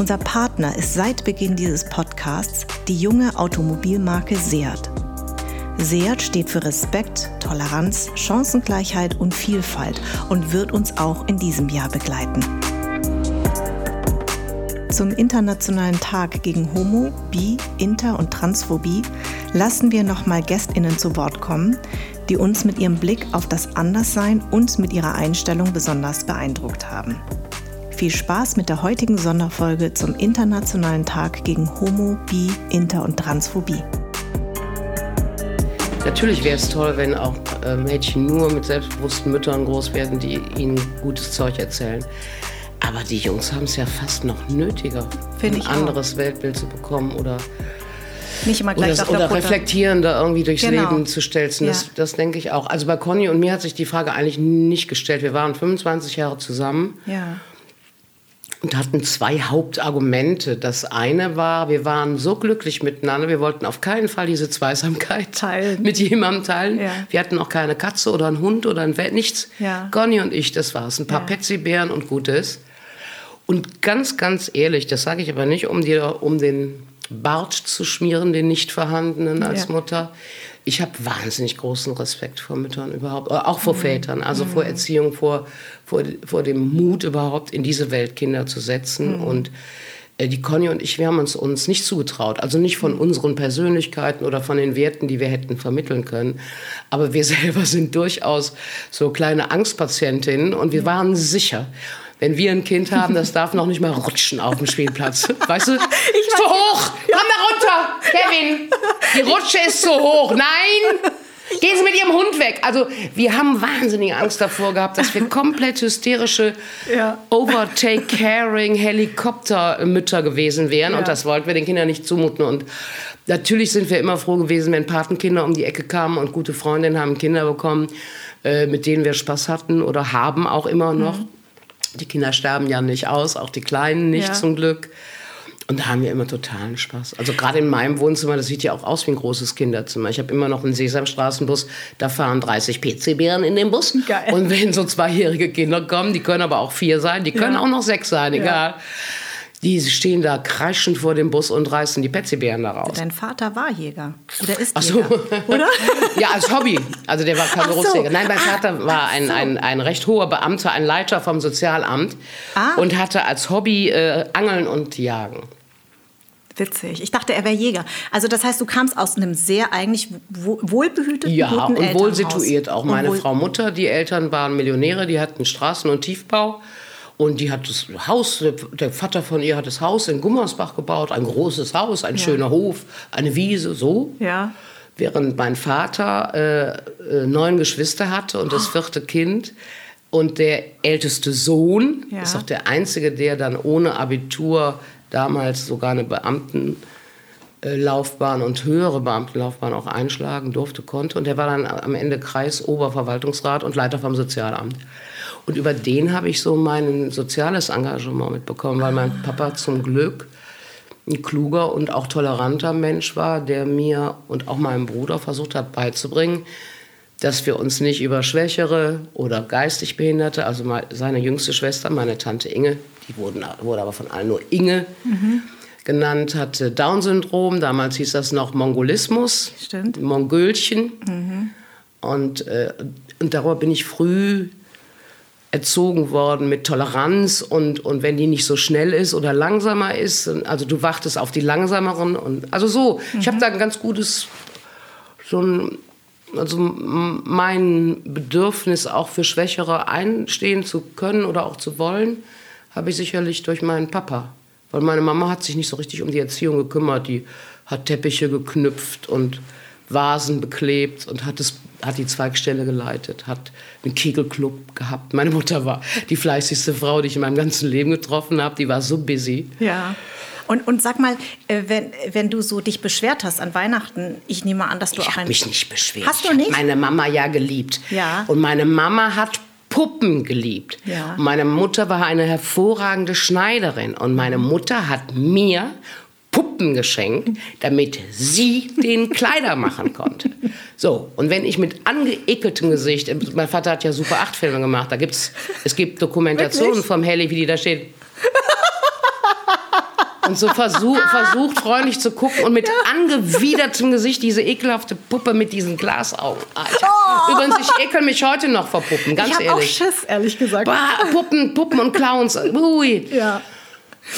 Unser Partner ist seit Beginn dieses Podcasts die junge Automobilmarke Seat. Seat steht für Respekt, Toleranz, Chancengleichheit und Vielfalt und wird uns auch in diesem Jahr begleiten. Zum Internationalen Tag gegen Homo, Bi, Inter und Transphobie lassen wir nochmal Gästinnen zu Wort kommen, die uns mit ihrem Blick auf das Anderssein und mit ihrer Einstellung besonders beeindruckt haben. Viel Spaß mit der heutigen Sonderfolge zum Internationalen Tag gegen Homo, Bi, Inter und Transphobie. Natürlich wäre es toll, wenn auch äh, Mädchen nur mit selbstbewussten Müttern groß werden, die ihnen gutes Zeug erzählen. Aber die Jungs haben es ja fast noch nötiger, Find ein anderes Weltbild zu bekommen oder, Nicht immer gleich oder, oder reflektierender irgendwie durchs Genau. Leben zu stelzen. Das, Ja. das denke ich auch. Also bei Conny und mir hat sich die Frage eigentlich nicht gestellt. Wir waren 25 Jahre zusammen Ja. Und hatten zwei Hauptargumente. Das eine war, wir waren so glücklich miteinander, wir wollten auf keinen Fall diese Zweisamkeit Teilen. mit jemandem teilen. Ja. Wir hatten auch keine Katze oder einen Hund oder ein Welt, nichts. Ja. Conny und ich, das war's. Ein paar Ja. Petsybären und Gutes. Und ganz, ganz ehrlich, das sage ich aber nicht, um dir um den Bart zu schmieren, den nicht vorhandenen als Ja. Mutter. Ich habe wahnsinnig großen Respekt vor Müttern überhaupt, äh, auch Mhm. vor Vätern, also vor Erziehung, vor, vor, vor dem Mut überhaupt in diese Welt Kinder zu setzen. Mhm. Und äh, die Conny und ich, wir haben uns uns nicht zugetraut. Also nicht von Mhm. unseren Persönlichkeiten oder von den Werten, die wir hätten vermitteln können. Aber wir selber sind durchaus so kleine Angstpatientinnen und wir waren sicher. Wenn wir ein Kind haben, das darf noch nicht mal rutschen auf dem Spielplatz. Weißt du? Ich zu hoch! Komm da runter! Kevin! Die Rutsche ist zu hoch! Nein! Gehen Sie mit Ihrem Hund weg. Also wir haben wahnsinnige Angst davor gehabt, dass wir komplett hysterische, Ja. overtake-caring Helikoptermütter gewesen wären. Ja. Und das wollten wir den Kindern nicht zumuten. Und natürlich sind wir immer froh gewesen, wenn Patenkinder um die Ecke kamen und gute Freundinnen haben Kinder bekommen, äh, mit denen wir Spaß hatten oder haben auch immer noch. Die Kinder sterben ja nicht aus, auch die Kleinen nicht Ja. zum Glück. Und da haben wir immer totalen Spaß. Also gerade in meinem Wohnzimmer, das sieht ja auch aus wie ein großes Kinderzimmer. Ich habe immer noch einen Sesamstraßenbus, da fahren 30 PC-Bären in dem Bus. Geil. Und wenn so zweijährige Kinder kommen, die können aber auch vier sein, die können Ja. auch noch sechs sein, egal. Die stehen da kreischend vor dem Bus und reißen die Petsybären da raus. Dein Vater war Jäger. Oder ist Ach so. Jäger. Oder? Ja, als Hobby. Also der war kein Ach so. Berufsjäger. Nein, mein Ah, Vater war ein, so. ein, ein recht hoher Beamter, ein Leiter vom Sozialamt Ah. und hatte als Hobby äh, Angeln und Jagen. Witzig. Ich dachte, er wäre Jäger. Also das heißt, du kamst aus einem sehr eigentlich wo- wohlbehüteten, Ja, guten und wohl situiert. Auch Und meine Frau Mutter, die Eltern waren Millionäre, die hatten Straßen- und Tiefbau. Und die hat das Haus, der- Vater von ihr hat das Haus in Gummersbach gebaut, ein großes Haus, ein schöner Hof, eine Wiese, so. Ja. Während mein Vater äh, äh, neun Geschwister hatte und das vierte Kind. Und der älteste Sohn Ja. ist auch der einzige, der dann ohne Abitur damals sogar eine Beamten äh, Laufbahn und höhere Beamtenlaufbahn auch einschlagen durfte, konnte. Und der war dann am Ende Kreisoberverwaltungsrat und Leiter vom Sozialamt. Und über den habe ich so mein soziales Engagement mitbekommen, weil mein Papa zum Glück ein kluger und auch toleranter Mensch war, der mir und auch meinem Bruder versucht hat beizubringen, dass wir uns nicht über Schwächere oder geistig Behinderte, also seine jüngste Schwester, meine Tante Inge, die wurden, wurde aber von allen nur Inge genannt, hatte Down-Syndrom, damals hieß das noch Mongolismus, Stimmt. Mongölchen. Und, äh, und darüber bin ich früh erzogen worden mit Toleranz und, und wenn die nicht so schnell ist oder langsamer ist, also du wartest auf die langsameren und also so. Ich habe da ein ganz gutes so ein also mein Bedürfnis auch für Schwächere einstehen zu können oder auch zu wollen, habe ich sicherlich durch meinen Papa. Weil meine Mama hat sich nicht so richtig um die Erziehung gekümmert. Die hat Teppiche geknüpft und Vasen beklebt und hat, es, hat die Zweigstelle geleitet, hat einen Kegelclub gehabt. Meine Mutter war die fleißigste Frau, die ich in meinem ganzen Leben getroffen habe. Die war so busy. Ja. Und, und sag mal, äh, wenn, wenn du so dich beschwert hast an Weihnachten, ich nehme an, dass du ich auch habe ein... mich nicht beschwert. Hast du Ich nicht? meine Mama ja geliebt. Ja. Und meine Mama hat Puppen geliebt. Ja. Meine Mutter war eine hervorragende Schneiderin. Und meine Mutter hat mir Puppen geschenkt, damit sie den Kleider machen konnte. So, und wenn ich mit angeekeltem Gesicht, mein Vater hat ja Super 8 Filme gemacht, da gibt's, es gibt Dokumentationen Wirklich? vom Helly, wie die da steht. Und so versuch, versucht freundlich zu gucken und mit angewidertem Gesicht diese ekelhafte Puppe mit diesen Glasaugen. Alter. Übrigens, ich ekel mich heute noch vor Puppen, ganz Oh. ich habe auch ehrlich. Schiss, ehrlich gesagt. Bah, Puppen, Puppen und Clowns. Ui. Ja.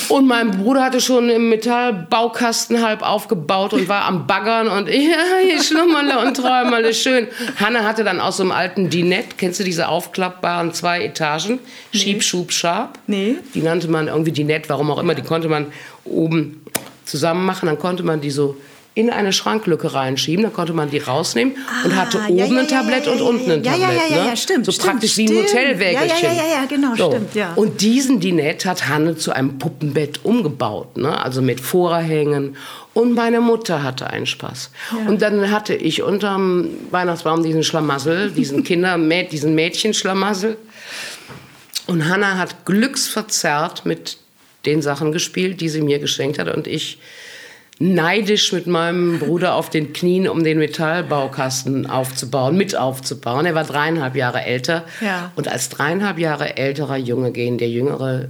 Und mein Bruder hatte schon im Metallbaukasten halb aufgebaut und war am Baggern und ja, ich schlummerle und träumerle schön. Hanne hatte dann aus so einem alten Dinette, kennst du diese aufklappbaren zwei Etagen? Schieb, Schub, Schab. Nee. Die nannte man irgendwie Dinette, warum auch immer. Die konnte man oben zusammen machen, dann konnte man die so in eine Schranklücke reinschieben, dann konnte man die rausnehmen und hatte Ah, oben ja, ja, ein Tablett ja, und unten ein ja, ja, Tablett. ja, ja, ne? ja, stimmt, So stimmt, praktisch wie ein stimmt. Hotelwägelchen. Ja, ja, ja, genau, stimmt, ja. Und diesen Dinette hat Hanne zu einem Puppenbett umgebaut, ne? also mit Vorhängen. Und meine Mutter hatte einen Spaß. Und dann hatte ich unterm Weihnachtsbaum diesen Schlamassel, diesen Kinder, diesen Mädchenschlamassel. Und Hanna hat glücksverzerrt mit den Sachen gespielt, die sie mir geschenkt hat. Und ich neidisch mit meinem Bruder auf den Knien, um den Metallbaukasten aufzubauen, mit aufzubauen. Er war dreieinhalb Jahre älter. Ja. Und als dreieinhalb Jahre älterer Junge gehen der jüngere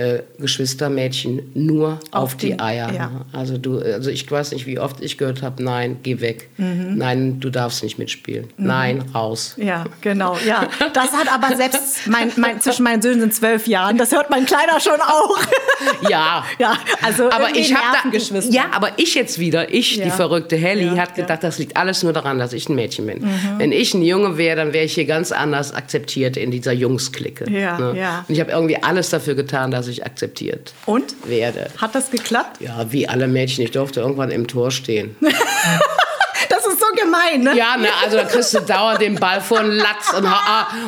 äh, Geschwistermädchen nur auf, Auf die den- Eier. ja. Also du, also ich weiß nicht, wie oft ich gehört habe, nein, geh weg. Mhm. Nein, du darfst nicht mitspielen. Nein, raus. Ja, genau, ja. Das hat aber selbst, mein, mein, zwischen meinen Söhnen sind zwölf Jahren, das hört mein Kleiner schon auch. Ja. Ja, also aber ich habe da, ja, aber ich jetzt wieder, ich, die Ja. verrückte Helly, Ja, hat gedacht, das liegt alles nur daran, dass ich ein Mädchen bin. Mhm. Wenn ich ein Junge wäre, dann wäre ich hier ganz anders akzeptiert in dieser Jungsklicke. Ja, ne? ja. Und ich habe irgendwie alles dafür getan, dass ich akzeptiert Und? werde. Hat das geklappt? Ja, wie alle Mädchen, ich durfte irgendwann im Tor stehen. Das ist so gemein, ne? Ja, ne, also da kriegst du dauernd den Ball vor den Latz und,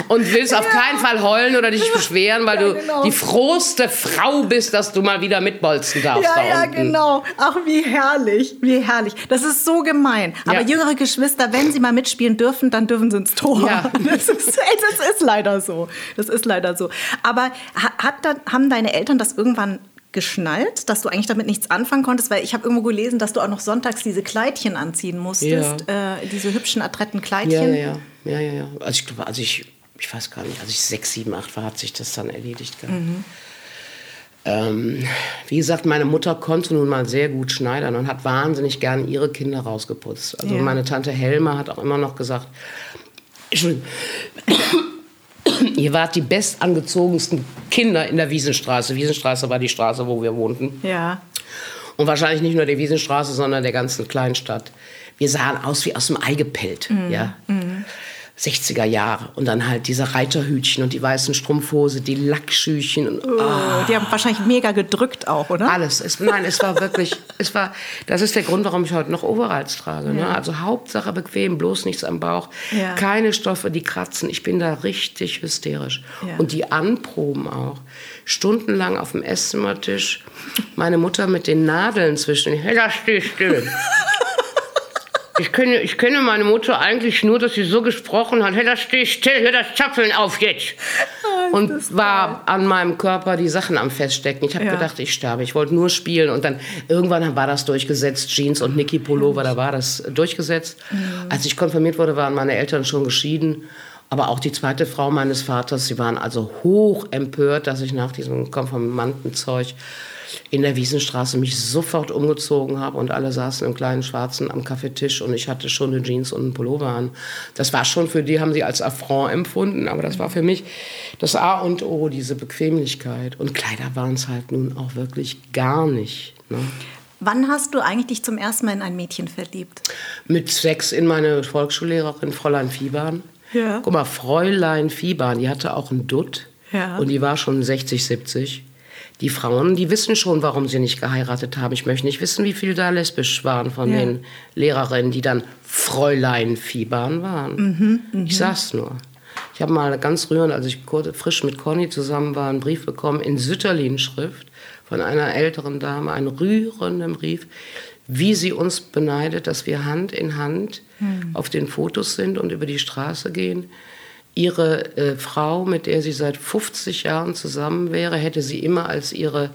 und willst auf keinen Fall heulen oder dich beschweren, weil du genau. die frohste Frau bist, dass du mal wieder mitbolzen darfst Ja, da ja, unten. genau. Ach, wie herrlich, wie herrlich. Das ist so gemein. Aber jüngere Geschwister, wenn sie mal mitspielen dürfen, dann dürfen sie ins Tor. Ja. Das, ist, das ist leider so. Das ist leider so. Aber ha- hat haben deine Eltern das irgendwann geschnallt, dass du eigentlich damit nichts anfangen konntest? Weil ich habe irgendwo gelesen, dass du auch noch sonntags diese Kleidchen anziehen musstest. Äh, diese hübschen, adretten Ja, Kleidchen. ja, ja, ja, ja, ja. Also ich glaube, als ich, ich weiß gar nicht, als ich sechs, sieben, acht war, hat sich das dann erledigt gehabt. Ähm, wie gesagt, meine Mutter konnte nun mal sehr gut schneidern und hat wahnsinnig gerne ihre Kinder rausgeputzt. Also Ja. meine Tante Helma hat auch immer noch gesagt, Entschuldigung, ihr wart die bestangezogensten Kinder in der Wiesenstraße. Wiesenstraße war die Straße, wo wir wohnten. Ja. Und wahrscheinlich nicht nur der Wiesenstraße, sondern der ganzen Kleinstadt. Wir sahen aus wie aus dem Ei gepellt. Ja. 60er Jahre. Und dann halt diese Reiterhütchen und die weißen Strumpfhose, die Lackschüchen und Oh, die haben wahrscheinlich mega gedrückt auch, oder? alles. Es, nein, es war wirklich, es war, das ist der Grund, warum ich heute noch Overalls trage. Ne? Also Hauptsache bequem, bloß nichts am Bauch. Ja. Keine Stoffe, die kratzen. Ich bin da richtig hysterisch. Ja. Und die Anproben auch. Stundenlang auf dem Esszimmertisch. Meine Mutter mit den Nadeln zwischen. Da steh still. Ich kenne, ich kenne meine Mutter eigentlich nur, dass sie so gesprochen hat. Hey, da steh still, hör das Zapfeln auf jetzt. und war an meinem Körper die Sachen am Feststecken. Ich habe Ja. gedacht, ich sterbe. Ich wollte nur spielen. Und dann irgendwann war das durchgesetzt. Jeans und Niki Pullover, da war das durchgesetzt. Als ich konfirmiert wurde, waren meine Eltern schon geschieden. Aber auch die zweite Frau meines Vaters, sie waren also hoch empört, dass ich nach diesem Konfirmandenzeug in der Wiesenstraße mich sofort umgezogen habe und alle saßen im kleinen Schwarzen am Kaffeetisch und ich hatte schon eine Jeans und einen Pullover an. Das war schon für die, haben sie als Affront empfunden, aber das war für mich das A und O, diese Bequemlichkeit. Und Kleider waren es halt nun auch wirklich gar nicht. Ne? Wann hast du eigentlich dich zum ersten Mal in ein Mädchen verliebt? Mit sechs in meine Volksschullehrerin, Fräulein Fiebahn. Ja. Guck mal, Fräulein Fiebahn, die hatte auch einen Dutt Ja. und die war schon 60, 70. Die Frauen, die wissen schon, warum sie nicht geheiratet haben. Ich möchte nicht wissen, wie viele da lesbisch waren von Ja. den Lehrerinnen, die dann Fräulein Fiebahn waren. Mhm, ich sag's nur. Ich habe mal ganz rührend, als ich frisch mit Conny zusammen war, einen Brief bekommen in Sütterlin-Schrift von einer älteren Dame, einen rührenden Brief, wie sie uns beneidet, dass wir Hand in Hand hm. auf den Fotos sind und über die Straße gehen. Ihre äh, Frau, mit der sie seit 50 Jahren zusammen wäre, hätte sie immer als ihre,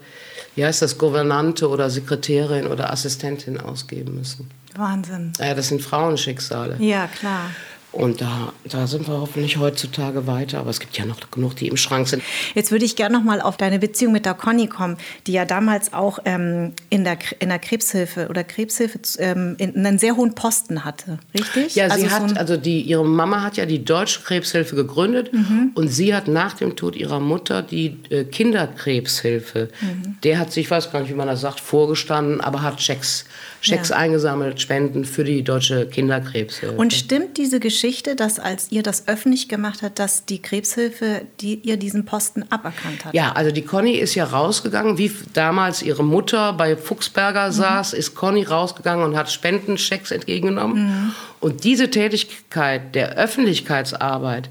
wie heißt das, Gouvernante oder Sekretärin oder Assistentin ausgeben müssen. Wahnsinn. Ja, das sind Frauenschicksale. Ja, klar. Und da, da sind wir hoffentlich heutzutage weiter. Aber es gibt ja noch genug, die im Schrank sind. Jetzt würde ich gerne noch mal auf deine Beziehung mit der Conny kommen, die ja damals auch ähm, in, der, in der Krebshilfe oder Krebshilfe ähm, in, einen sehr hohen Posten hatte, richtig? Ja, sie also hat, so also die, ihre Mama hat ja die Deutsche Krebshilfe gegründet mhm. und sie hat nach dem Tod ihrer Mutter die äh, Kinderkrebshilfe. Mhm. Der hat sich, ich weiß gar nicht, wie man das sagt, vorgestanden, aber hat Checks Schecks ja. eingesammelt, Spenden für die Deutsche Kinderkrebshilfe. Und stimmt diese Geschichte, dass als ihr das öffentlich gemacht habt, dass die Krebshilfe die, ihr diesen Posten aberkannt hat? Ja, also die Conny ist ja rausgegangen, wie damals ihre Mutter bei Fuchsberger mhm. saß, ist Conny rausgegangen und hat Spendenchecks entgegengenommen. Mhm. Und diese Tätigkeit der Öffentlichkeitsarbeit,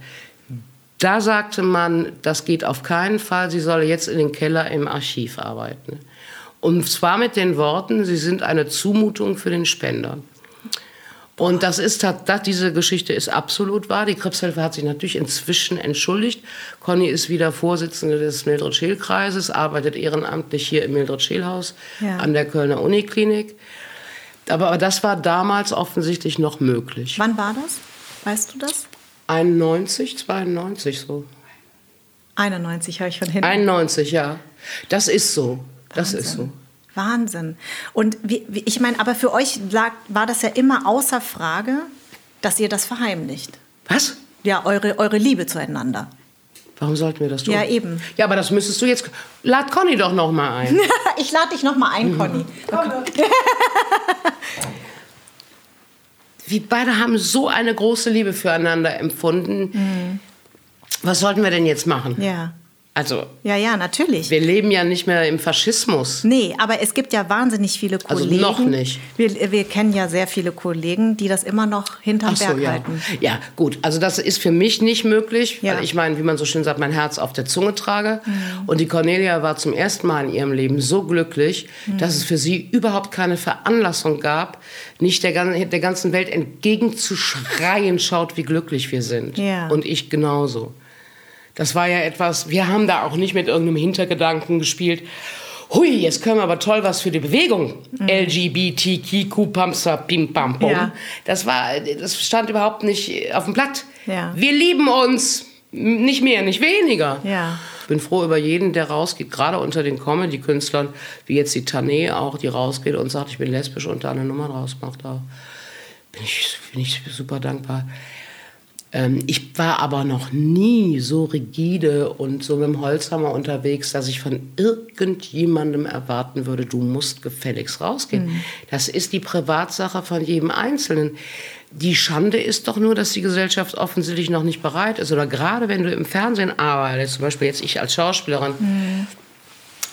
da sagte man, das geht auf keinen Fall, sie solle jetzt in den Keller im Archiv arbeiten. Und zwar mit den Worten, sie sind eine Zumutung für den Spender. Und das ist, das, diese Geschichte ist absolut wahr. Die Krebshilfe hat sich natürlich inzwischen entschuldigt. Conny ist wieder Vorsitzende des Mildred-Scheel-Kreises, arbeitet ehrenamtlich hier im Mildred-Scheel-Haus ja. an der Kölner Uniklinik. Aber, aber das war damals offensichtlich noch möglich. Wann war das? Weißt du das? 91, 92 so. 91 habe ich von hinten. 91, ja. Das ist so. Das ist so. Wahnsinn. Und wie, wie, ich meine, aber für euch lag, war das ja immer außer Frage, dass ihr das verheimlicht. Was? Ja, eure, eure Liebe zueinander. Warum sollten wir das tun? Ja, eben. Ja, aber das müsstest du jetzt. Lad Conny doch noch mal ein. ich lade dich noch mal ein, mhm. Conny. Okay. wir beide haben so eine große Liebe füreinander empfunden. Mhm. Was sollten wir denn jetzt machen? Ja. Also. Ja, ja, natürlich. Wir leben ja nicht mehr im Faschismus. Nee, aber es gibt ja wahnsinnig viele Kollegen. Also noch nicht. Wir, wir kennen ja sehr viele Kollegen, die das immer noch hinterm Ach so, Berg ja. halten. Ja, gut. Also das ist für mich nicht möglich, ja. weil ich meine, wie man so schön sagt, mein Herz auf der Zunge trage. Mhm. Und die Cornelia war zum ersten Mal in ihrem Leben so glücklich, mhm. dass es für sie überhaupt keine Veranlassung gab, nicht der, der ganzen Welt entgegenzuschreien, schaut, wie glücklich wir sind. Ja. Und ich genauso. Das war ja etwas, wir haben da auch nicht mit irgendeinem Hintergedanken gespielt. Hui, jetzt können wir aber toll was für die Bewegung. Mhm. LGBTQ, Pamsa, Pim, Pam, Pum. Ja. Das, war, das stand überhaupt nicht auf dem Blatt. Ja. Wir lieben uns. Nicht mehr, nicht weniger. Ja. Ich bin froh über jeden, der rausgeht, gerade unter den Comedy-Künstlern, wie jetzt die Tané auch, die rausgeht und sagt, ich bin lesbisch und da eine Nummer draus macht. Da bin ich, bin ich super dankbar. Ähm, ich war aber noch nie so rigide und so mit dem Holzhammer unterwegs, dass ich von irgendjemandem erwarten würde, du musst gefälligst rausgehen. Mhm. Das ist die Privatsache von jedem Einzelnen. Die Schande ist doch nur, dass die Gesellschaft offensichtlich noch nicht bereit ist. Oder gerade wenn du im Fernsehen arbeitest, zum Beispiel jetzt ich als Schauspielerin, mhm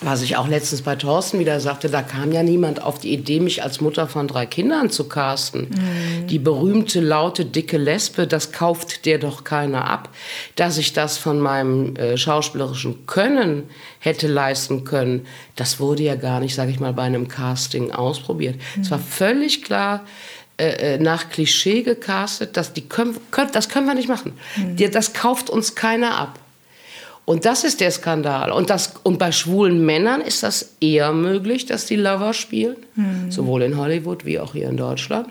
was ich auch letztens bei Thorsten wieder sagte, da kam ja niemand auf die Idee, mich als Mutter von drei Kindern zu casten. Mhm. Die berühmte, laute, dicke Lesbe, das kauft der doch keiner ab. Dass ich das von meinem äh, schauspielerischen Können hätte leisten können, das wurde ja gar nicht, sage ich mal, bei einem Casting ausprobiert. Mhm. Es war völlig klar, äh, äh, nach Klischee gecastet, dass die können, können, das können wir nicht machen. Mhm. Das kauft uns keiner ab. Und das ist der Skandal. Und, das, und bei schwulen Männern ist das eher möglich, dass die Lover spielen, mhm. sowohl in Hollywood wie auch hier in Deutschland.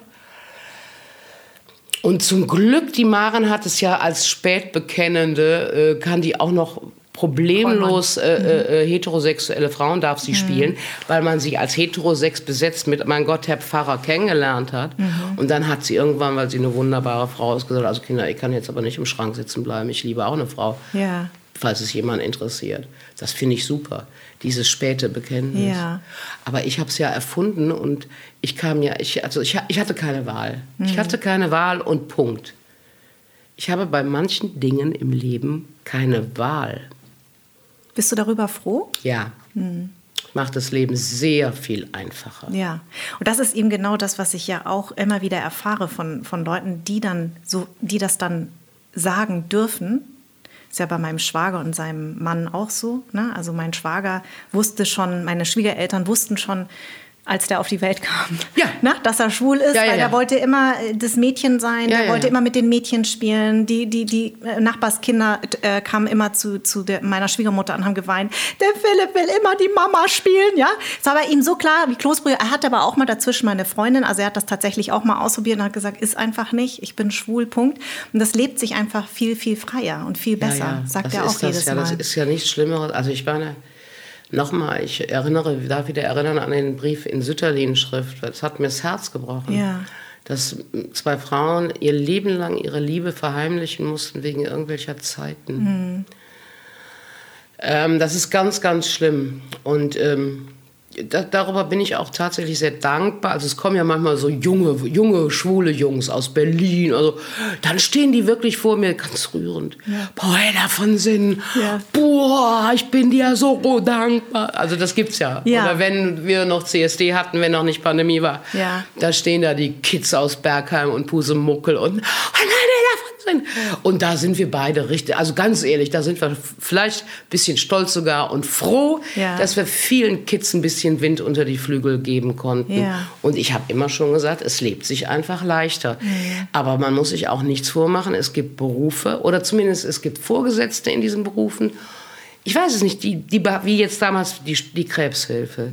Und zum Glück, die Maren hat es ja als Spätbekennende, äh, kann die auch noch problemlos äh, äh, äh, heterosexuelle Frauen darf sie mhm. spielen, weil man sie als heterosex besetzt mit mein Gott, Herr Pfarrer kennengelernt hat. Mhm. Und dann hat sie irgendwann, weil sie eine wunderbare Frau ist, gesagt, also Kinder, ich kann jetzt aber nicht im Schrank sitzen bleiben, ich liebe auch eine Frau. Ja falls es jemand interessiert. Das finde ich super, dieses späte Bekenntnis. Ja. Aber ich habe es ja erfunden und ich kam ja, ich, also ich, ich hatte keine Wahl. Mhm. Ich hatte keine Wahl und Punkt. Ich habe bei manchen Dingen im Leben keine Wahl. Bist du darüber froh? Ja. Mhm macht das Leben sehr viel einfacher. Ja, und das ist eben genau das, was ich ja auch immer wieder erfahre von, von Leuten, die dann so, die das dann sagen dürfen Ist ja bei meinem Schwager und seinem Mann auch so. Ne? Also mein Schwager wusste schon, meine Schwiegereltern wussten schon, als der auf die Welt kam. Ja. Na, dass er schwul ist, Ja, ja, weil ja. er wollte immer äh, das Mädchen sein, ja, wollte immer mit den Mädchen spielen. Die, die, die äh, Nachbarskinder äh, kamen immer zu, zu der, meiner Schwiegermutter und haben geweint. Der Philipp will immer die Mama spielen, ja. Es war bei ihm so klar wie Kloßbrühe. Er hatte aber auch mal dazwischen meine Freundin, also er hat das tatsächlich auch mal ausprobiert und hat gesagt, ist einfach nicht, ich bin schwul, Punkt. Und das lebt sich einfach viel, viel freier und viel besser, sagt das er auch das, jedes ja, Mal. Das ist ja nichts Schlimmeres. Also ich meine, nochmal, ich erinnere, darf wieder erinnern an den Brief in Sütterlin-Schrift. Das hat mir das Herz gebrochen. Ja. Dass zwei Frauen ihr Leben lang ihre Liebe verheimlichen mussten wegen irgendwelcher Zeiten. Mhm. Ähm, das ist ganz, ganz schlimm. Und ähm, da, darüber bin ich auch tatsächlich sehr dankbar. Also es kommen ja manchmal so junge, junge, schwule Jungs aus Berlin. Also dann stehen die wirklich vor mir, ganz rührend. Boah, Ella von Sinn. Ja. Boah, ich bin dir so dankbar. Also das gibt's ja. Ja. Oder wenn wir noch CSD hatten, wenn noch nicht Pandemie war. Ja. Da stehen da die Kids aus Bergheim und Pusemuckel und oh nein, Ella von Sinn. Und da sind wir beide richtig, also ganz ehrlich, da sind wir vielleicht ein bisschen stolz sogar und froh, Ja. dass wir vielen Kids ein bisschen Wind unter die Flügel geben konnten. Ja. Und ich habe immer schon gesagt, es lebt sich einfach leichter. Aber man muss sich auch nichts vormachen. Es gibt Berufe oder zumindest es gibt Vorgesetzte in diesen Berufen. Ich weiß es nicht, die, die, wie jetzt damals die, die Krebshilfe.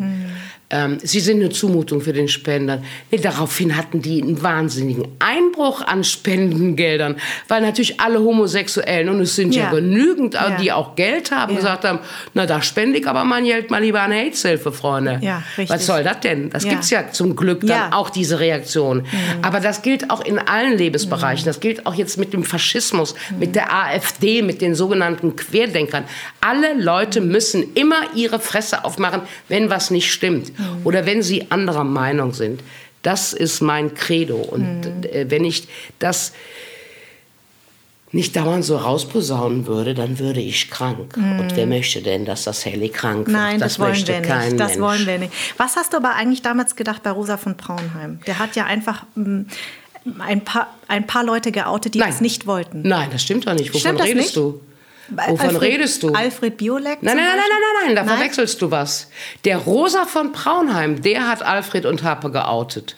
Ähm, sie sind eine Zumutung für den Spender. Nee, daraufhin hatten die einen wahnsinnigen Einbruch an Spendengeldern, weil natürlich alle Homosexuellen, und es sind ja, Ja. genügend, Ja. die auch Geld haben, Ja. gesagt haben, na da spende ich aber mein Geld mal lieber an AIDS-Hilfe, Freunde. Ja, richtig. Was soll das denn? Das Ja. gibt's ja zum Glück dann auch, diese Reaktion. Aber das gilt auch in allen Lebensbereichen. Das gilt auch jetzt mit dem Faschismus, mit der AfD, mit den sogenannten Querdenkern. Alle Leute müssen immer ihre Fresse aufmachen, wenn was nicht stimmt oder wenn sie anderer Meinung sind. Das ist mein Credo. Und äh, wenn ich das nicht dauernd so rausposaunen würde, dann würde ich krank. Und wer möchte denn, dass das Helly krank wird? Nein, das, wollen möchte wir kein nicht. Das Mensch. wollen wir nicht. Was hast du aber eigentlich damals gedacht bei Rosa von Braunheim? Der hat ja einfach mm, ein, paar, ein paar Leute geoutet, die Nein. das nicht wollten. Nein, das stimmt doch nicht. Wovon das redest nicht? du? Wovon Alfred, redest du? Alfred Biolek? Nein, nein, nein, nein, nein, nein, da Nein? verwechselst du was. Der Rosa von Braunheim, der hat Alfred und Harpe geoutet.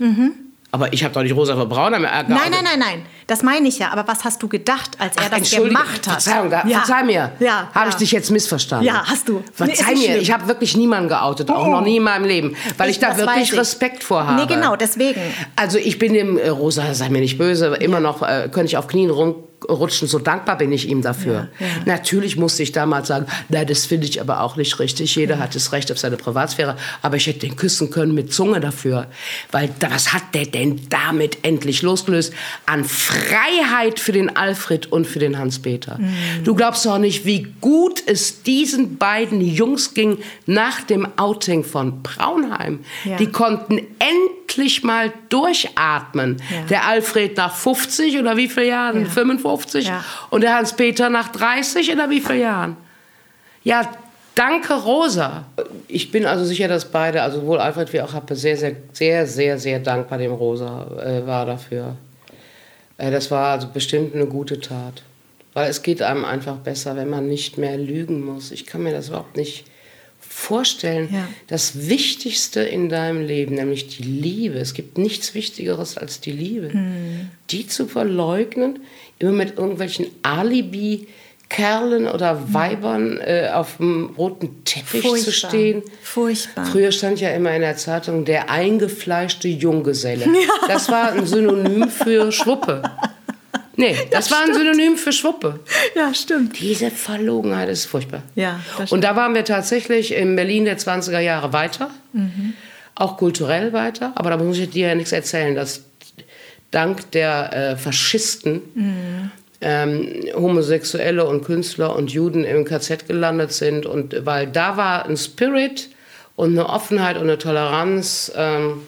Aber ich habe doch nicht Rosa von Braunheim geoutet. Mhm. Nein, nein, nein, nein. Das meine ich ja. Aber was hast du gedacht, als er Ach, das gemacht hat? Verzeihung, da, ja. verzeih mir. Ja, Habe ja. ich dich jetzt missverstanden? Ja, hast du. Nee, Verzeih nicht mir, schlimm. ich habe wirklich niemanden geoutet, auch Oh. noch nie in meinem Leben, weil ich, da das weiß wirklich ich. Respekt vor habe. Nee, genau, deswegen. Also ich bin dem äh, Rosa, sei mir nicht böse, immer noch, äh, könnte ich auf Knien rumrutschen, so dankbar bin ich ihm dafür. Ja, ja. Natürlich musste ich damals sagen, na, das finde ich aber auch nicht richtig. Jeder hat das Recht auf seine Privatsphäre, aber ich hätte den küssen können mit Zunge dafür. Weil da, was hat der denn damit endlich losgelöst? An Freiheit für den Alfred und für den Hans-Peter. Mhm. Du glaubst doch nicht, wie gut es diesen beiden Jungs ging nach dem Outing von Braunheim. Ja. Die konnten endlich mal durchatmen. Ja. Der Alfred nach 50 oder wie viele Jahren? Ja. 55. Ja. Und der Hans-Peter nach 30 oder wie viele Jahren? Ja, danke Rosa. Ich bin also sicher, dass beide, also sowohl Alfred wie auch Happe, sehr, sehr, sehr, sehr, sehr dankbar dem Rosa äh, war dafür. Äh, das war also bestimmt eine gute Tat. Weil es geht einem einfach besser, wenn man nicht mehr lügen muss. Ich kann mir das überhaupt nicht vorstellen. Ja. Das Wichtigste in deinem Leben, nämlich die Liebe. Es gibt nichts Wichtigeres als die Liebe. Die zu verleugnen, immer mit irgendwelchen Alibi. Kerlen oder Weibern äh, auf dem roten Teppich zu Furchtbar. stehen. Furchtbar. Früher stand ja immer in der Zeitung der eingefleischte Junggeselle. Das war ein Synonym für Schwuppe. Nee, das, war ein Synonym für Schwuppe. Ja, stimmt. Diese Verlogenheit ist furchtbar. Ja, das Und da waren wir tatsächlich in Berlin der 20er Jahre weiter. Auch kulturell weiter. Aber da muss ich dir ja nichts erzählen, dass dank der äh, Faschisten ähm, Homosexuelle und Künstler und Juden im KZ gelandet sind. Und weil da war ein Spirit und eine Offenheit und eine Toleranz. Ähm,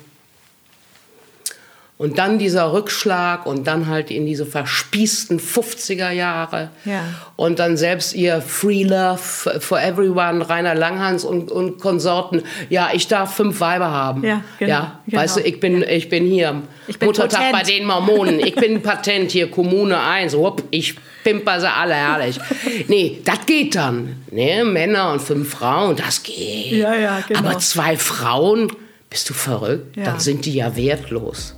Und dann dieser Rückschlag und dann halt in diese verspießten 50er Jahre. Ja. Und dann selbst ihr Free Love for Everyone, Rainer Langhans und, und Konsorten. Ja, ich darf fünf Weiber haben. Ja, genau, ja genau. weißt du, ich bin, Ja. ich bin hier. Ich bin Muttertag potent. bei den Mormonen. Ich bin Patent hier, Kommune 1. Hupp, ich pimper sie alle herrlich. Nee, das geht dann. Ne? Männer und fünf Frauen, das geht. Ja, ja, genau. Aber zwei Frauen, bist du verrückt? Ja. Dann sind die ja wertlos.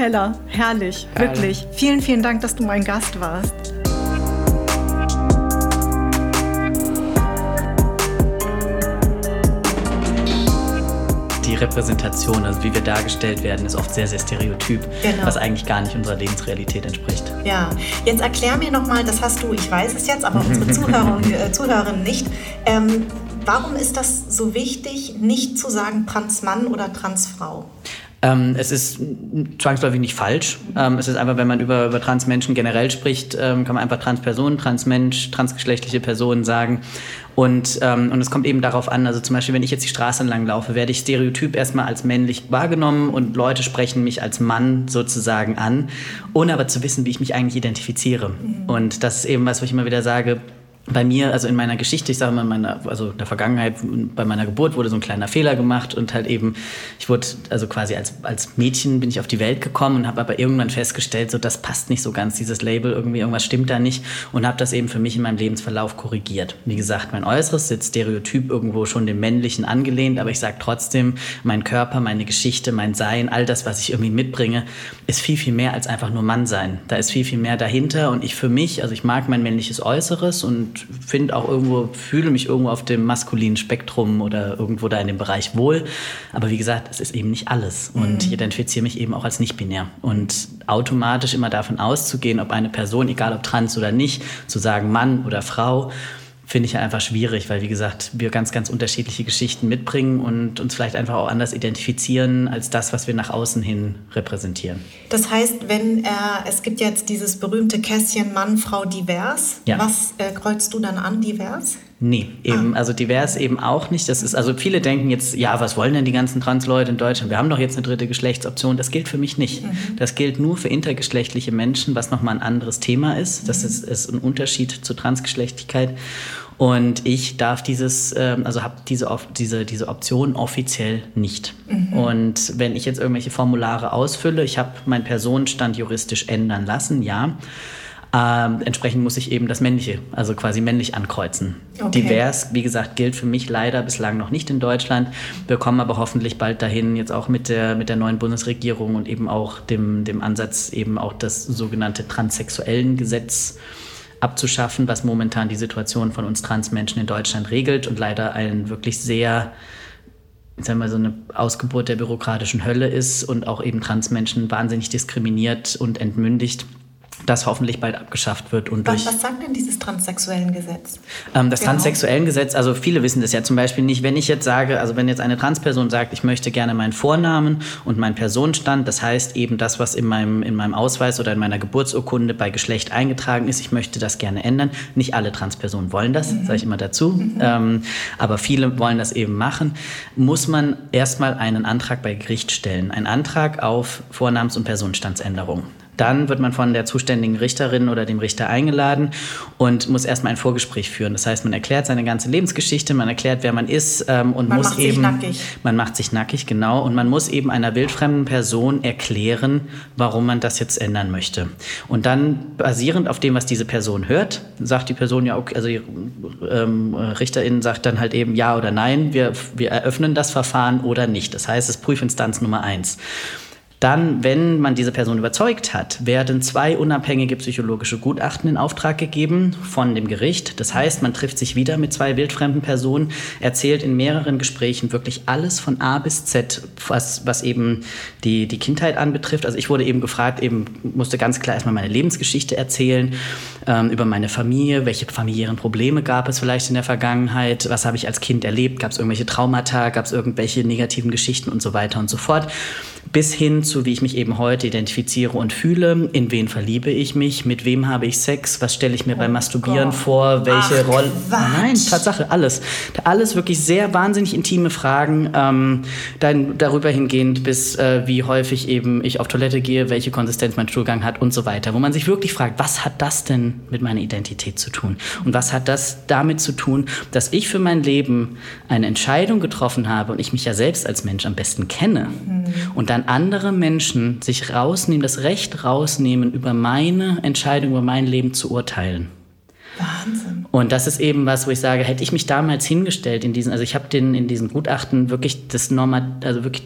Hella, herrlich, Herrlich. wirklich. Vielen, vielen Dank, dass du mein Gast warst. Die Repräsentation, also wie wir dargestellt werden, ist oft sehr, sehr stereotyp, Genau. was eigentlich gar nicht unserer Lebensrealität entspricht. Ja, jetzt erklär mir nochmal, das hast du, ich weiß es jetzt, aber unsere Zuhörer und äh, Zuhörerinnen nicht. Ähm, warum ist das so wichtig, nicht zu sagen Transmann oder Transfrau? Ähm, es ist zwangsläufig nicht falsch. Ähm, es ist einfach, wenn man über, über Transmenschen generell spricht, ähm, kann man einfach Transperson, Transmensch, transgeschlechtliche Personen sagen. Und, ähm, und es kommt eben darauf an, also zum Beispiel, wenn ich jetzt die Straße entlang laufe, werde ich stereotyp erstmal als männlich wahrgenommen und Leute sprechen mich als Mann sozusagen an, ohne aber zu wissen, wie ich mich eigentlich identifiziere. Und das ist eben was, wo ich immer wieder sage, bei mir, also in meiner Geschichte, ich sage mal, in meiner, also in der Vergangenheit, bei meiner Geburt wurde so ein kleiner Fehler gemacht und halt eben, ich wurde, also quasi als, als Mädchen bin ich auf die Welt gekommen und habe aber irgendwann festgestellt, so das passt nicht so ganz, dieses Label, irgendwie irgendwas stimmt da nicht und habe das eben für mich in meinem Lebensverlauf korrigiert. Wie gesagt, mein Äußeres sitzt stereotyp irgendwo schon dem Männlichen angelehnt, aber ich sage trotzdem, mein Körper, meine Geschichte, mein Sein, all das, was ich irgendwie mitbringe, ist viel, viel mehr als einfach nur Mann sein. Da ist viel, viel mehr dahinter und ich für mich, also ich mag mein männliches Äußeres und finde auch irgendwo, fühle mich irgendwo auf dem maskulinen Spektrum oder irgendwo da in dem Bereich wohl. Aber wie gesagt, es ist eben nicht alles. Und ich identifiziere mich eben auch als nicht-binär. Und automatisch immer davon auszugehen, ob eine Person, egal ob trans oder nicht, zu sagen Mann oder Frau, finde ich einfach schwierig, weil wie gesagt, wir ganz, ganz unterschiedliche Geschichten mitbringen und uns vielleicht einfach auch anders identifizieren als das, was wir nach außen hin repräsentieren. Das heißt, wenn äh, es gibt jetzt dieses berühmte Kästchen Mann, Frau, divers. Ja. Was äh, kreuzt du dann an, divers? Nee, eben, also divers eben auch nicht. Das ist, also viele denken jetzt, ja, was wollen denn die ganzen Transleute in Deutschland? Wir haben doch jetzt eine dritte Geschlechtsoption. Das gilt für mich nicht. Das gilt nur für intergeschlechtliche Menschen, was nochmal ein anderes Thema ist. Das ist, ist ein Unterschied zur Transgeschlechtlichkeit. Und ich darf dieses, ähm, also habe diese, diese, diese Option offiziell nicht. Und wenn ich jetzt irgendwelche Formulare ausfülle, ich habe meinen Personenstand juristisch ändern lassen, ja. Ähm, entsprechend muss ich eben das Männliche, also quasi männlich ankreuzen. Okay. Divers, wie gesagt, gilt für mich leider bislang noch nicht in Deutschland. Wir kommen aber hoffentlich bald dahin, jetzt auch mit der, mit der neuen Bundesregierung und eben auch dem, dem Ansatz, eben auch das sogenannte transsexuellen Gesetz abzuschaffen, was momentan die Situation von uns Transmenschen in Deutschland regelt und leider ein wirklich sehr sagen wir mal, so eine Ausgeburt der bürokratischen Hölle ist und auch eben Transmenschen wahnsinnig diskriminiert und entmündigt, das hoffentlich bald abgeschafft wird und durch Was, was sagt denn dieses transsexuellen Gesetz? ähm, das Genau. transsexuellen Gesetz, also viele wissen das ja zum Beispiel nicht, wenn ich jetzt sage, also wenn jetzt eine Transperson sagt, ich möchte gerne meinen Vornamen und meinen Personenstand, das heißt eben das, was in meinem, in meinem Ausweis oder in meiner Geburtsurkunde bei Geschlecht eingetragen ist, ich möchte das gerne ändern. Nicht alle Transpersonen wollen das, sage ich immer dazu, ähm, aber viele wollen das eben machen, muss man erstmal einen Antrag bei Gericht stellen. Einen Antrag auf Vornamens- und Personenstandsänderung. Dann wird man von der zuständigen Richterin oder dem Richter eingeladen und muss erstmal ein Vorgespräch führen. Das heißt, man erklärt seine ganze Lebensgeschichte, man erklärt, wer man ist ähm, und Man muss macht sich eben. nackig. Man macht sich nackig, genau. Und man muss eben einer wildfremden Person erklären, warum man das jetzt ändern möchte. Und dann, basierend auf dem, was diese Person hört, sagt die Person ja, okay, also die ähm, Richterin sagt dann halt eben ja oder nein, wir, wir eröffnen das Verfahren oder nicht. Das heißt, es ist Prüfinstanz Nummer eins. Dann, wenn man diese Person überzeugt hat, werden zwei unabhängige psychologische Gutachten in Auftrag gegeben von dem Gericht. Das heißt, man trifft sich wieder mit zwei wildfremden Personen, erzählt in mehreren Gesprächen wirklich alles von A bis Z, was, was eben die, die Kindheit anbetrifft. Also ich wurde eben gefragt, eben musste ganz klar erstmal meine Lebensgeschichte erzählen, ähm, über meine Familie, welche familiären Probleme gab es vielleicht in der Vergangenheit, was habe ich als Kind erlebt, gab es irgendwelche Traumata, gab es irgendwelche negativen Geschichten und so weiter und so fort bis hin zu, wie ich mich eben heute identifiziere und fühle, in wen verliebe ich mich, mit wem habe ich Sex, was stelle ich mir oh beim Masturbieren Gott. vor, welche Rolle. Nein, Tatsache, alles. Alles wirklich sehr wahnsinnig intime Fragen, ähm, dann darüber hingehend bis äh, wie häufig eben ich auf Toilette gehe, welche Konsistenz mein Stuhlgang hat und so weiter, wo man sich wirklich fragt, was hat das denn mit meiner Identität zu tun? Und was hat das damit zu tun, dass ich für mein Leben eine Entscheidung getroffen habe und ich mich ja selbst als Mensch am besten kenne mhm. und dann andere Menschen sich rausnehmen, das Recht rausnehmen, über meine Entscheidung, über mein Leben zu urteilen. Wahnsinn. Und das ist eben was, wo ich sage, hätte ich mich damals hingestellt in diesen, also ich habe den in diesem Gutachten wirklich das Normat, also wirklich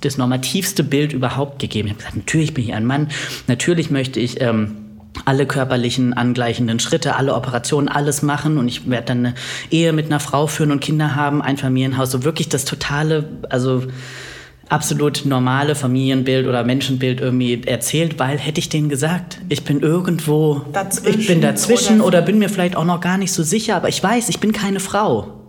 das normativste Bild überhaupt gegeben. Ich habe gesagt, natürlich bin ich ein Mann, natürlich möchte ich ähm, alle körperlichen angleichenden Schritte, alle Operationen, alles machen und ich werde dann eine Ehe mit einer Frau führen und Kinder haben, ein Familienhaus, so wirklich das totale, also absolut normale Familienbild oder Menschenbild irgendwie erzählt, weil hätte ich denen gesagt, ich bin irgendwo, dazwischen ich bin dazwischen oder, oder bin mir vielleicht auch noch gar nicht so sicher, aber ich weiß, ich bin keine Frau,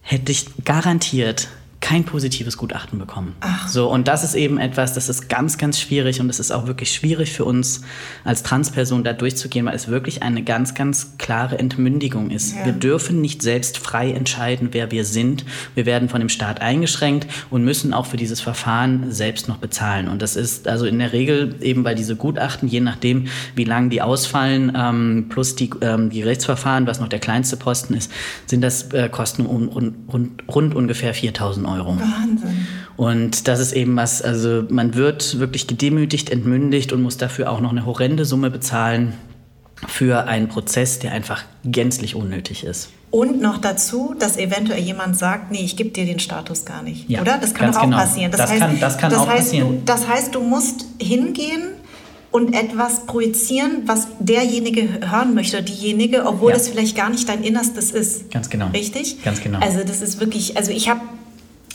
hätte ich garantiert kein positives Gutachten bekommen. Ach. So, und das ist eben etwas, das ist ganz, ganz schwierig und es ist auch wirklich schwierig für uns als Transperson da durchzugehen, weil es wirklich eine ganz, ganz klare Entmündigung ist. Ja. Wir dürfen nicht selbst frei entscheiden, wer wir sind. Wir werden von dem Staat eingeschränkt und müssen auch für dieses Verfahren selbst noch bezahlen. Und das ist also in der Regel eben bei diese Gutachten, je nachdem, wie lang die ausfallen, ähm, plus die, ähm, die Rechtsverfahren, was noch der kleinste Posten ist, sind das äh, Kosten um, rund, rund, rund ungefähr 4000 Euro. Wahnsinn. Und das ist eben was, also man wird wirklich gedemütigt, entmündigt und muss dafür auch noch eine horrende Summe bezahlen für einen Prozess, der einfach gänzlich unnötig ist. Und noch dazu, dass eventuell jemand sagt, nee, ich gebe dir den Status gar nicht. Ja, oder? Das kann auch genau. passieren. Das, das, heißt, kann, das kann das auch heißt, passieren. Du, das heißt, du musst hingehen und etwas projizieren, was derjenige hören möchte, diejenige, obwohl ja. das vielleicht gar nicht dein Innerstes ist. Ganz genau. Richtig? Ganz genau. Also das ist wirklich, also ich habe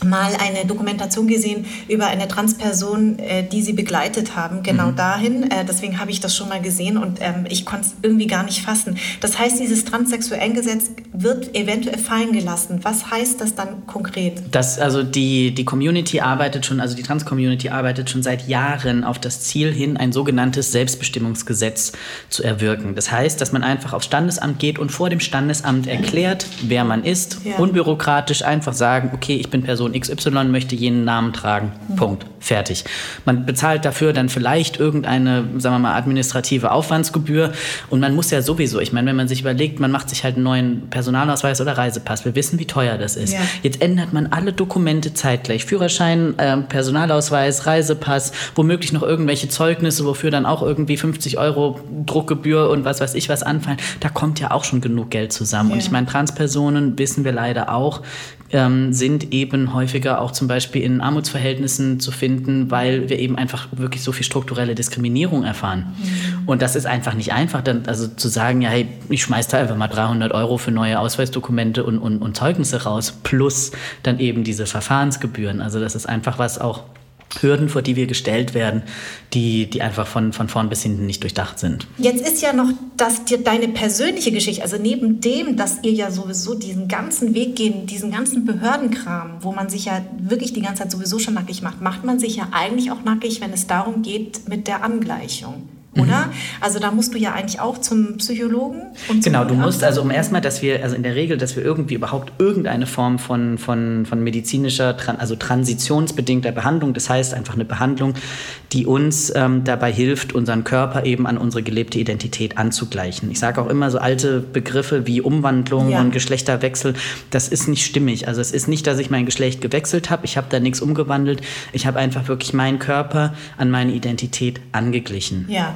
mal eine Dokumentation gesehen über eine Transperson, äh, die sie begleitet haben, genau mhm. dahin. Äh, deswegen habe ich das schon mal gesehen und ähm, ich konnte es irgendwie gar nicht fassen. Das heißt, dieses transsexuellen Gesetz wird eventuell fallen gelassen. Was heißt das dann konkret? Das, also die, die Community arbeitet schon, also die Trans-Community arbeitet schon seit Jahren auf das Ziel hin, ein sogenanntes Selbstbestimmungsgesetz zu erwirken. Das heißt, dass man einfach aufs Standesamt geht und vor dem Standesamt erklärt, wer man ist, ja. unbürokratisch einfach sagen, okay, ich bin Person XY möchte jenen Namen tragen. Mhm. Punkt. Fertig. Man bezahlt dafür dann vielleicht irgendeine, sagen wir mal, administrative Aufwandsgebühr. Und man muss ja sowieso, ich meine, wenn man sich überlegt, man macht sich halt einen neuen Personalausweis oder Reisepass. Wir wissen, wie teuer das ist. Ja. Jetzt ändert man alle Dokumente zeitgleich. Führerschein, äh, Personalausweis, Reisepass, womöglich noch irgendwelche Zeugnisse, wofür dann auch irgendwie 50 Euro Druckgebühr und was weiß ich was anfallen. Da kommt ja auch schon genug Geld zusammen. Ja. Und ich meine, Transpersonen, wissen wir leider auch, ähm, sind eben häufiger auch zum Beispiel in Armutsverhältnissen zu finden, weil wir eben einfach wirklich so viel strukturelle Diskriminierung erfahren. Mhm. Und das ist einfach nicht einfach, dann also zu sagen, ja, hey, ich schmeiß da einfach mal 300 Euro für neue Ausweisdokumente und, und, und Zeugnisse raus, plus dann eben diese Verfahrensgebühren. Also das ist einfach was auch Hürden, vor die wir gestellt werden, die, die einfach von, von vorn bis hinten nicht durchdacht sind. Jetzt ist ja noch das, die, deine persönliche Geschichte, also neben dem, dass ihr ja sowieso diesen ganzen Weg gehen, diesen ganzen Behördenkram, wo man sich ja wirklich die ganze Zeit sowieso schon nackig macht, macht man sich ja eigentlich auch nackig, wenn es darum geht mit der Angleichung oder? Mhm. Also da musst du ja eigentlich auch zum Psychologen. Und genau, du musst also um erstmal, dass wir, also in der Regel, dass wir irgendwie überhaupt irgendeine Form von, von, von medizinischer, also transitionsbedingter Behandlung, das heißt einfach eine Behandlung, die uns ähm, dabei hilft, unseren Körper eben an unsere gelebte Identität anzugleichen. Ich sage auch immer so alte Begriffe wie Umwandlung ja. und Geschlechterwechsel, das ist nicht stimmig. Also es ist nicht, dass ich mein Geschlecht gewechselt habe, ich habe da nichts umgewandelt, ich habe einfach wirklich meinen Körper an meine Identität angeglichen. Ja.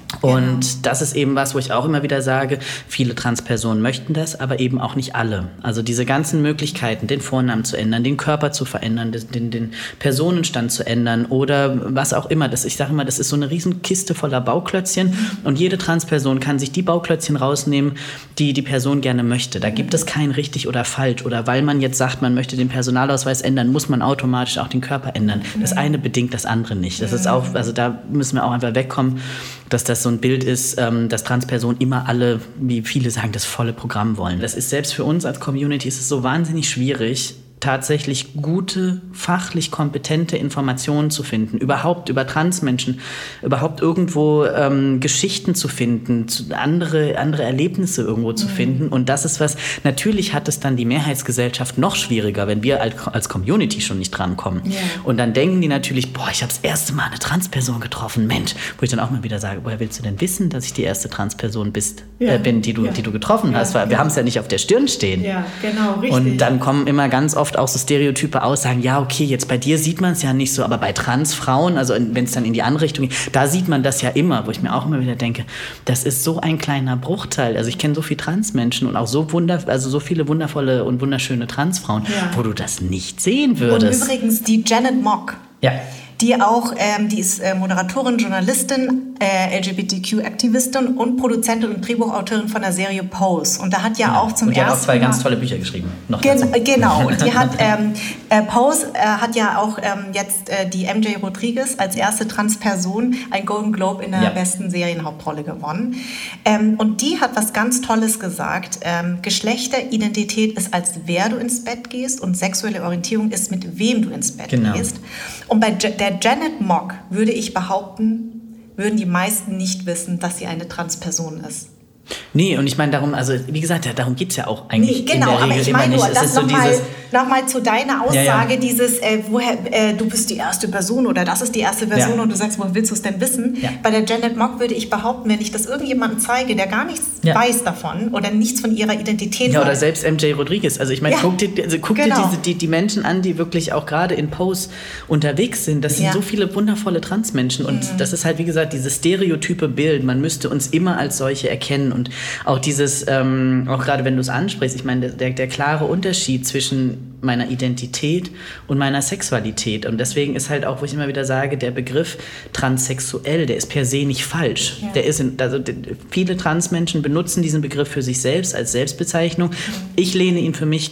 Und genau. das ist eben was, wo ich auch immer wieder sage, viele Transpersonen möchten das, aber eben auch nicht alle. Also diese ganzen Möglichkeiten, den Vornamen zu ändern, den Körper zu verändern, den, den Personenstand zu ändern oder was auch immer. Das, ich sage immer, das ist so eine riesen Kiste voller Bauklötzchen und jede Transperson kann sich die Bauklötzchen rausnehmen, die die Person gerne möchte. Da gibt es kein richtig oder falsch. Oder weil man jetzt sagt, man möchte den Personalausweis ändern, muss man automatisch auch den Körper ändern. Das eine bedingt das andere nicht. Das ist auch, also da müssen wir auch einfach wegkommen, dass das so ein Bild ist, ähm, dass Transpersonen immer alle, wie viele sagen, das volle Programm wollen. Das ist selbst für uns als Community ist es so wahnsinnig schwierig, tatsächlich gute, fachlich kompetente Informationen zu finden, überhaupt über Transmenschen, überhaupt irgendwo ähm, Geschichten zu finden, zu, andere, andere Erlebnisse irgendwo zu mhm. finden. Und das ist was, natürlich hat es dann die Mehrheitsgesellschaft noch schwieriger, wenn wir als, als Community schon nicht drankommen. Ja. Und dann denken die natürlich, boah, ich habe das erste Mal eine Transperson getroffen, Mensch, wo ich dann auch mal wieder sage, woher willst du denn wissen, dass ich die erste Transperson bist, ja. äh, bin, die du, ja. die du getroffen hast? Weil wir haben es ja nicht auf der Stirn stehen. Ja, genau, richtig. Und dann kommen immer ganz oft oft auch so stereotype Aussagen, ja, okay, jetzt bei dir sieht man es ja nicht so, aber bei Transfrauen, also wenn es dann in die andere Richtung geht, da sieht man das ja immer, wo ich mir auch immer wieder denke, das ist so ein kleiner Bruchteil. Also ich kenne so viele Transmenschen und auch so wunder, also so viele wundervolle und wunderschöne Transfrauen, ja. wo du das nicht sehen würdest. Und übrigens die Janet Mock. Ja die auch, ähm, die ist äh, Moderatorin, Journalistin, äh, LGBTQ-Aktivistin und Produzentin und Drehbuchautorin von der Serie Pose. Und da hat ja, ja. auch zum und die ersten hat auch zwei Mal, ganz tolle Bücher geschrieben. Noch gen genau. Und die hat ähm, äh, Pose äh, hat ja auch ähm, jetzt äh, die MJ Rodriguez als erste Transperson ein Golden Globe in der ja. besten Serienhauptrolle gewonnen. Ähm, und die hat was ganz Tolles gesagt. Ähm, Geschlechteridentität ist als wer du ins Bett gehst und sexuelle Orientierung ist mit wem du ins Bett genau. gehst. Und bei der Janet Mock würde ich behaupten, würden die meisten nicht wissen, dass sie eine Transperson ist. Nee, und ich meine darum, also wie gesagt, darum geht es ja auch eigentlich. Nee, genau, aber ich meine nur, das so nochmal noch mal zu deiner Aussage, ja, ja. dieses, äh, woher, äh, du bist die erste Person oder das ist die erste Person ja. und du sagst, woher willst du es denn wissen? Bei der Janet Mock würde ich behaupten, wenn ich das irgendjemandem zeige, der gar nichts weiß davon oder nichts von ihrer Identität Ja, oder selbst MJ Rodriguez. Also ich meine, guck dir, also guck genau. dir diese, die, die Menschen an, die wirklich auch gerade in Pose unterwegs sind. Das sind so viele wundervolle Transmenschen und mhm. das ist halt, wie gesagt, dieses stereotype Bild. Man müsste uns immer als solche erkennen und auch dieses, ähm, auch gerade wenn du es ansprichst, ich meine, der, der klare Unterschied zwischen meiner Identität und meiner Sexualität. Und deswegen ist halt auch, wo ich immer wieder sage, der Begriff transsexuell, der ist per se nicht falsch. Ja. Der ist in, also viele Transmenschen benutzen diesen Begriff für sich selbst als Selbstbezeichnung. Ich lehne ihn für mich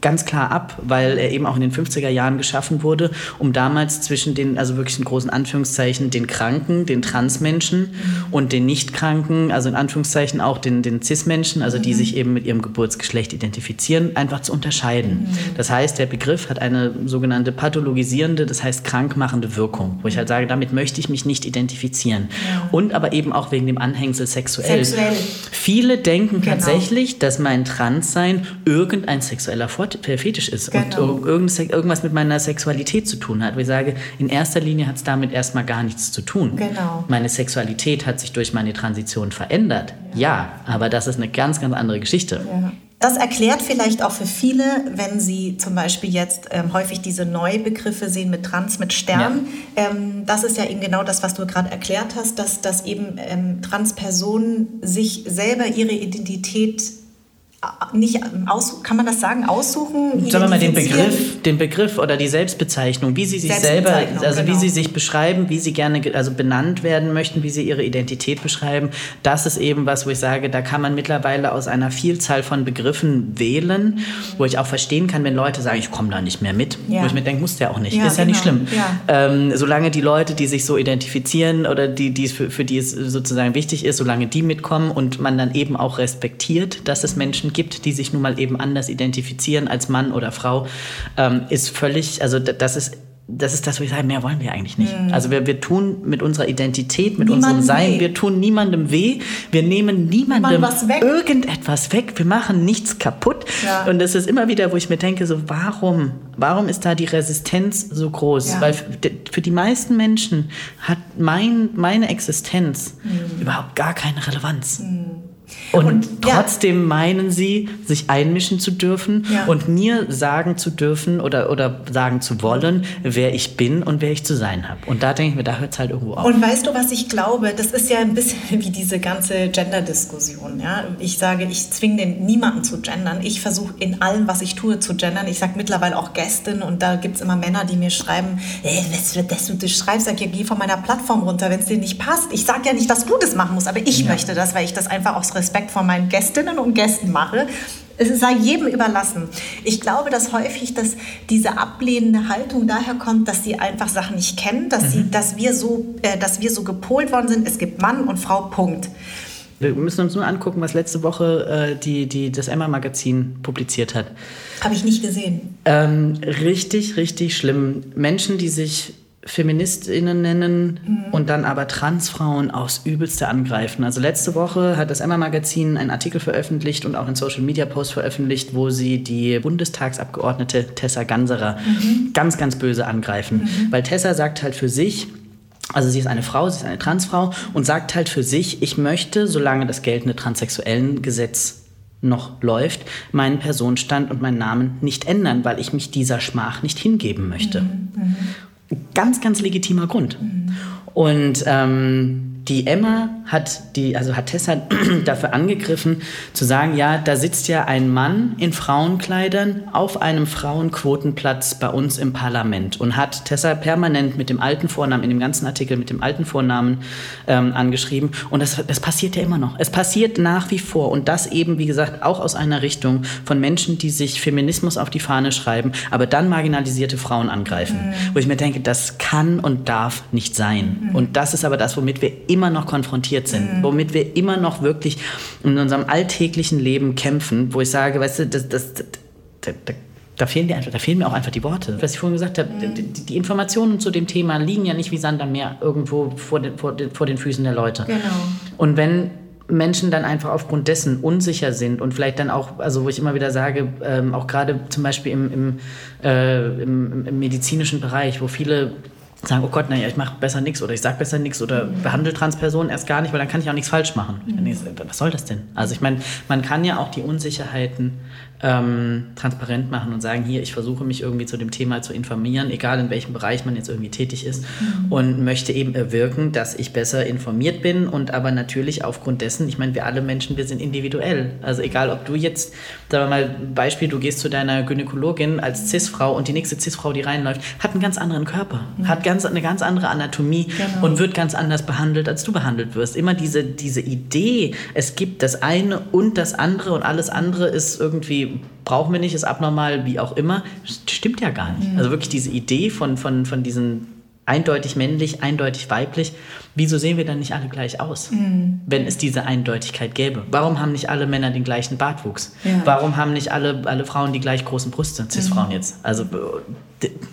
ganz klar ab, weil er eben auch in den 50er Jahren geschaffen wurde, um damals zwischen den, also wirklich in großen Anführungszeichen, den Kranken, den Transmenschen mhm. und den Nichtkranken, also in Anführungszeichen auch den, den Cis-Menschen, also die mhm. sich eben mit ihrem Geburtsgeschlecht identifizieren, einfach zu unterscheiden. Mhm. Das heißt, der Begriff hat eine sogenannte pathologisierende, das heißt krankmachende Wirkung, wo ich halt sage, damit möchte ich mich nicht identifizieren. Ja. Und aber eben auch wegen dem Anhängsel sexuell. sexuell. Viele denken genau. tatsächlich, dass mein Transsein irgendein sexueller Fetisch ist genau. und irgendwas mit meiner Sexualität zu tun hat. Wo ich sage, in erster Linie hat es damit erstmal gar nichts zu tun. Genau. Meine Sexualität hat sich durch meine Transition verändert. Ja, ja aber das ist eine ganz, ganz andere Geschichte. Ja. Das erklärt vielleicht auch für viele, wenn sie zum Beispiel jetzt ähm, häufig diese Neubegriffe sehen mit Trans, mit Stern. Ja. Ähm, das ist ja eben genau das, was du gerade erklärt hast, dass, dass eben ähm, Transpersonen sich selber ihre Identität nicht aus, kann man das sagen, aussuchen? Sagen wir mal den Begriff, den Begriff oder die Selbstbezeichnung, wie sie sich selber, also genau. wie sie sich beschreiben, wie sie gerne also benannt werden möchten, wie sie ihre Identität beschreiben. Das ist eben was, wo ich sage, da kann man mittlerweile aus einer Vielzahl von Begriffen wählen, wo ich auch verstehen kann, wenn Leute sagen, ich komme da nicht mehr mit. Ja. Wo ich mir denke, muss der auch nicht. Ja, ist ja genau. nicht schlimm. Ja. Ähm, solange die Leute, die sich so identifizieren oder die, die für, für die es sozusagen wichtig ist, solange die mitkommen und man dann eben auch respektiert, dass es Menschen Menschen gibt, die sich nun mal eben anders identifizieren als Mann oder Frau, ähm, ist völlig, also das ist das ist das, wo ich sage, mehr wollen wir eigentlich nicht. Mhm. Also wir, wir tun mit unserer Identität, mit Niemandem unserem Sein, weh. wir tun niemandem weh, wir nehmen niemandem weg. irgendetwas weg, wir machen nichts kaputt. Ja. Und das ist immer wieder, wo ich mir denke, so warum, warum ist da die Resistenz so groß? Ja. Weil für die meisten Menschen hat mein, meine Existenz mhm. überhaupt gar keine Relevanz. Mhm. Und, und trotzdem ja. meinen sie, sich einmischen zu dürfen ja. und mir sagen zu dürfen oder, oder sagen zu wollen, wer ich bin und wer ich zu sein habe. Und da denke ich mir, da hört es halt irgendwo auf. Und weißt du, was ich glaube? Das ist ja ein bisschen wie diese ganze Gender-Diskussion. Ja? Ich sage, ich zwinge den niemanden zu gendern. Ich versuche in allem, was ich tue, zu gendern. Ich sage mittlerweile auch Gästin und da gibt es immer Männer, die mir schreiben, ey, was wird das, du schreibst? Sag, ja, geh von meiner Plattform runter, wenn es dir nicht passt. Ich sage ja nicht, dass du das machen musst, aber ich ja. möchte das, weil ich das einfach aus Respekt vor meinen Gästinnen und Gästen mache. es sei jedem überlassen. Ich glaube, dass häufig dass diese ablehnende Haltung daher kommt, dass sie einfach Sachen nicht kennen, dass, mhm. sie, dass, wir so, äh, dass wir so gepolt worden sind, es gibt Mann und Frau, Punkt. Wir müssen uns nur angucken, was letzte Woche äh, die, die, das Emma-Magazin publiziert hat. Habe ich nicht gesehen. Ähm, richtig, richtig schlimm. Menschen, die sich Feministinnen nennen mhm. und dann aber Transfrauen aufs Übelste angreifen. Also letzte Woche hat das Emma-Magazin einen Artikel veröffentlicht und auch einen Social-Media-Post veröffentlicht, wo sie die Bundestagsabgeordnete Tessa Ganserer mhm. ganz, ganz böse angreifen. Mhm. Weil Tessa sagt halt für sich, also sie ist eine Frau, sie ist eine Transfrau und sagt halt für sich, ich möchte, solange das geltende transsexuellen Gesetz noch läuft, meinen Personenstand und meinen Namen nicht ändern, weil ich mich dieser Schmach nicht hingeben möchte. Mhm. Ganz, ganz legitimer Grund. Mhm. Und ähm, die Emma hat die, also hat Tessa dafür angegriffen, zu sagen, ja, da sitzt ja ein Mann in Frauenkleidern auf einem Frauenquotenplatz bei uns im Parlament und hat Tessa permanent mit dem alten Vornamen, in dem ganzen Artikel mit dem alten Vornamen ähm, angeschrieben. Und das, das passiert ja immer noch. Es passiert nach wie vor. Und das eben, wie gesagt, auch aus einer Richtung von Menschen, die sich Feminismus auf die Fahne schreiben, aber dann marginalisierte Frauen angreifen. Mhm. Wo ich mir denke, das kann und darf nicht sein. Mhm. Und das ist aber das, womit wir immer immer noch konfrontiert sind, mhm. womit wir immer noch wirklich in unserem alltäglichen Leben kämpfen, wo ich sage, weißt du, das, das, das, das da fehlen, einfach, da fehlen mir auch einfach die Worte. Was ich vorhin gesagt habe, mhm. die, die, Informationen zu dem Thema liegen ja nicht wie Sand am Meer irgendwo vor den, vor den, vor den Füßen der Leute. Genau. Und wenn Menschen dann einfach aufgrund dessen unsicher sind und vielleicht dann auch, also wo ich immer wieder sage, ähm, auch gerade zum Beispiel im, im, äh, im, im medizinischen Bereich, wo viele sagen, oh Gott, naja, ich mache besser nichts oder ich sage besser nichts oder mhm. behandle Transpersonen erst gar nicht, weil dann kann ich auch nichts falsch machen. Mhm. Was soll das denn? Also ich meine, man kann ja auch die Unsicherheiten ähm, transparent machen und sagen, hier, ich versuche mich irgendwie zu dem Thema zu informieren, egal in welchem Bereich man jetzt irgendwie tätig ist mhm. und möchte eben erwirken, dass ich besser informiert bin und aber natürlich aufgrund dessen, ich meine, wir alle Menschen, wir sind individuell. Also egal, ob du jetzt, sagen wir mal, Beispiel, du gehst zu deiner Gynäkologin als Cis-Frau und die nächste Cis-Frau, die reinläuft, hat einen ganz anderen Körper, mhm. hat ganz, eine ganz andere Anatomie genau. und wird ganz anders behandelt, als du behandelt wirst. Immer diese, diese Idee, es gibt das eine und das andere und alles andere ist irgendwie brauchen wir nicht, ist abnormal, wie auch immer, stimmt ja gar nicht. Mhm. Also wirklich diese Idee von, von, von diesen eindeutig männlich, eindeutig weiblich, wieso sehen wir dann nicht alle gleich aus, mhm. wenn es diese Eindeutigkeit gäbe? Warum haben nicht alle Männer den gleichen Bartwuchs? Ja. Warum haben nicht alle, alle Frauen die gleich großen Brüste, Cis-Frauen mhm. jetzt? Also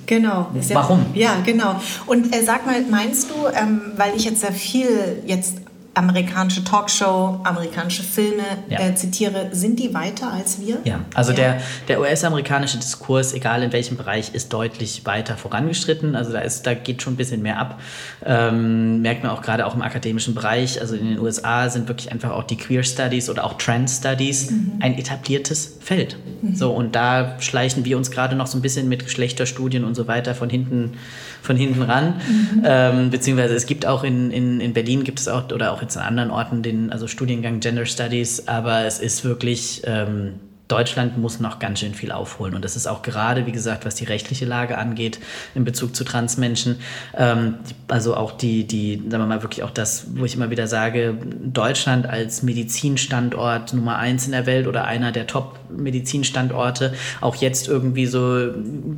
Genau. Warum? Ja, genau. Und äh, sag mal, meinst du, ähm, weil ich jetzt sehr viel jetzt amerikanische Talkshow, amerikanische Filme ja. äh, zitiere, sind die weiter als wir? Ja, also ja. der, der US-amerikanische Diskurs, egal in welchem Bereich, ist deutlich weiter vorangeschritten. Also da, ist, da geht schon ein bisschen mehr ab. Ähm, merkt man auch gerade auch im akademischen Bereich. Also in den USA sind wirklich einfach auch die Queer Studies oder auch Trans Studies mhm. ein etabliertes Feld. Mhm. So, und da schleichen wir uns gerade noch so ein bisschen mit Geschlechterstudien und so weiter von hinten, von hinten ran. Mhm. Ähm, beziehungsweise es gibt auch in, in, in Berlin gibt es auch, oder auch jetzt an anderen Orten den also Studiengang Gender Studies, aber es ist wirklich ähm, Deutschland muss noch ganz schön viel aufholen. Und das ist auch gerade, wie gesagt, was die rechtliche Lage angeht in Bezug zu Transmenschen. Ähm, also auch die, die, sagen wir mal, wirklich auch das, wo ich immer wieder sage, Deutschland als Medizinstandort Nummer eins in der Welt oder einer der Top-Medizinstandorte, auch jetzt irgendwie so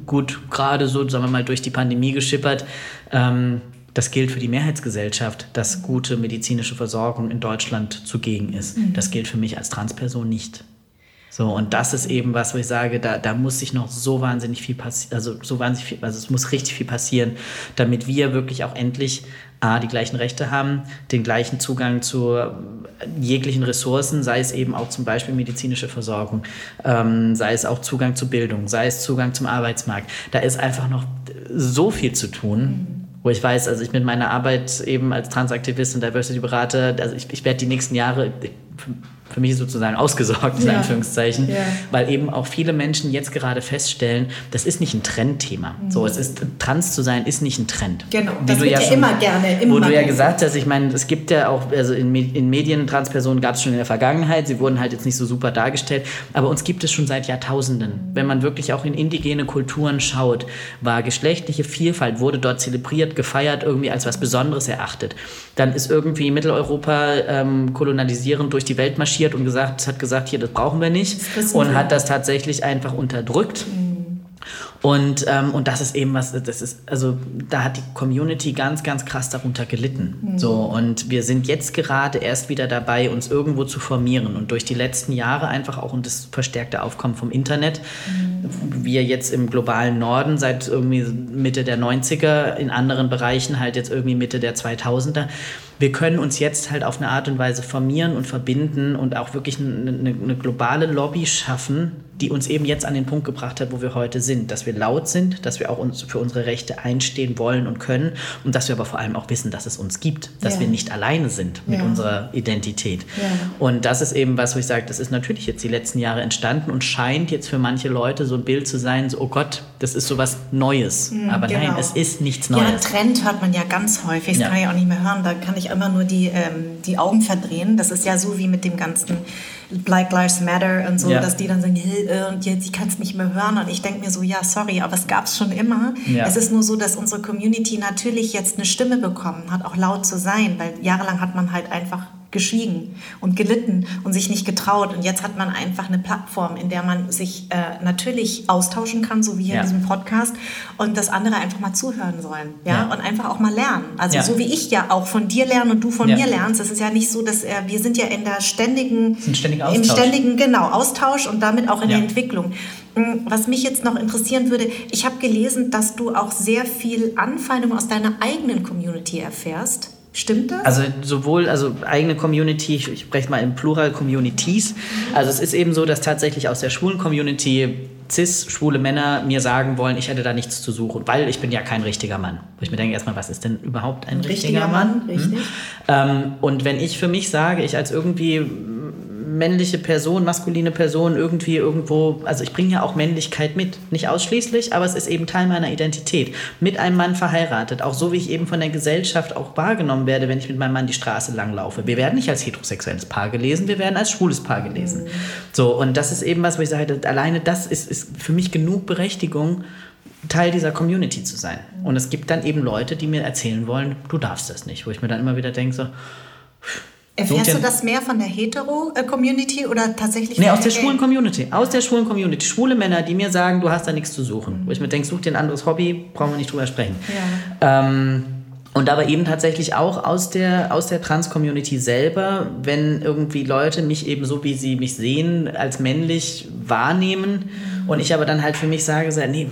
gut gerade so, sagen wir mal, durch die Pandemie geschippert. Ähm, das gilt für die Mehrheitsgesellschaft, dass gute medizinische Versorgung in Deutschland zugegen ist. Mhm. Das gilt für mich als Transperson nicht. So, und das ist eben was, wo ich sage, da, da muss sich noch so wahnsinnig viel passieren, also so wahnsinnig viel, also es muss richtig viel passieren, damit wir wirklich auch endlich A, die gleichen Rechte haben, den gleichen Zugang zu jeglichen Ressourcen, sei es eben auch zum Beispiel medizinische Versorgung, ähm, sei es auch Zugang zu Bildung, sei es Zugang zum Arbeitsmarkt. Da ist einfach noch so viel zu tun. Mhm wo ich weiß, also ich mit meiner Arbeit eben als Transaktivist und Diversity-Berater, also ich, ich werde die nächsten Jahre, für mich sozusagen ausgesorgt, in ja. Anführungszeichen, ja. weil eben auch viele Menschen jetzt gerade feststellen, das ist nicht ein Trendthema. Mhm. So, es ist, trans zu sein ist nicht ein Trend. Genau, Wie das wird ja, schon, immer gerne. Immer wo du ja gesagt hast, ich meine, es gibt ja auch, also in, in Medien, Transpersonen gab es schon in der Vergangenheit, sie wurden halt jetzt nicht so super dargestellt, aber uns gibt es schon seit Jahrtausenden. Wenn man wirklich auch in indigene Kulturen schaut, war geschlechtliche Vielfalt, wurde dort zelebriert, gefeiert, irgendwie als was Besonderes erachtet. Dann ist irgendwie Mitteleuropa ähm, kolonialisierend durch die Weltmaschine marschiert und gesagt, hat gesagt, hier, das brauchen wir nicht. Und hat das tatsächlich einfach unterdrückt. Mhm und, ähm, und das ist eben was, das ist, also da hat die Community ganz, ganz krass darunter gelitten. Mhm. So, und wir sind jetzt gerade erst wieder dabei, uns irgendwo zu formieren. Und durch die letzten Jahre einfach auch und das verstärkte Aufkommen vom Internet, mhm. wir jetzt im globalen Norden seit irgendwie Mitte der 90er, in anderen Bereichen halt jetzt irgendwie Mitte der 2000er, wir können uns jetzt halt auf eine Art und Weise formieren und verbinden und auch wirklich eine, eine, eine, globale Lobby schaffen, die uns eben jetzt an den Punkt gebracht hat, wo wir heute sind. Dass wir laut sind, dass wir auch uns für unsere Rechte einstehen wollen und können und dass wir aber vor allem auch wissen, dass es uns gibt, dass ja. wir nicht alleine sind mit ja. unserer Identität. Ja. Und das ist eben was, wo ich sage, das ist natürlich jetzt die letzten Jahre entstanden und scheint jetzt für manche Leute so ein Bild zu sein, so, oh Gott, das ist so was Neues. Mhm, aber genau. nein, es ist nichts Neues. Ja, Trend hört man ja ganz häufig, das kann ich auch nicht mehr hören, da kann ich immer nur die, ähm, die Augen verdrehen. Das ist ja so wie mit dem ganzen Black Lives Matter und so, ja. dass die dann sagen, äh, und jetzt, ich kann es nicht mehr hören. Und ich denke mir so, ja, sorry, aber es gab es schon immer. Ja. Es ist nur so, dass unsere Community natürlich jetzt eine Stimme bekommen hat, auch laut zu sein, weil jahrelang hat man halt einfach geschwiegen und gelitten und sich nicht getraut. Und jetzt hat man einfach eine Plattform, in der man sich äh, natürlich austauschen kann, so wie hier ja. in diesem Podcast, und das andere einfach mal zuhören sollen. Ja? ja. Und einfach auch mal lernen. Also ja. so wie ich ja auch von dir lerne und du von mir lernst. Es ist ja nicht so, dass äh, wir sind ja in der ständigen, ständigen im ständigen genau, Austausch und damit auch in der Entwicklung. Hm, was mich jetzt noch interessieren würde, ich habe gelesen, dass du auch sehr viel Anfeindung aus deiner eigenen Community erfährst. Stimmt das? Also sowohl, also eigene Community, ich, ich spreche mal im Plural Communities. Also es ist eben so, dass tatsächlich aus der schwulen Community cis schwule Männer mir sagen wollen, ich hätte da nichts zu suchen, weil ich bin ja kein richtiger Mann. Wo ich mir denke erstmal, was ist denn überhaupt ein richtiger, richtiger Mann? Mann? Richtig. Hm? Ähm, und wenn ich für mich sage, ich als irgendwie männliche Person, maskuline Person irgendwie irgendwo, also ich bringe ja auch Männlichkeit mit, nicht ausschließlich, aber es ist eben Teil meiner Identität. Mit einem Mann verheiratet, auch so wie ich eben von der Gesellschaft auch wahrgenommen werde, wenn ich mit meinem Mann die Straße lang laufe. Wir werden nicht als heterosexuelles Paar gelesen, wir werden als schwules Paar gelesen. So, und das ist eben was, wo ich sage, alleine das ist, ist für mich genug Berechtigung, Teil dieser Community zu sein. Und es gibt dann eben Leute, die mir erzählen wollen, du darfst das nicht, wo ich mir dann immer wieder denke, so, Erfährst du das mehr von der Hetero-Community oder tatsächlich? Nee, aus der schwulen Community. Aus der schwulen Community. Schwule Männer, die mir sagen, du hast da nichts zu suchen. Mhm. Wo ich mir denke, such dir ein anderes Hobby, brauchen wir nicht drüber sprechen. Ja. Ähm, und aber eben tatsächlich auch aus der, aus der Trans-Community selber, wenn irgendwie Leute mich eben so, wie sie mich sehen, als männlich wahrnehmen mhm. und ich aber dann halt für mich sage, nee,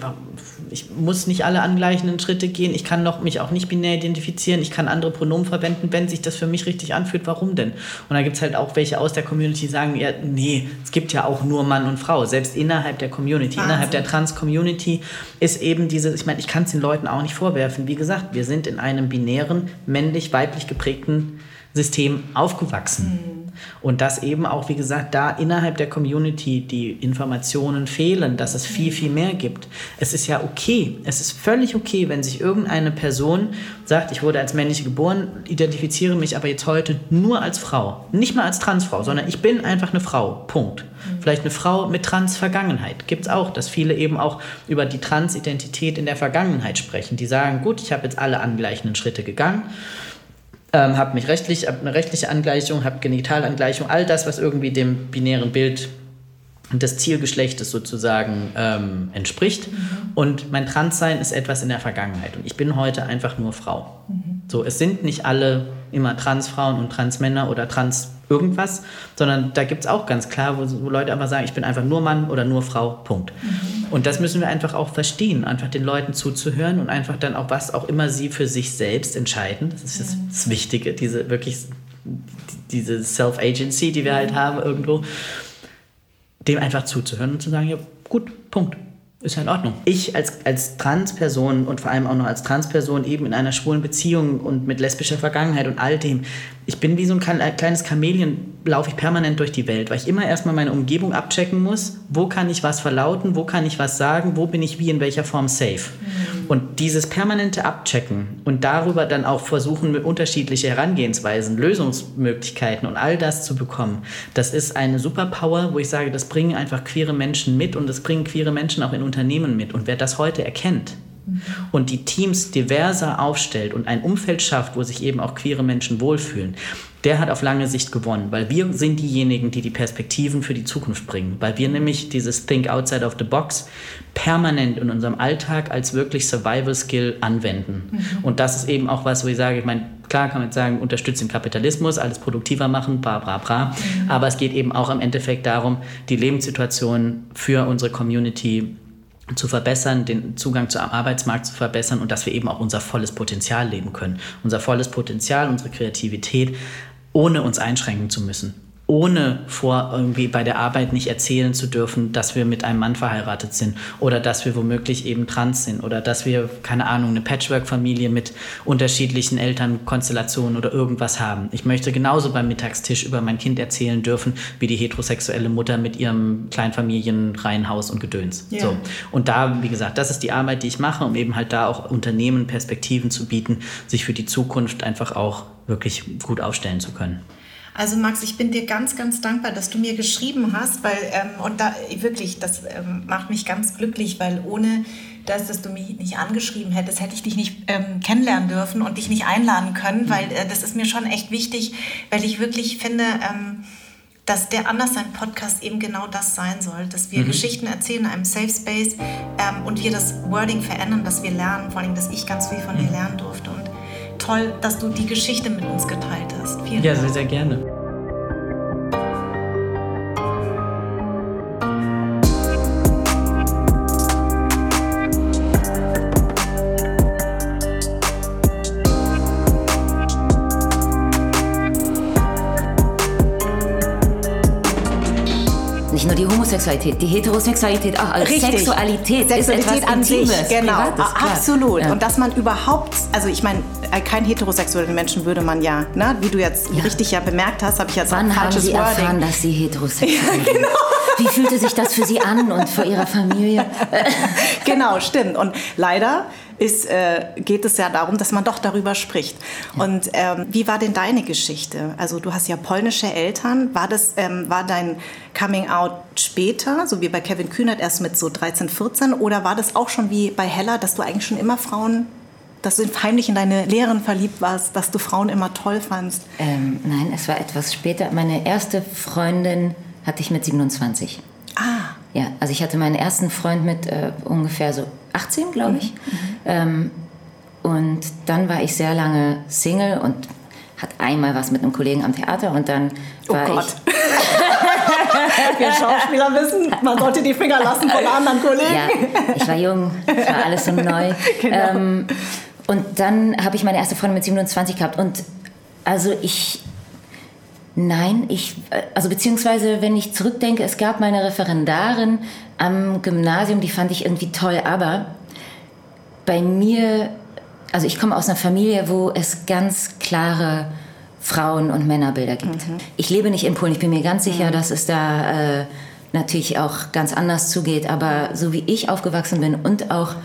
ich muss nicht alle angleichenden Schritte gehen, ich kann noch mich auch nicht binär identifizieren, ich kann andere Pronomen verwenden, wenn sich das für mich richtig anfühlt, warum denn? Und da gibt es halt auch welche aus der Community, die sagen, ja, nee, es gibt ja auch nur Mann und Frau, selbst innerhalb der Community, Wahnsinn. innerhalb der Trans-Community ist eben diese, ich meine, ich kann es den Leuten auch nicht vorwerfen, wie gesagt, wir sind in einem binären, männlich-weiblich geprägten System aufgewachsen. Mhm. Und dass eben auch, wie gesagt, da innerhalb der Community die Informationen fehlen, dass es viel, viel mehr gibt. Es ist ja okay, es ist völlig okay, wenn sich irgendeine Person sagt, ich wurde als männliche geboren, identifiziere mich aber jetzt heute nur als Frau. Nicht mal als Transfrau, sondern ich bin einfach eine Frau. Punkt. Vielleicht eine Frau mit Trans-Vergangenheit. Gibt es auch, dass viele eben auch über die Transidentität in der Vergangenheit sprechen. Die sagen, gut, ich habe jetzt alle angleichenden Schritte gegangen ähm, habe mich rechtlich, hab eine rechtliche Angleichung, habe Genitalangleichung, all das, was irgendwie dem binären Bild des Zielgeschlechtes sozusagen ähm, entspricht. Mhm. Und mein Transsein ist etwas in der Vergangenheit. Und ich bin heute einfach nur Frau. Mhm. So, es sind nicht alle immer Transfrauen und Transmänner oder Trans irgendwas, sondern da gibt es auch ganz klar, wo, wo, Leute einfach sagen, ich bin einfach nur Mann oder nur Frau, Punkt. Mhm. Und das müssen wir einfach auch verstehen, einfach den Leuten zuzuhören und einfach dann auch, was auch immer sie für sich selbst entscheiden. Das ist das, das Wichtige, diese wirklich, diese Self-Agency, die wir halt haben irgendwo, dem einfach zuzuhören und zu sagen, ja, gut, Punkt ist ja in Ordnung. Ich als, als Transperson und vor allem auch noch als Transperson eben in einer schwulen Beziehung und mit lesbischer Vergangenheit und all dem, ich bin wie so ein kleines Chamäleon, laufe ich permanent durch die Welt, weil ich immer erstmal meine Umgebung abchecken muss. Wo kann ich was verlauten? Wo kann ich was sagen? Wo bin ich wie in welcher Form safe? Mhm. Und dieses permanente Abchecken und darüber dann auch versuchen, mit unterschiedliche Herangehensweisen, Lösungsmöglichkeiten und all das zu bekommen, das ist eine Superpower, wo ich sage, das bringen einfach queere Menschen mit und das bringen queere Menschen auch in Unternehmen mit. Und wer das heute erkennt, und die Teams diverser aufstellt und ein Umfeld schafft, wo sich eben auch queere Menschen wohlfühlen, der hat auf lange Sicht gewonnen, weil wir sind diejenigen, die die Perspektiven für die Zukunft bringen, weil wir nämlich dieses Think Outside of the Box permanent in unserem Alltag als wirklich Survival Skill anwenden. Mhm. Und das ist eben auch was, wo ich sage, ich meine, klar kann man jetzt sagen, unterstützt den Kapitalismus, alles produktiver machen, bra bra bra, mhm. aber es geht eben auch im Endeffekt darum, die Lebenssituation für unsere Community zu verbessern, den Zugang zum Arbeitsmarkt zu verbessern und dass wir eben auch unser volles Potenzial leben können. Unser volles Potenzial, unsere Kreativität, ohne uns einschränken zu müssen ohne vor irgendwie bei der Arbeit nicht erzählen zu dürfen, dass wir mit einem Mann verheiratet sind oder dass wir womöglich eben trans sind oder dass wir, keine Ahnung, eine Patchwork-Familie mit unterschiedlichen Elternkonstellationen oder irgendwas haben. Ich möchte genauso beim Mittagstisch über mein Kind erzählen dürfen, wie die heterosexuelle Mutter mit ihrem Kleinfamilienreihenhaus und Gedöns. Ja. So. Und da, wie gesagt, das ist die Arbeit, die ich mache, um eben halt da auch Unternehmen Perspektiven zu bieten, sich für die Zukunft einfach auch wirklich gut aufstellen zu können. Also Max, ich bin dir ganz, ganz dankbar, dass du mir geschrieben hast, weil ähm, und da wirklich, das ähm, macht mich ganz glücklich, weil ohne dass, dass du mich nicht angeschrieben hättest, hätte ich dich nicht ähm, kennenlernen dürfen und dich nicht einladen können, mhm. weil äh, das ist mir schon echt wichtig, weil ich wirklich finde, ähm, dass der Anderssein Podcast eben genau das sein soll, dass wir mhm. Geschichten erzählen in einem Safe Space ähm, und wir das Wording verändern, dass wir lernen, vor allem, dass ich ganz viel von mhm. dir lernen durfte und toll, dass du die Geschichte mit uns geteilt hast. Vielen ja, Dank. sehr, sehr gerne. Homosexualität, die Heterosexualität auch als Richtig. Sexualität, Sexualität ist an sich, genau, Privates, absolut. Ja. Und dass man überhaupt, also ich meine, äh, kein heterosexuellen Menschen würde man ja, ne, wie du jetzt ja. richtig ja bemerkt hast, habe ich jetzt Wann ein falsches haben Sie Wording. erfahren, dass Sie heterosexuell sind? Ja, genau. Wie fühlte sich das für Sie an und für Ihre Familie? genau, stimmt. Und leider ist, äh, geht es ja darum, dass man doch darüber spricht. Ja. Und ähm, wie war denn deine Geschichte? Also du hast ja polnische Eltern. War, das, ähm, war dein Coming Out später, so wie bei Kevin Kühnert, erst mit so 13, 14? Oder war das auch schon wie bei Hella, dass du eigentlich schon immer Frauen dass du heimlich in deine Lehrerin verliebt warst, dass du Frauen immer toll fandst? Ähm, nein, es war etwas später. Meine erste Freundin hatte ich mit 27. Ah. Ja, also ich hatte meinen ersten Freund mit äh, ungefähr so 18, glaube ich. Mhm. Ähm, und dann war ich sehr lange Single und hat einmal was mit einem Kollegen am Theater und dann oh war oh Gott. ich. Wir Schauspieler wissen, man sollte die Finger lassen von anderen Kollegen. Ja, ich war jung, es war alles so neu. Genau. Ähm, und dann habe ich meine erste Freundin mit 27 gehabt und also ich Nein, ich, also beziehungsweise wenn ich zurückdenke, es gab meine Referendarin am Gymnasium, die fand ich irgendwie toll, aber bei mir, also ich komme aus einer Familie, wo es ganz klare Frauen- und Männerbilder gibt. Mhm. Ich lebe nicht in Polen, ich bin mir ganz sicher, mhm. dass es da äh, natürlich auch ganz anders zugeht, aber so wie ich aufgewachsen bin und auch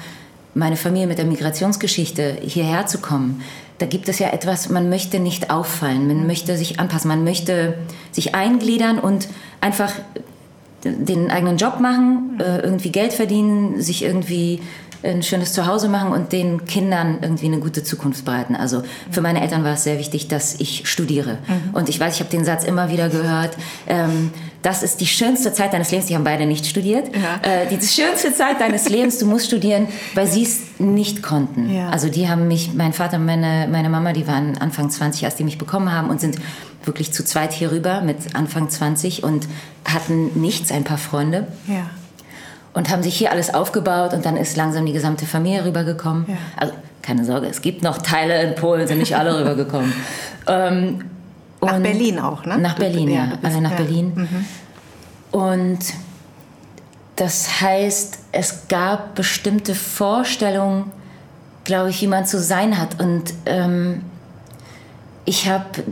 meine Familie mit der Migrationsgeschichte hierher zu kommen, da gibt es ja etwas, man möchte nicht auffallen, man möchte sich anpassen, man möchte sich eingliedern und einfach den eigenen Job machen, äh, irgendwie Geld verdienen, sich irgendwie ein schönes Zuhause machen und den Kindern irgendwie eine gute Zukunft bereiten. Also für meine Eltern war es sehr wichtig, dass ich studiere. Mhm. Und ich weiß, ich habe den Satz immer wieder gehört, ähm, das ist die schönste Zeit deines Lebens. Die haben beide nicht studiert. Ja. Äh, die schönste Zeit deines Lebens, du musst studieren, weil sie es nicht konnten. Ja. Also die haben mich, mein Vater und meine, meine Mama, die waren Anfang 20, als die mich bekommen haben und sind wirklich zu zweit hier rüber mit Anfang 20 und hatten nichts, ein paar Freunde. Ja und haben sich hier alles aufgebaut und dann ist langsam die gesamte Familie rübergekommen. Also keine Sorge, es gibt noch Teile in Polen, sind nicht alle rübergekommen. Ähm, nach Berlin auch, ne? Nach Berlin, du, ja. Bist, alle nach ja. Berlin. Mhm. Und das heißt, es gab bestimmte Vorstellungen, glaube ich, wie man zu sein hat. Und ähm, ich habe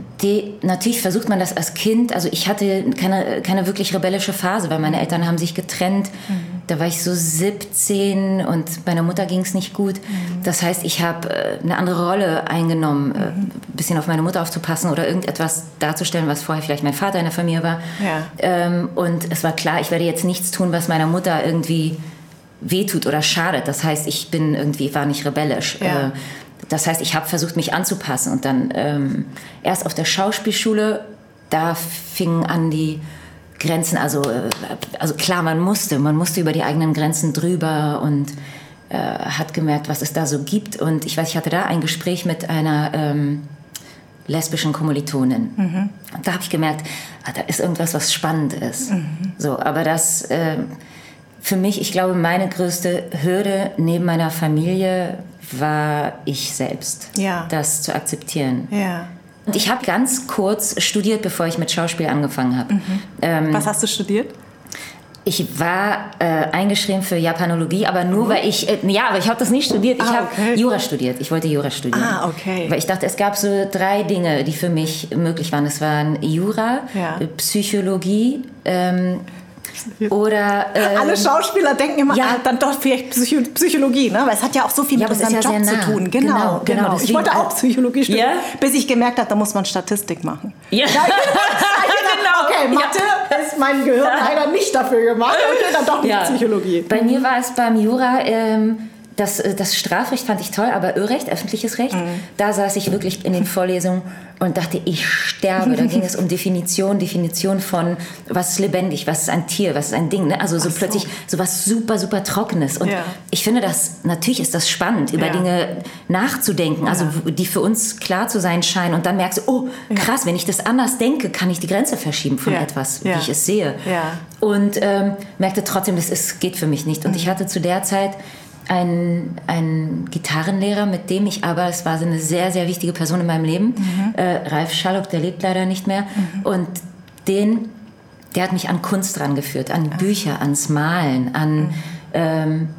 natürlich versucht man das als Kind, also ich hatte keine, keine wirklich rebellische Phase, weil meine Eltern haben sich getrennt. Mhm. Da war ich so 17 und meiner Mutter ging es nicht gut. Mhm. Das heißt, ich habe äh, eine andere Rolle eingenommen, äh, mhm. ein bisschen auf meine Mutter aufzupassen oder irgendetwas darzustellen, was vorher vielleicht mein Vater in der Familie war. Ja. Ähm, und es war klar, ich werde jetzt nichts tun, was meiner Mutter irgendwie wehtut oder schadet. Das heißt, ich bin irgendwie, war nicht rebellisch. Ja. Äh, das heißt, ich habe versucht, mich anzupassen. Und dann ähm, erst auf der Schauspielschule, da fingen an die Grenzen, also, äh, also klar, man musste, man musste über die eigenen Grenzen drüber und äh, hat gemerkt, was es da so gibt. Und ich weiß, ich hatte da ein Gespräch mit einer ähm, lesbischen Kommilitonin. Und da habe ich gemerkt, ah, da ist irgendwas, was spannend ist. So, aber das äh, für mich, ich glaube, meine größte Hürde neben meiner Familie war ich selbst. Ja. Das zu akzeptieren. Ja. Und ich habe ganz kurz studiert, bevor ich mit Schauspiel angefangen habe. Ähm, Was hast du studiert? ich war äh, eingeschrieben für Japanologie, aber nur weil ich, äh, ja, aber ich habe das nicht studiert. Ich Ah, habe okay. Jura studiert. Ich wollte Jura studieren. Ah, okay. Weil ich dachte, es gab so drei Dinge, die für mich möglich waren. Es waren Jura, Ja. Psychologie ähm, oder... ähm, Alle Schauspieler denken immer, ja. ah, dann doch vielleicht Psycho Psychologie, ne? weil es hat ja auch so viel Ja, mit unserem ja Job zu tun. Genau, Genau, genau. genau, Ich wollte auch Psychologie studieren, Ja? bis ich gemerkt habe, da muss man Statistik machen. Ja. Ja, genau. Okay, Mathe ist mein Gehirn leider nicht dafür gemacht. Okay, dann doch nicht. Psychologie. Bei mir war es beim Jura, ähm, das, äh, das Strafrecht fand ich toll, aber Irrrecht, öffentliches Recht, Mhm. da saß ich wirklich in den Vorlesungen und dachte, ich sterbe. Da ging es um Definition, Definition von, was ist lebendig, was ist ein Tier, was ist ein Ding. Ne? Also so, so. plötzlich so was super, super Trockenes. Und Ja. ich finde das, natürlich ist das spannend, über Ja. Dinge nachzudenken, also Ja. die für uns klar zu sein scheinen. Und dann merkst du, oh, krass, wenn ich das anders denke, kann ich die Grenze verschieben von etwas, wie ich es sehe. Und ähm, merkte trotzdem, das ist, geht für mich nicht. Und ich hatte zu der Zeit einen, einen Gitarrenlehrer, mit dem ich aber, es war so eine sehr, sehr wichtige Person in meinem Leben, äh, Ralf Schallock, der lebt leider nicht mehr. Und den, der hat mich an Kunst rangeführt, an Bücher, ans Malen, an ähm,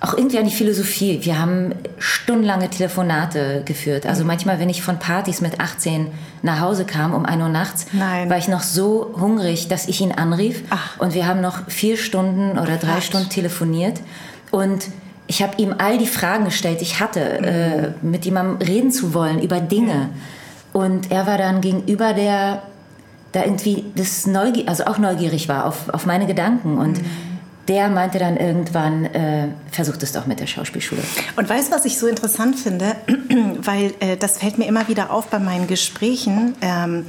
auch irgendwie an die Philosophie. Wir haben stundenlange Telefonate geführt. Also manchmal, wenn ich von Partys mit 18 nach Hause kam, um 1 Uhr nachts, Nein. war ich noch so hungrig, dass ich ihn anrief. Ach. Und wir haben noch vier Stunden oder drei Quatsch. Stunden telefoniert. Und ich habe ihm all die Fragen gestellt, die ich hatte, äh, mit jemandem reden zu wollen über Dinge. Und er war dann gegenüber der, da irgendwie das Neugier, also auch neugierig war auf, auf meine Gedanken. Und der meinte dann irgendwann, äh, versucht es doch mit der Schauspielschule. Und weißt du, was ich so interessant finde? Weil äh, das fällt mir immer wieder auf bei meinen Gesprächen, ähm,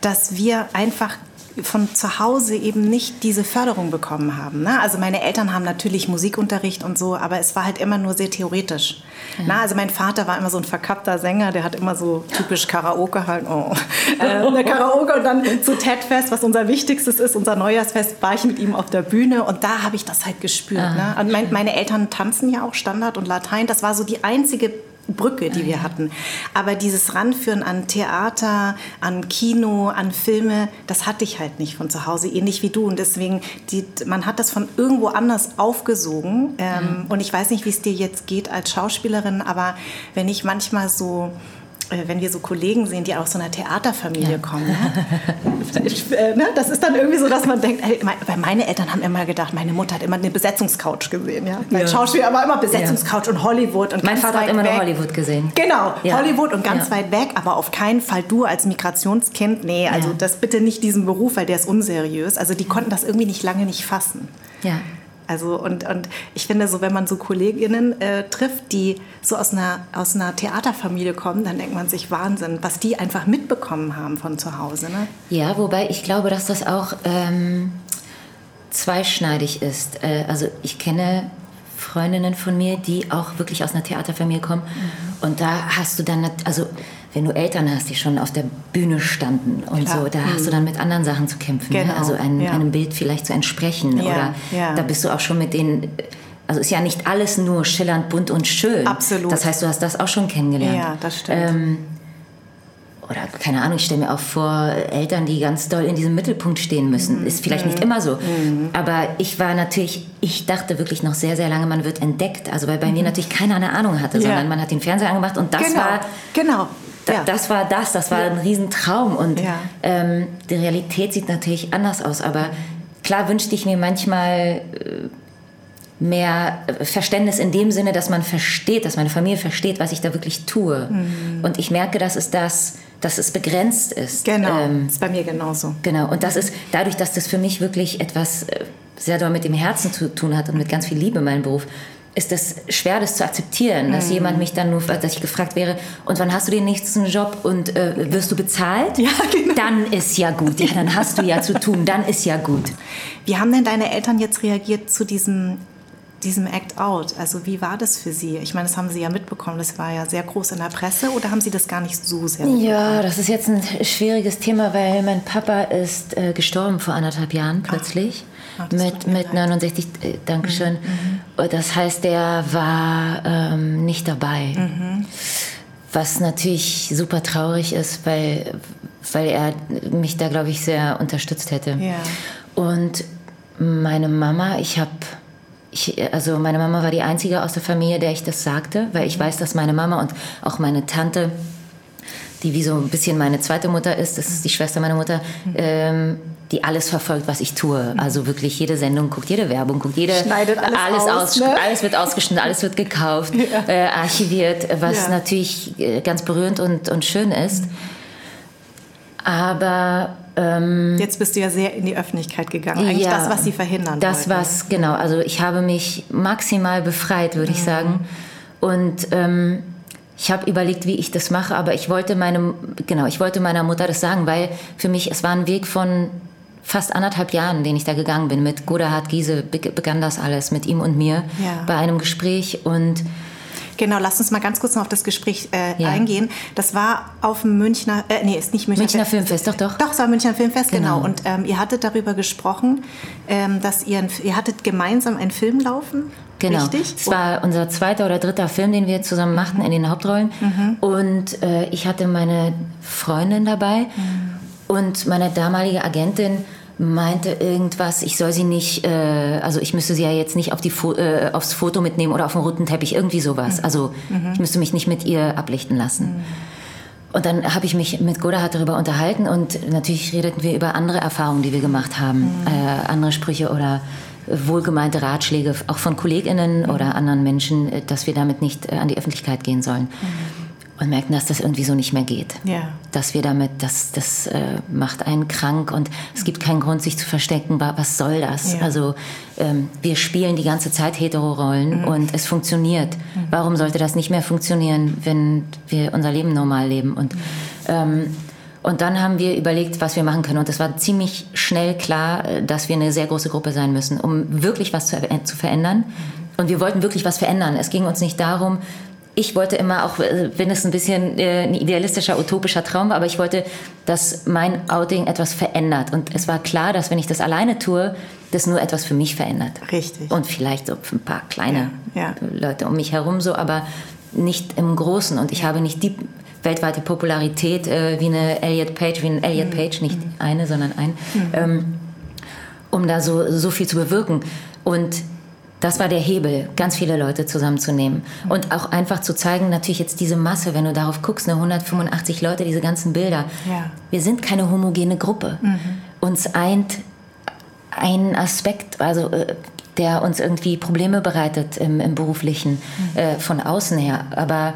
dass wir einfach von zu Hause eben nicht diese Förderung bekommen haben. Ne? Also meine Eltern haben natürlich Musikunterricht und so, aber es war halt immer nur sehr theoretisch. Na, also mein Vater war immer so ein verkappter Sänger, der hat immer so typisch Karaoke halt, oh, äh, Karaoke und dann zu Ted-Fest, was unser wichtigstes ist, unser Neujahrsfest, war ich mit ihm auf der Bühne und da habe ich das halt gespürt. Ne? Und mein, meine Eltern tanzen ja auch Standard und Latein, das war so die einzige Brücke, die wir hatten. Aber dieses Ranführen an Theater, an Kino, an Filme, das hatte ich halt nicht von zu Hause, ähnlich wie du. Und deswegen, die, man hat das von irgendwo anders aufgesogen. Ähm, Und ich weiß nicht, wie es dir jetzt geht als Schauspielerin, aber wenn ich manchmal so wenn wir so Kollegen sehen, die aus so einer Theaterfamilie kommen, ne? Äh, ne? das ist dann irgendwie so, dass man denkt, ey, weil meine Eltern haben immer gedacht, meine Mutter hat immer eine Besetzungscouch gesehen. Ja? Mein Ja. Schauspieler war immer Besetzungscouch und Hollywood. Und Mein Vater hat immer nur weg. Hollywood gesehen. Genau, Ja. Hollywood und ganz Ja. weit weg, aber auf keinen Fall du als Migrationskind. Nee, also Ja. das bitte nicht diesen Beruf, weil der ist unseriös. Also die konnten das irgendwie nicht lange nicht fassen. Ja. Also und, und ich finde so, wenn man so Kolleginnen äh, trifft, die so aus einer, aus einer Theaterfamilie kommen, dann denkt man sich Wahnsinn, was die einfach mitbekommen haben von zu Hause. Ne? Ja, wobei ich glaube, dass das auch ähm, zweischneidig ist. Äh, also ich kenne Freundinnen von mir, die auch wirklich aus einer Theaterfamilie kommen. Und da hast du dann, also wenn du Eltern hast, die schon auf der Bühne standen und Klar. so, da hast du dann mit anderen Sachen zu kämpfen. Genau, Ne? Also ein, ja. einem Bild vielleicht zu entsprechen. Ja, Oder ja. da bist du auch schon mit den... Also ist ja nicht alles nur schillernd, bunt und schön. Absolut. Das heißt, du hast das auch schon kennengelernt. Ja, das stimmt. Ähm, oder keine Ahnung, ich stelle mir auch vor, Eltern, die ganz doll in diesem Mittelpunkt stehen müssen. Ist vielleicht nicht immer so. Aber ich war natürlich, ich dachte wirklich noch sehr, sehr lange, man wird entdeckt. Also weil bei mir natürlich keiner eine Ahnung hatte, Ja. sondern man hat den Fernseher angemacht und das genau, war genau. Da, ja. das war das, das war ein Riesentraum und Ja. ähm, die Realität sieht natürlich anders aus, aber klar wünschte ich mir manchmal äh, mehr äh, Verständnis in dem Sinne, dass man versteht, dass meine Familie versteht, was ich da wirklich tue. Mhm. Und ich merke, dass es das, dass es begrenzt ist. Genau, Ähm, ist bei mir genauso. Genau, und das ist dadurch, dass das für mich wirklich etwas äh, sehr doll mit dem Herzen zu tun hat und mit ganz viel Liebe, mein Beruf, ist das schwer, das zu akzeptieren, dass mhm. jemand mich dann nur, dass ich gefragt wäre, und wann hast du den nächsten Job und äh, wirst du bezahlt? Ja, genau. Dann ist ja gut. Ja, dann hast du ja zu tun, dann ist ja gut. Wie haben denn deine Eltern jetzt reagiert zu diesem diesem Act Out? Also wie war das für Sie? Ich meine, das haben Sie ja mitbekommen, das war ja sehr groß in der Presse oder haben Sie das gar nicht so sehr mitbekommen? Ja, das ist jetzt ein schwieriges Thema, weil mein Papa ist äh, gestorben vor anderthalb Jahren plötzlich. Ach. Ah, mit, mit 69, äh, Dankeschön. Mhm. mhm. Das heißt, der war ähm, nicht dabei. Mhm. Was natürlich super traurig ist, weil, weil er mich da, glaube ich, sehr unterstützt hätte. Ja. Und meine Mama, ich habe ich, also meine Mama war die einzige aus der Familie, der ich das sagte, weil ich weiß, dass meine Mama und auch meine Tante, die wie so ein bisschen meine zweite Mutter ist, das ist die Schwester meiner Mutter, mhm. ähm, die alles verfolgt, was ich tue. Also wirklich jede Sendung guckt, jede Werbung guckt, jede Schneidet alles, alles aus, ne? alles wird ausgeschnitten, alles wird gekauft, ja. äh, archiviert, was ja. natürlich äh, ganz berührend und, und schön ist. Aber ähm, jetzt bist du ja sehr in die Öffentlichkeit gegangen. Eigentlich ja, das, was sie verhindern Das wollten. was genau. Also ich habe mich maximal befreit, würde mhm. ich sagen. Und ähm, ich habe überlegt, wie ich das mache, aber ich wollte meinem, genau, ich wollte meiner Mutter das sagen, weil für mich es war ein Weg von fast anderthalb Jahren, den ich da gegangen bin. Mit Godehard Giese begann das alles, mit ihm und mir ja. bei einem Gespräch und Genau, lass uns mal ganz kurz noch auf das Gespräch äh, ja. eingehen. Das war auf dem Münchner, äh, nee, ist nicht Münchner, Münchner Filmfest, doch, doch. Doch, es war Münchner Filmfest, genau. genau. Und ähm, ihr hattet darüber gesprochen, ähm, dass ihr, ihr hattet gemeinsam einen Film laufen. Genau. Richtig? Es war unser zweiter oder dritter Film, den wir zusammen machten mhm. in den Hauptrollen. Mhm. Und äh, ich hatte meine Freundin dabei mhm. und meine damalige Agentin meinte irgendwas, ich soll sie nicht, äh, also ich müsste sie ja jetzt nicht auf die Fo äh, aufs Foto mitnehmen oder auf den roten Teppich, irgendwie sowas. Mhm. Also mhm. ich müsste mich nicht mit ihr ablichten lassen. Mhm. Und dann habe ich mich mit Godahard darüber unterhalten und natürlich redeten wir über andere Erfahrungen, die wir gemacht haben, mhm. äh, andere Sprüche oder wohlgemeinte Ratschläge auch von KollegInnen mhm. oder anderen Menschen, äh, dass wir damit nicht äh, an die Öffentlichkeit gehen sollen. Mhm und merken, dass das irgendwie so nicht mehr geht. Ja. Dass wir damit, das, das äh, macht einen krank und es gibt keinen Grund, sich zu verstecken. Was soll das? Ja. Also ähm, wir spielen die ganze Zeit Hetero-Rollen mhm. und es funktioniert. Mhm. Warum sollte das nicht mehr funktionieren, wenn wir unser Leben normal leben? Und, mhm. ähm, und dann haben wir überlegt, was wir machen können. Und es war ziemlich schnell klar, äh, dass wir eine sehr große Gruppe sein müssen, um wirklich was zu, zu verändern. Mhm. Und wir wollten wirklich was verändern. Es ging uns nicht darum, ich wollte immer, auch äh, wenn es ein bisschen äh, ein idealistischer, utopischer Traum war, aber ich wollte, dass mein Outing etwas verändert. Und es war klar, dass wenn ich das alleine tue, das nur etwas für mich verändert. Richtig. Und vielleicht so für ein paar kleine ja, ja. Leute um mich herum so, aber nicht im Großen. Und ich habe nicht die weltweite Popularität äh, wie eine Elliot Page, wie ein Elliot mhm. Page, nicht mhm. eine, sondern ein, mhm. ähm, um da so, so viel zu bewirken. Und das war der Hebel, ganz viele Leute zusammenzunehmen. Und auch einfach zu zeigen, natürlich jetzt diese Masse, wenn du darauf guckst, ne, 185 Leute, diese ganzen Bilder. Ja. Wir sind keine homogene Gruppe. Mhm. Uns eint ein Aspekt, also äh, der uns irgendwie Probleme bereitet im, im beruflichen, mhm. äh, von außen her. Aber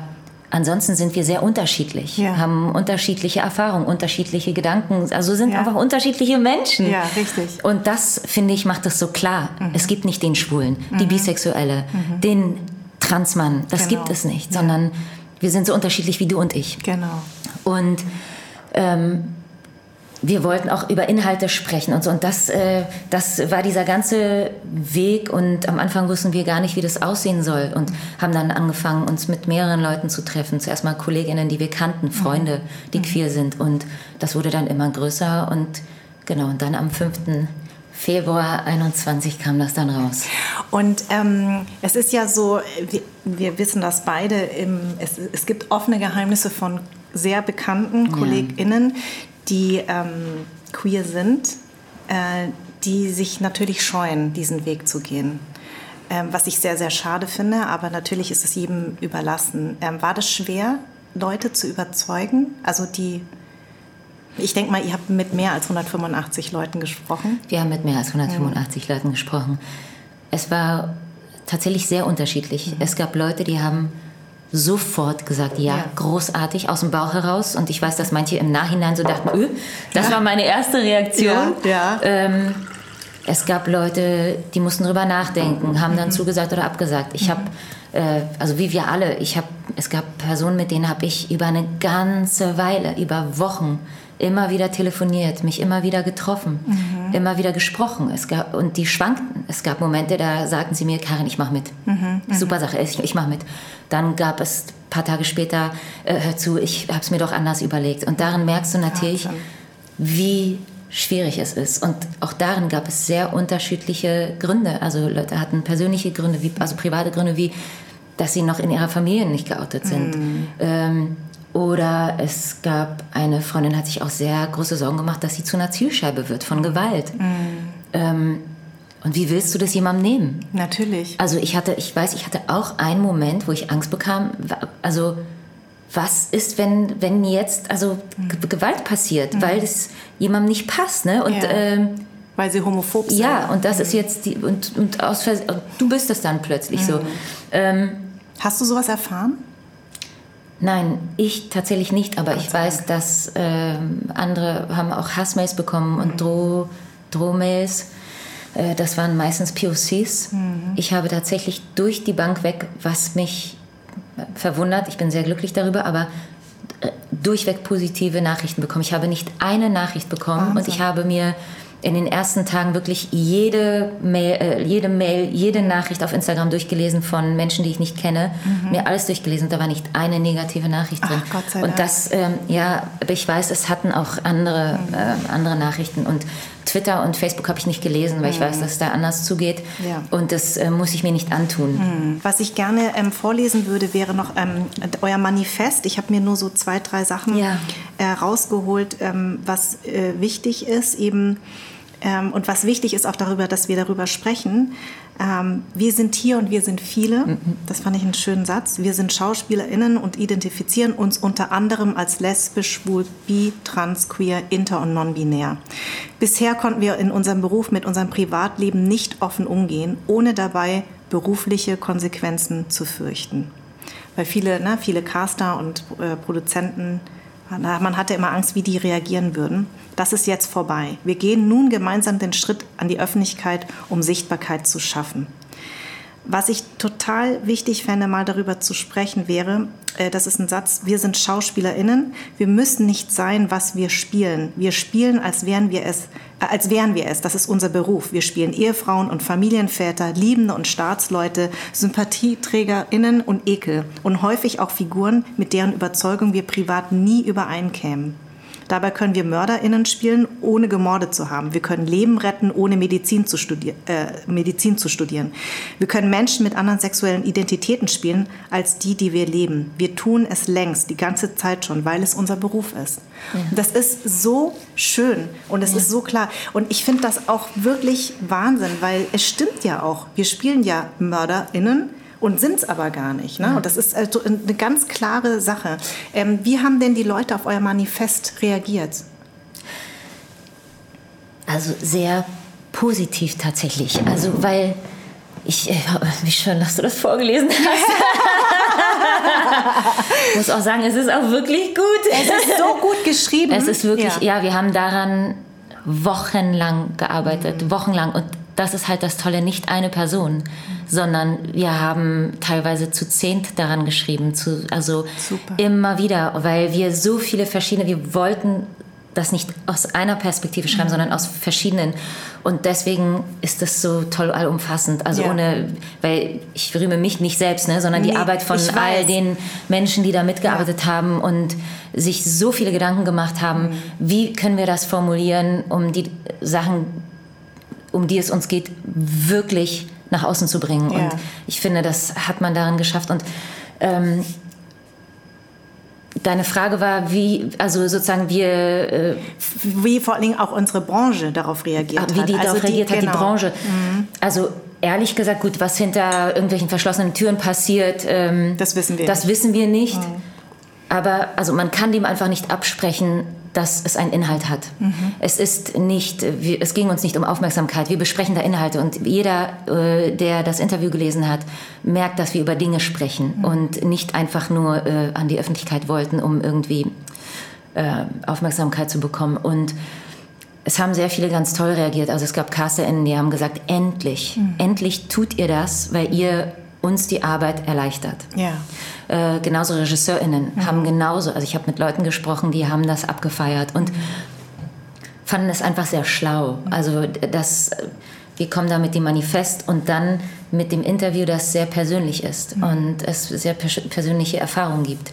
Ansonsten sind wir sehr unterschiedlich, ja. haben unterschiedliche Erfahrungen, unterschiedliche Gedanken, also sind ja. einfach unterschiedliche Menschen. Ja, richtig. Und das, finde ich, macht es so klar. Mhm. Es gibt nicht den Schwulen, mhm. die Bisexuelle, mhm. den Transmann, das genau. gibt es nicht, sondern wir sind so unterschiedlich wie du und ich. Genau. Und ähm, wir wollten auch über Inhalte sprechen und so. Und das, äh, das war dieser ganze Weg. Und am Anfang wussten wir gar nicht, wie das aussehen soll. Und haben dann angefangen, uns mit mehreren Leuten zu treffen. Zuerst mal Kolleginnen, die wir kannten, mhm. Freunde, die mhm. queer sind. Und das wurde dann immer größer. Und genau, und dann am 5. Februar 21 kam das dann raus. Und ähm, es ist ja so, wir, wir wissen das beide, im, es, es gibt offene Geheimnisse von sehr bekannten. KollegInnen, die ähm, queer sind, äh, die sich natürlich scheuen, diesen Weg zu gehen. Ähm, was ich sehr, sehr schade finde, aber natürlich ist es jedem überlassen. Ähm, war das schwer, Leute zu überzeugen? Also die, ich denke mal, ihr habt mit mehr als 185 Leuten gesprochen. Wir haben mit mehr als 185 mhm. Leuten gesprochen. Es war tatsächlich sehr unterschiedlich. Mhm. Es gab Leute, die haben sofort gesagt, ja, ja, großartig, aus dem Bauch heraus. Und ich weiß, dass manche im Nachhinein so dachten, öh, das ja. war meine erste Reaktion. Ja, ähm, Es gab Leute, die mussten drüber nachdenken, haben dann mhm. zugesagt oder abgesagt. Ich habe, äh, also wie wir alle, ich habe, es gab Personen, mit denen habe ich über eine ganze Weile, über Wochen immer wieder telefoniert, mich immer wieder getroffen, mhm. immer wieder gesprochen. Es gab, und die schwankten. Es gab Momente, da sagten sie mir, Karin, ich mache mit. Mhm. mhm. Super Sache, ich, ich mache mit. Dann gab es ein paar Tage später, äh, hör zu, ich habe es mir doch anders überlegt. Und darin merkst du natürlich, wie schwierig es ist. Und auch darin gab es sehr unterschiedliche Gründe. Also Leute hatten persönliche Gründe, wie, also private Gründe, wie dass sie noch in ihrer Familie nicht geoutet sind. Mhm. Ähm, oder es gab eine Freundin, hat sich auch sehr große Sorgen gemacht, dass sie zu einer Zielscheibe wird von Gewalt. Mhm. Ähm, und wie willst du das jemandem nehmen? Natürlich. Also ich hatte, ich weiß, ich hatte auch einen Moment, wo ich Angst bekam. Also was ist, wenn, wenn jetzt also mhm. Gewalt passiert, mhm. weil es jemandem nicht passt, ne? Und ja. ähm, weil sie homophob sind. Ja, und das mhm. ist jetzt die und, und aus du bist es dann plötzlich so. Mhm. Ähm, Hast du sowas erfahren? Nein, ich tatsächlich nicht, aber ich weiß, dass äh, andere haben auch Hassmails bekommen und mhm. Droh, Drohmails. Äh, das waren meistens POCs. Mhm. Ich habe tatsächlich durch die Bank weg, was mich verwundert, ich bin sehr glücklich darüber, aber äh, durchweg positive Nachrichten bekommen. Ich habe nicht eine Nachricht bekommen Wahnsinn. und ich habe mir in den ersten Tagen wirklich jede Mail, äh, jede Mail, jede Nachricht auf Instagram durchgelesen von Menschen, die ich nicht kenne. Mhm. Mir alles durchgelesen. Da war nicht eine negative Nachricht drin. Ach, Gott sei Dank. Und das, ähm, ja, ich weiß, es hatten auch andere, mhm. äh, andere Nachrichten. Und Twitter und Facebook habe ich nicht gelesen, weil mhm. ich weiß, dass es da anders zugeht. Ja. Und das äh, muss ich mir nicht antun. Mhm. Was ich gerne ähm, vorlesen würde, wäre noch ähm, euer Manifest. Ich habe mir nur so zwei, drei Sachen ja. äh, rausgeholt, ähm, was äh, wichtig ist. Eben ähm, und was wichtig ist auch darüber, dass wir darüber sprechen. Ähm, wir sind hier und wir sind viele. Mhm. Das fand ich einen schönen Satz. Wir sind SchauspielerInnen und identifizieren uns unter anderem als lesbisch, schwul, bi, trans, queer, inter und non-binär. Bisher konnten wir in unserem Beruf mit unserem Privatleben nicht offen umgehen, ohne dabei berufliche Konsequenzen zu fürchten. Weil viele, ne, viele Caster und äh, Produzenten man hatte immer Angst, wie die reagieren würden. Das ist jetzt vorbei. Wir gehen nun gemeinsam den Schritt an die Öffentlichkeit, um Sichtbarkeit zu schaffen. Was ich total wichtig fände, mal darüber zu sprechen, wäre, äh, das ist ein Satz, wir sind SchauspielerInnen, wir müssen nicht sein, was wir spielen. Wir spielen, als wären wir es, äh, als wären wir es. Das ist unser Beruf. Wir spielen Ehefrauen und Familienväter, Liebende und Staatsleute, SympathieträgerInnen und Ekel und häufig auch Figuren, mit deren Überzeugung wir privat nie übereinkämen. Dabei können wir MörderInnen spielen, ohne gemordet zu haben. Wir können Leben retten, ohne Medizin zu, studier äh, Medizin zu studieren. Wir können Menschen mit anderen sexuellen Identitäten spielen, als die, die wir leben. Wir tun es längst, die ganze Zeit schon, weil es unser Beruf ist. Ja. Das ist so schön und es ja. ist so klar. Und ich finde das auch wirklich Wahnsinn, weil es stimmt ja auch. Wir spielen ja MörderInnen und sind es aber gar nicht. Ne? Und das ist also eine ganz klare Sache. Ähm, wie haben denn die Leute auf euer Manifest reagiert? Also sehr positiv tatsächlich. Also weil ich, äh, wie schön, dass du das vorgelesen hast. ich muss auch sagen, es ist auch wirklich gut. Es ist so gut geschrieben. Es ist wirklich, ja, ja wir haben daran wochenlang gearbeitet, mhm. wochenlang. Und das ist halt das Tolle, nicht eine Person, sondern wir haben teilweise zu zehnt daran geschrieben, zu, also Super. immer wieder, weil wir so viele verschiedene, wir wollten das nicht aus einer Perspektive schreiben, mhm. sondern aus verschiedenen. Und deswegen ist das so toll allumfassend. Also ja. ohne, weil ich rühme mich nicht selbst, ne, sondern nee, die Arbeit von all den Menschen, die da mitgearbeitet ja. haben und sich so viele Gedanken gemacht haben, mhm. wie können wir das formulieren, um die Sachen, um die es uns geht, wirklich nach außen zu bringen. Ja. Und ich finde, das hat man darin geschafft. Und ähm, Deine Frage war, wie, also sozusagen wir... Äh, wie vor allen Dingen auch unsere Branche darauf reagiert hat. Wie die also darauf reagiert die, hat, genau. die Branche. Mhm. Also ehrlich gesagt, gut, was hinter irgendwelchen verschlossenen Türen passiert, ähm, das wissen wir das nicht. Wissen wir nicht. Mhm. Aber also man kann dem einfach nicht absprechen, dass es einen Inhalt hat. Mhm. Es ist nicht, es ging uns nicht um Aufmerksamkeit. Wir besprechen da Inhalte und jeder, äh, der das Interview gelesen hat, merkt, dass wir über Dinge sprechen mhm. und nicht einfach nur äh, an die Öffentlichkeit wollten, um irgendwie äh, Aufmerksamkeit zu bekommen. Und es haben sehr viele ganz toll reagiert. Also es gab CasterInnen, die haben gesagt, endlich, mhm. endlich tut ihr das, weil ihr uns die Arbeit erleichtert. Ja. Äh, genauso RegisseurInnen mhm. haben genauso, also ich habe mit Leuten gesprochen, die haben das abgefeiert und mhm. fanden es einfach sehr schlau. Mhm. Also das, wir kommen da mit dem Manifest und dann mit dem Interview, das sehr persönlich ist mhm. und es sehr persönliche Erfahrungen gibt.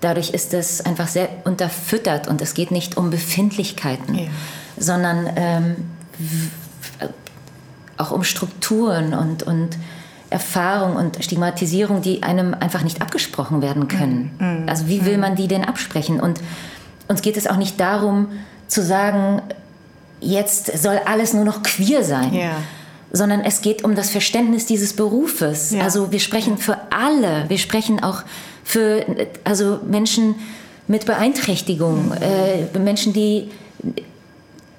Dadurch ist es einfach sehr unterfüttert und es geht nicht um Befindlichkeiten, ja. sondern ähm, auch um Strukturen und, und Erfahrung und Stigmatisierung, die einem einfach nicht abgesprochen werden können. Mhm. Also wie will mhm. man die denn absprechen? Und uns geht es auch nicht darum zu sagen, jetzt soll alles nur noch queer sein. Ja. Sondern es geht um das Verständnis dieses Berufes. Ja. Also wir sprechen für alle. Wir sprechen auch für also Menschen mit Beeinträchtigung, mhm. äh, Menschen, die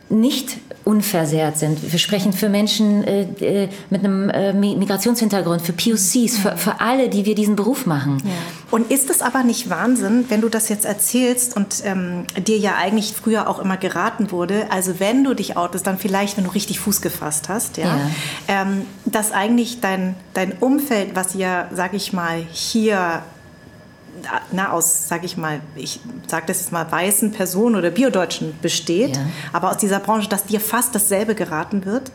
nicht unversehrt sind. Wir sprechen für Menschen äh, äh mit einem äh, Migrationshintergrund, für POCs, für, für, alle, die wir diesen Beruf machen. Ja. Und ist es aber nicht Wahnsinn, wenn du das jetzt erzählst und ähm, dir ja eigentlich früher auch immer geraten wurde, also wenn du dich outest, dann vielleicht, wenn du richtig Fuß gefasst hast, ja, ja. Ähm, dass eigentlich dein, dein Umfeld, was ja, sag ich mal, hier na, aus, sage ich mal, ich sage das jetzt mal, weißen Personen oder Biodeutschen besteht, ja. aber aus dieser Branche, dass dir fast dasselbe geraten wird?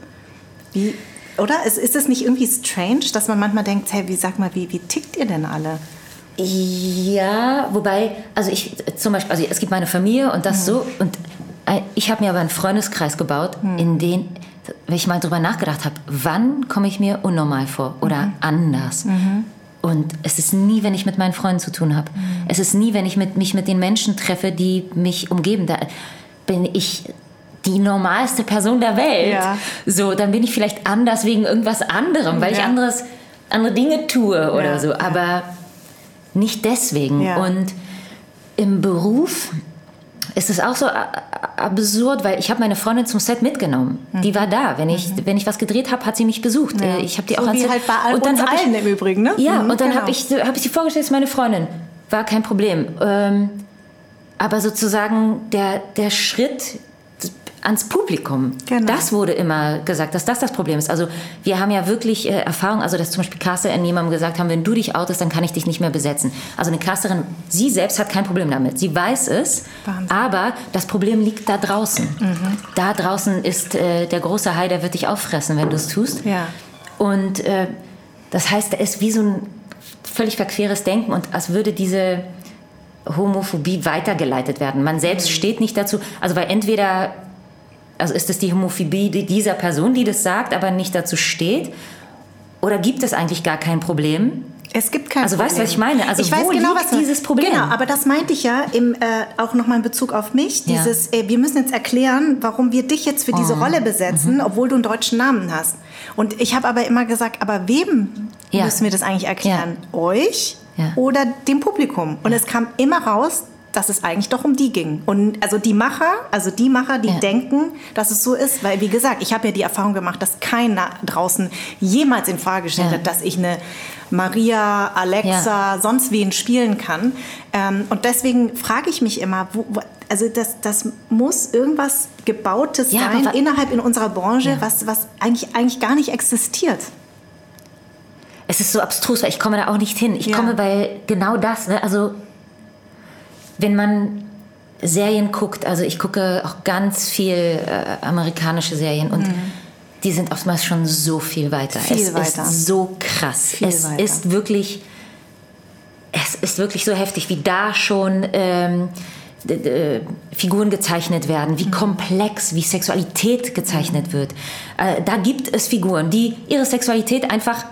Wie, oder? Ist, ist es nicht irgendwie strange, dass man manchmal denkt, hey, wie sag mal, wie, wie tickt ihr denn alle? Ja, wobei, also ich zum Beispiel, also es gibt meine Familie und das mhm. so und ich habe mir aber einen Freundeskreis gebaut, mhm. in den, wenn ich mal drüber nachgedacht habe, wann komme ich mir unnormal vor oder mhm. anders? Mhm. Und es ist nie, wenn ich mit meinen Freunden zu tun habe. Mhm. Es ist nie, wenn ich mit, mich mit den Menschen treffe, die mich umgeben. Da bin ich die normalste Person der Welt. Ja. So, dann bin ich vielleicht anders wegen irgendwas anderem, weil ja. ich anderes, andere Dinge tue oder ja. so. Aber nicht deswegen. Und im Beruf ist es auch so absurd, weil ich habe meine Freundin zum Set mitgenommen. Mhm. Die war da. Wenn ich, mhm. wenn ich was gedreht habe, hat sie mich besucht. Ja. Ich habe die so auch wie halt bei und dann uns allen ich, im Übrigen, ne? Ja, mhm, und dann genau. habe ich, hab ich sie vorgestellt, ist meine Freundin. War kein Problem. Ähm, aber sozusagen der, der Schritt ans Publikum. Genau. Das wurde immer gesagt, dass das das Problem ist. Also wir haben ja wirklich äh, Erfahrung, also dass zum Beispiel Caster in jemandem gesagt haben, wenn du dich outest, dann kann ich dich nicht mehr besetzen. Also eine Casterin, sie selbst hat kein Problem damit. Sie weiß es, Wahnsinn. aber das Problem liegt da draußen. Mhm. Da draußen ist äh, der große Hai, der wird dich auffressen, wenn du es tust. Ja. Und äh, das heißt, da ist wie so ein völlig verqueres Denken und als würde diese Homophobie weitergeleitet werden. Man selbst mhm. steht nicht dazu. Also weil entweder also ist es die Homophobie dieser Person, die das sagt, aber nicht dazu steht? Oder gibt es eigentlich gar kein Problem? Es gibt kein also, Problem. Also weißt du, was ich meine? Also ich wo weiß genau, liegt was dieses Problem? Genau, aber das meinte ich ja im, äh, auch nochmal in Bezug auf mich. Dieses, ja. äh, wir müssen jetzt erklären, warum wir dich jetzt für diese oh. Rolle besetzen, mhm. obwohl du einen deutschen Namen hast. Und ich habe aber immer gesagt, aber wem ja. müssen wir das eigentlich erklären? Ja. Euch oder dem Publikum? Und es kam immer raus, dass es eigentlich doch um die ging. Und also die Macher, also die Macher, die ja. denken, dass es so ist, weil wie gesagt, ich habe ja die Erfahrung gemacht, dass keiner draußen jemals in Frage gestellt ja. hat, dass ich eine Maria, Alexa, ja. sonst wen spielen kann. Ähm, und deswegen frage ich mich immer, wo, wo, also das, das muss irgendwas Gebautes sein innerhalb in unserer Branche, was, was eigentlich, eigentlich gar nicht existiert es ist so abstrus, weil ich komme da auch nicht hin. Ich ja. komme bei genau das. Ne? Also wenn man Serien guckt, also ich gucke auch ganz viel äh, amerikanische Serien und mhm. die sind oftmals schon so viel weiter. Viel es weiter. ist so krass. Viel es weiter. ist wirklich, es ist wirklich so heftig, wie da schon ähm, Figuren gezeichnet werden, wie mhm. komplex, wie Sexualität gezeichnet mhm. wird. Äh, da gibt es Figuren, die ihre Sexualität einfach,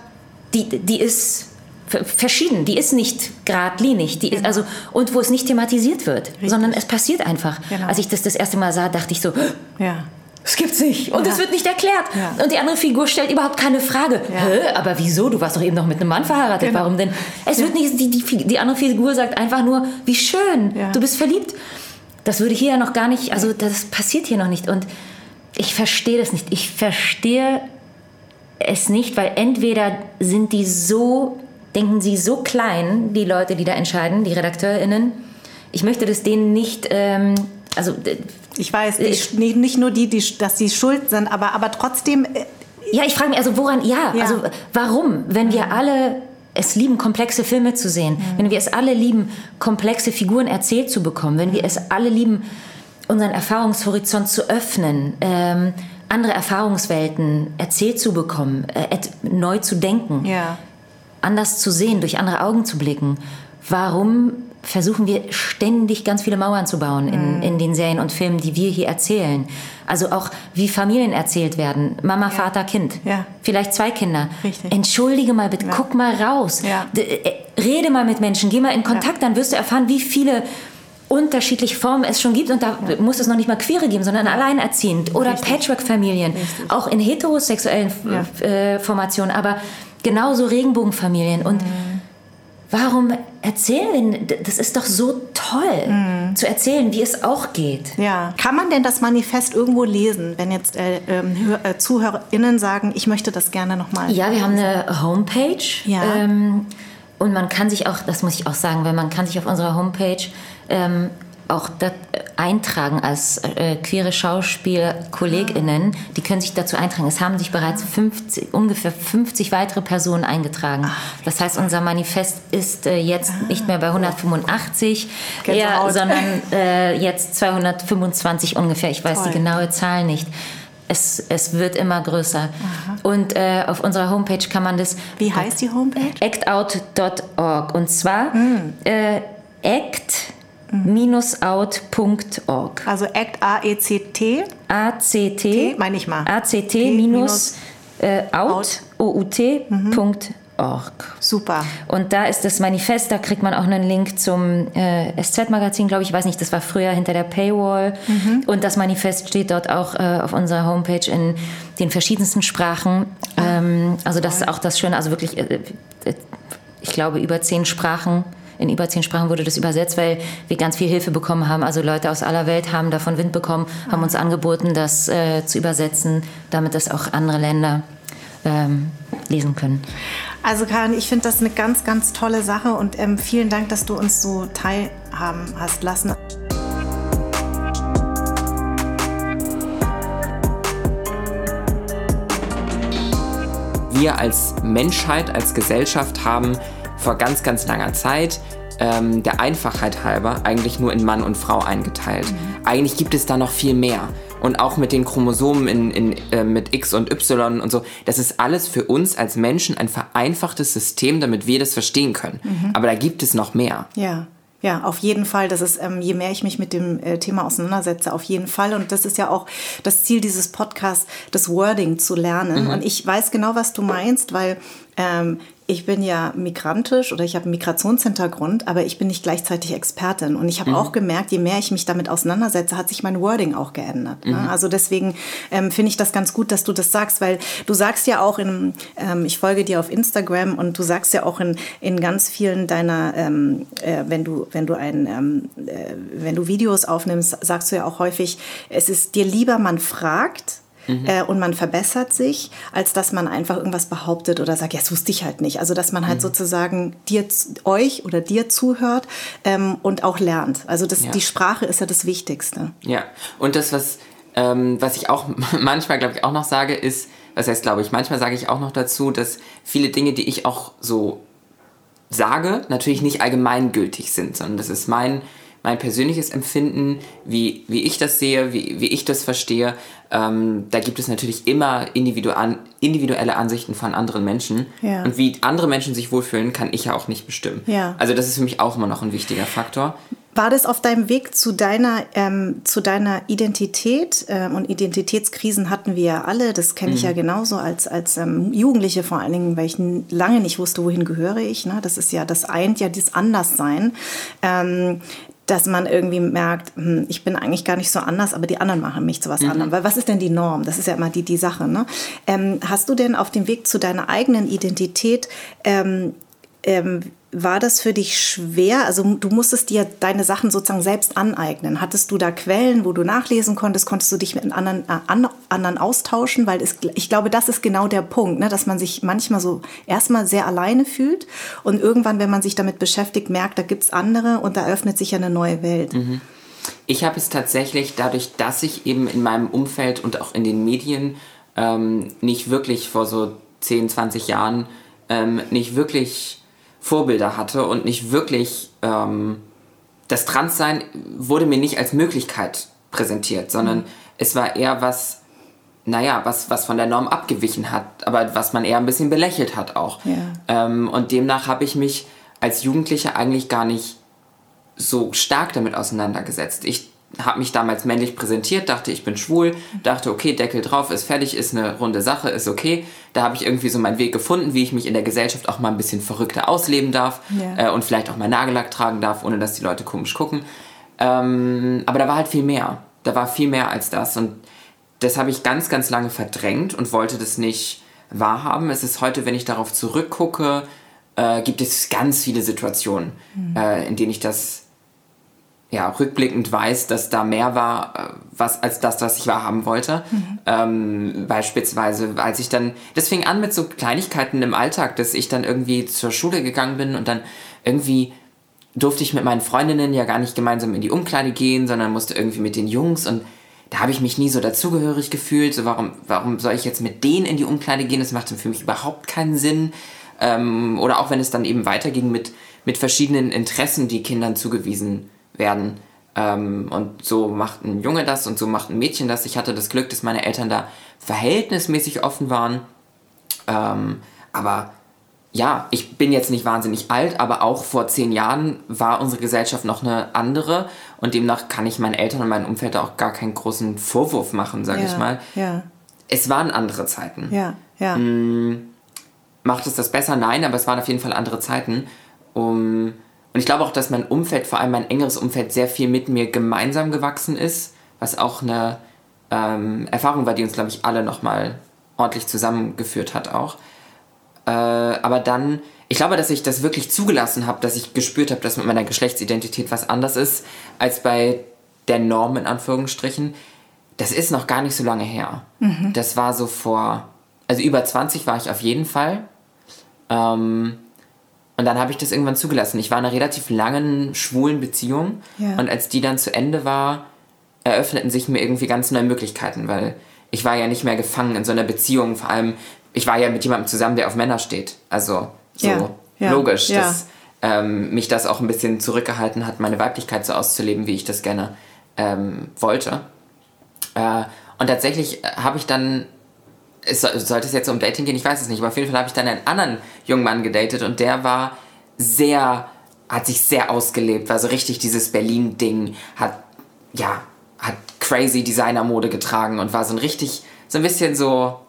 die, die ist verschieden. Die ist nicht geradlinig. Die ist genau. also und wo es nicht thematisiert wird, Richtig. sondern es passiert einfach. Genau. Als ich das das erste Mal sah, dachte ich so, ja. Das gibt's nicht. Und es ja. wird nicht erklärt. Ja. Und die andere Figur stellt überhaupt keine Frage. Ja. Hä? Aber wieso? Du warst doch eben noch mit einem Mann verheiratet. Genau. Warum denn? Es wird nicht, die, die, die, andere Figur sagt einfach nur, wie schön, du bist verliebt. Das würde hier ja noch gar nicht, also das passiert hier noch nicht. Und ich verstehe das nicht. Ich verstehe es nicht, weil entweder sind die so denken sie so klein, die Leute, die da entscheiden, die RedakteurInnen. Ich möchte das denen nicht, ähm, also Ich weiß, die, nicht nur die, die, dass sie schuld sind, aber, aber trotzdem. Äh, ja, ich frage mich, also woran, ja, ja, also warum, wenn wir alle es lieben, komplexe Filme zu sehen, mhm. wenn wir es alle lieben, komplexe Figuren erzählt zu bekommen, wenn wir es alle lieben, unseren Erfahrungshorizont zu öffnen, ähm, andere Erfahrungswelten erzählt zu bekommen, äh, neu zu denken, ja. Anders zu sehen, durch andere Augen zu blicken. Warum versuchen wir ständig ganz viele Mauern zu bauen in, mhm. in den Serien und Filmen, die wir hier erzählen? Also auch wie Familien erzählt werden. Mama, ja. Vater, Kind. Ja. Vielleicht zwei Kinder. Richtig. Entschuldige mal bitte, ja. guck mal raus. Ja. Äh, rede mal mit Menschen, geh mal in Kontakt, dann wirst du erfahren, wie viele unterschiedliche Formen es schon gibt und da muss es noch nicht mal queere geben, sondern alleinerziehend oder Patchwork-Familien, auch in heterosexuellen äh, Formationen, aber genauso Regenbogenfamilien und mhm. warum erzählen wir, das ist doch so toll, mhm. zu erzählen, wie es auch geht. Ja. Kann man denn das Manifest irgendwo lesen, wenn jetzt äh, äh, ZuhörerInnen sagen, ich möchte das gerne nochmal? Ja, wir haben eine Homepage. Ja. Ähm, und man kann sich auch, das muss ich auch sagen, weil man kann sich auf unserer Homepage ähm, auch eintragen als äh, queere SchauspielerkollegInnen. Die können sich dazu eintragen. Es haben sich bereits 50, ungefähr 50 weitere Personen eingetragen. Das heißt, unser Manifest ist äh, jetzt ah. nicht mehr bei 185, eher, sondern äh, jetzt 225 ungefähr. Ich weiß Toll. die genaue Zahl nicht. Es, es, wird immer größer. Aha. Und äh, auf unserer Homepage kann man das. Wie heißt die Homepage? actout.org. Und zwar mm. äh, act out.org. Also ACT, A-E-C-T. A-C-T. Meine ich mal. A-C-T minus äh, out, O-U-T. Mhm. Org. Super. Und da ist das Manifest, da kriegt man auch einen Link zum äh, SZ-Magazin, glaube ich. Ich weiß nicht, das war früher hinter der Paywall. Mhm. Und das Manifest steht dort auch äh, auf unserer Homepage in den verschiedensten Sprachen. Ah. Ähm, also das ist auch das Schöne, also wirklich, äh, äh ich glaube, über zehn Sprachen in über zehn Sprachen wurde das übersetzt, weil wir ganz viel Hilfe bekommen haben. Also Leute aus aller Welt haben davon Wind bekommen, haben uns angeboten, das äh, zu übersetzen, damit das auch andere Länder ähm, lesen können. Also Karin, ich finde das eine ganz, ganz tolle Sache und ähm, vielen Dank, dass du uns so teilhaben hast lassen. Wir als Menschheit, als Gesellschaft haben vor ganz, ganz langer Zeit ähm, der Einfachheit halber eigentlich nur in Mann und Frau eingeteilt. Mhm. Eigentlich gibt es da noch viel mehr. Und auch mit den Chromosomen in, in, äh, mit X und Y und so. Das ist alles für uns als Menschen ein vereinfachtes System, damit wir das verstehen können. Mhm. Aber da gibt es noch mehr. Ja. Ja, auf jeden Fall. Das ist, ähm, je mehr ich mich mit dem äh, Thema auseinandersetze, auf jeden Fall. Und das ist ja auch das Ziel dieses Podcasts, das Wording zu lernen. Mhm. Und ich weiß genau, was du meinst, weil ähm, ich bin ja migrantisch oder ich habe einen Migrationshintergrund, aber ich bin nicht gleichzeitig Expertin. Und ich habe mhm. auch gemerkt, je mehr ich mich damit auseinandersetze, hat sich mein Wording auch geändert. Ne? Mhm. Also deswegen ähm, finde ich das ganz gut, dass du das sagst, weil du sagst ja auch in, ähm, ich folge dir auf Instagram und du sagst ja auch in, in ganz vielen deiner, ähm, äh, wenn du, wenn du ein, ähm, äh, wenn du Videos aufnimmst, sagst du ja auch häufig, es ist dir lieber, man fragt, Mhm. Äh, und man verbessert sich, als dass man einfach irgendwas behauptet oder sagt, ja, das wusste ich halt nicht. Also dass man halt mhm. sozusagen dir, euch oder dir zuhört ähm, und auch lernt. Also das, ja. die Sprache ist ja das Wichtigste. Ja, und das, was, ähm, was ich auch manchmal, glaube ich, auch noch sage, ist, was heißt, glaube ich, manchmal sage ich auch noch dazu, dass viele Dinge, die ich auch so sage, natürlich nicht allgemeingültig sind, sondern das ist mein mein persönliches Empfinden, wie, wie ich das sehe, wie, wie ich das verstehe. Ähm, da gibt es natürlich immer individuelle Ansichten von anderen Menschen. Ja. Und wie andere Menschen sich wohlfühlen, kann ich ja auch nicht bestimmen. Ja. Also das ist für mich auch immer noch ein wichtiger Faktor. War das auf deinem Weg zu deiner, ähm, zu deiner Identität? Ähm, und Identitätskrisen hatten wir ja alle. Das kenne ich mhm. ja genauso als, als ähm, Jugendliche vor allen Dingen, weil ich lange nicht wusste, wohin gehöre ich. Ne? Das ist ja, das eint ja dieses Anderssein. Dass man irgendwie merkt, hm, ich bin eigentlich gar nicht so anders, aber die anderen machen mich zu was mhm. anderem. Weil was ist denn die Norm? Das ist ja immer die, die Sache. Ne? Ähm, hast du denn auf dem Weg zu deiner eigenen Identität ähm, ähm, war das für dich schwer? Also du musstest dir deine Sachen sozusagen selbst aneignen. Hattest du da Quellen, wo du nachlesen konntest? Konntest du dich mit anderen, äh, an, anderen austauschen? Weil es, ich glaube, das ist genau der Punkt, ne? dass man sich manchmal so erstmal sehr alleine fühlt und irgendwann, wenn man sich damit beschäftigt, merkt, da gibt es andere und da öffnet sich ja eine neue Welt. Mhm. Ich habe es tatsächlich dadurch, dass ich eben in meinem Umfeld und auch in den Medien ähm, nicht wirklich vor so 10, 20 Jahren ähm, nicht wirklich Vorbilder hatte und nicht wirklich ähm, das Transsein wurde mir nicht als Möglichkeit präsentiert, sondern mhm. es war eher was, naja, was, was von der Norm abgewichen hat, aber was man eher ein bisschen belächelt hat auch. Ja. Ähm, und demnach habe ich mich als Jugendlicher eigentlich gar nicht so stark damit auseinandergesetzt. Ich habe mich damals männlich präsentiert, dachte, ich bin schwul, dachte, okay, Deckel drauf, ist fertig, ist eine runde Sache, ist okay. Da habe ich irgendwie so meinen Weg gefunden, wie ich mich in der Gesellschaft auch mal ein bisschen verrückter ausleben darf ja. äh, und vielleicht auch mal Nagellack tragen darf, ohne dass die Leute komisch gucken. Ähm, aber da war halt viel mehr. Da war viel mehr als das. Und das habe ich ganz, ganz lange verdrängt und wollte das nicht wahrhaben. Es ist heute, wenn ich darauf zurückgucke, äh, gibt es ganz viele Situationen, mhm. äh, in denen ich das ja, rückblickend weiß, dass da mehr war, äh, was, als das, was ich wahrhaben wollte. Mhm. Ähm, beispielsweise, als ich dann, das fing an mit so Kleinigkeiten im Alltag, dass ich dann irgendwie zur Schule gegangen bin und dann irgendwie durfte ich mit meinen Freundinnen ja gar nicht gemeinsam in die Umkleide gehen, sondern musste irgendwie mit den Jungs und da habe ich mich nie so dazugehörig gefühlt. So, warum, warum soll ich jetzt mit denen in die Umkleide gehen? Das macht für mich überhaupt keinen Sinn. Ähm, oder auch wenn es dann eben weiterging mit, mit verschiedenen Interessen, die Kindern zugewiesen werden. Ähm, und so macht ein Junge das und so macht ein Mädchen das. Ich hatte das Glück, dass meine Eltern da verhältnismäßig offen waren. Ähm, aber ja, ich bin jetzt nicht wahnsinnig alt, aber auch vor zehn Jahren war unsere Gesellschaft noch eine andere und demnach kann ich meinen Eltern und meinem Umfeld auch gar keinen großen Vorwurf machen, sage ja, ich mal. Ja. Es waren andere Zeiten. Ja, ja. Hm, macht es das besser? Nein, aber es waren auf jeden Fall andere Zeiten. Um, und ich glaube auch, dass mein Umfeld, vor allem mein engeres Umfeld, sehr viel mit mir gemeinsam gewachsen ist, was auch eine ähm, Erfahrung war, die uns, glaube ich, alle nochmal ordentlich zusammengeführt hat auch. Äh, aber dann, ich glaube, dass ich das wirklich zugelassen habe, dass ich gespürt habe, dass mit meiner Geschlechtsidentität was anders ist als bei der Norm in Anführungsstrichen. Das ist noch gar nicht so lange her. Mhm. Das war so vor, also über 20 war ich auf jeden Fall. Ähm, und dann habe ich das irgendwann zugelassen. Ich war in einer relativ langen, schwulen Beziehung. Ja. Und als die dann zu Ende war, eröffneten sich mir irgendwie ganz neue Möglichkeiten, weil ich war ja nicht mehr gefangen in so einer Beziehung. Vor allem, ich war ja mit jemandem zusammen, der auf Männer steht. Also so ja. Ja. logisch, dass ähm, mich das auch ein bisschen zurückgehalten hat, meine Weiblichkeit so auszuleben, wie ich das gerne ähm, wollte. Äh, und tatsächlich habe ich dann es sollte es jetzt um Dating gehen, ich weiß es nicht, aber auf jeden Fall habe ich dann einen anderen jungen Mann gedatet und der war sehr, hat sich sehr ausgelebt, war so richtig dieses Berlin-Ding, hat, ja, hat crazy Designermode getragen und war so ein richtig, so ein bisschen so,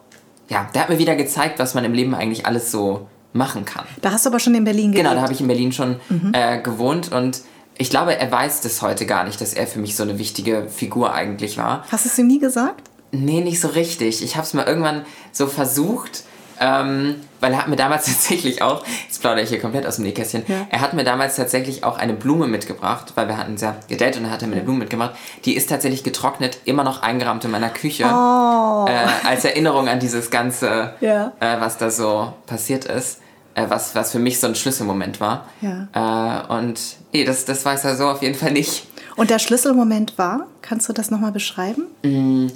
ja, der hat mir wieder gezeigt, was man im Leben eigentlich alles so machen kann. Da hast du aber schon in Berlin gelebt. Genau, da habe ich in Berlin schon mhm. äh, gewohnt und ich glaube, er weiß das heute gar nicht, dass er für mich so eine wichtige Figur eigentlich war. Hast du es ihm nie gesagt? Nee, nicht so richtig. Ich habe es mal irgendwann so versucht, ähm, weil er hat mir damals tatsächlich auch, jetzt plaudere ich hier komplett aus dem Nähkästchen, ja. er hat mir damals tatsächlich auch eine Blume mitgebracht, weil wir hatten ja gedatet und er hatte mir eine Blume mitgebracht. Die ist tatsächlich getrocknet, immer noch eingerahmt in meiner Küche, oh. äh, als Erinnerung an dieses Ganze, ja. äh, was da so passiert ist. Äh, was, was für mich so ein Schlüsselmoment war. Ja. Äh, und nee, das, das weiß er so auf jeden Fall nicht. Und der Schlüsselmoment war, kannst du das nochmal beschreiben? Mm,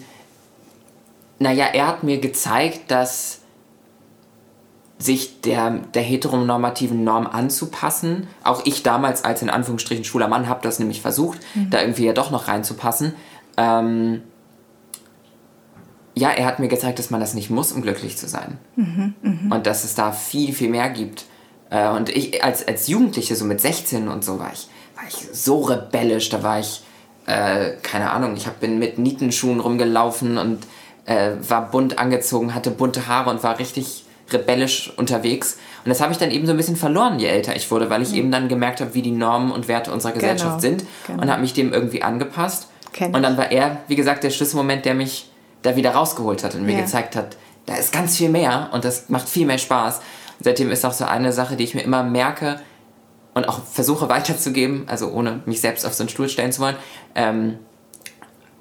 naja, er hat mir gezeigt, dass sich der, der heteronormativen Norm anzupassen. Auch ich damals als in Anführungsstrichen schwuler Mann habe das nämlich versucht, mhm. da irgendwie ja doch noch reinzupassen. Ähm, ja, er hat mir gezeigt, dass man das nicht muss, um glücklich zu sein. Mhm, mh. Und dass es da viel, viel mehr gibt. Äh, und ich als, als Jugendliche, so mit 16 und so, war ich, war ich so rebellisch. Da war ich, äh, keine Ahnung, ich hab, bin mit Nietenschuhen rumgelaufen und äh, war bunt angezogen, hatte bunte Haare und war richtig rebellisch unterwegs. Und das habe ich dann eben so ein bisschen verloren, je älter ich wurde, weil ich mhm. eben dann gemerkt habe, wie die Normen und Werte unserer Gesellschaft genau. sind genau. und habe mich dem irgendwie angepasst. Kenn und dann war er, wie gesagt, der Schlüsselmoment, der mich da wieder rausgeholt hat und mir gezeigt hat, da ist ganz viel mehr und das macht viel mehr Spaß. Und seitdem ist auch so eine Sache, die ich mir immer merke und auch versuche weiterzugeben, also ohne mich selbst auf so einen Stuhl stellen zu wollen, ähm,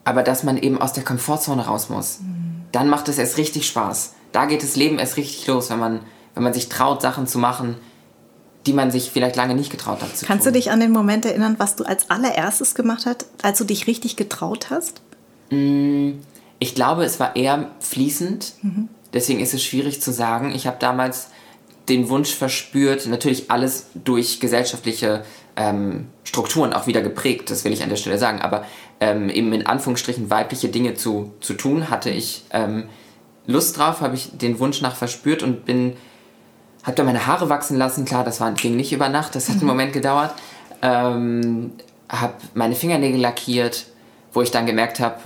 aber dass man eben aus der Komfortzone raus muss. Mhm. Dann macht es erst richtig Spaß. Da geht das Leben erst richtig los, wenn man, wenn man sich traut, Sachen zu machen, die man sich vielleicht lange nicht getraut hat zu Kannst tun. du dich an den Moment erinnern, was du als allererstes gemacht hast, als du dich richtig getraut hast? Ich glaube, es war eher fließend. Deswegen ist es schwierig zu sagen. Ich habe damals den Wunsch verspürt, natürlich alles durch gesellschaftliche ähm, Strukturen auch wieder geprägt, das will ich an der Stelle sagen, aber ähm, eben in Anführungsstrichen weibliche Dinge zu, zu tun, hatte ich ähm, Lust drauf, habe ich den Wunsch nach verspürt und bin, habe dann meine Haare wachsen lassen, klar, das war, ging nicht über Nacht, das hat einen Moment gedauert, ähm, habe meine Fingernägel lackiert, wo ich dann gemerkt habe,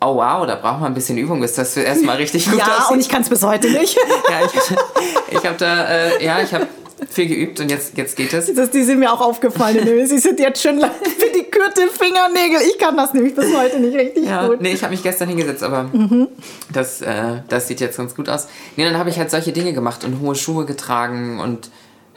oh wow, da braucht man ein bisschen Übung, bis das erstmal richtig gut ja, aussieht. und ich kann es bis heute nicht. Ja, ich, ich habe da, äh, ja, ich habe viel geübt und jetzt, jetzt geht es. Das, die sind mir auch aufgefallen. Sie sind jetzt schon pedikürte Fingernägel. Ich kann das nämlich bis heute nicht richtig Ja, gut. nee, ich habe mich gestern hingesetzt, aber das, äh, das sieht jetzt ganz gut aus. Nee, dann habe ich halt solche Dinge gemacht und hohe Schuhe getragen und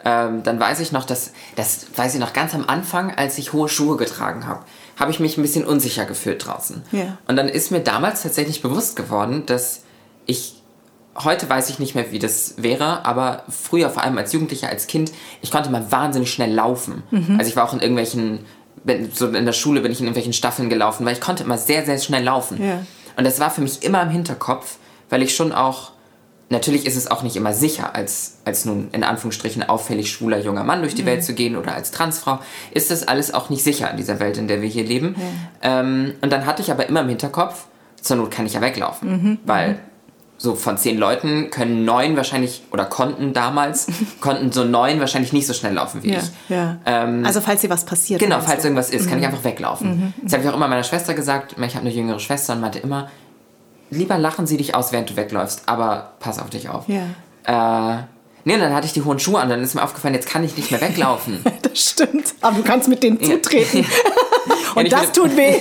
ähm, dann weiß ich noch, dass, das weiß ich noch ganz am Anfang, als ich hohe Schuhe getragen habe, habe ich mich ein bisschen unsicher gefühlt draußen. Ja. Und dann ist mir damals tatsächlich bewusst geworden, dass ich heute weiß ich nicht mehr, wie das wäre, aber früher, vor allem als Jugendlicher, als Kind, ich konnte mal wahnsinnig schnell laufen. Also ich war auch in irgendwelchen, bin- so in der Schule bin ich in irgendwelchen Staffeln gelaufen, weil ich konnte immer sehr, sehr schnell laufen. Ja. Und das war für mich immer im Hinterkopf, weil ich schon auch, natürlich ist es auch nicht immer sicher, als, als nun in Anführungsstrichen auffällig schwuler junger Mann durch die Welt zu gehen oder als Transfrau, ist das alles auch nicht sicher in dieser Welt, in der wir hier leben. Ähm, und dann hatte ich aber immer im Hinterkopf, zur Not kann ich ja weglaufen, weil so von zehn Leuten können neun wahrscheinlich, oder konnten damals, konnten so neun wahrscheinlich nicht so schnell laufen wie Ja, ich. ja. Ähm, also falls dir was passiert. Genau, falls du? irgendwas ist, kann ich einfach weglaufen. Das habe ich auch immer meiner Schwester gesagt. Ich habe eine jüngere Schwester und meinte immer, lieber lachen sie dich aus, während du wegläufst, aber pass auf dich auf. Ja. Äh, nee, dann hatte ich die hohen Schuhe an, dann ist mir aufgefallen, jetzt kann ich nicht mehr weglaufen. Das stimmt. Aber du kannst mit denen zutreten. Und ich das tut weh.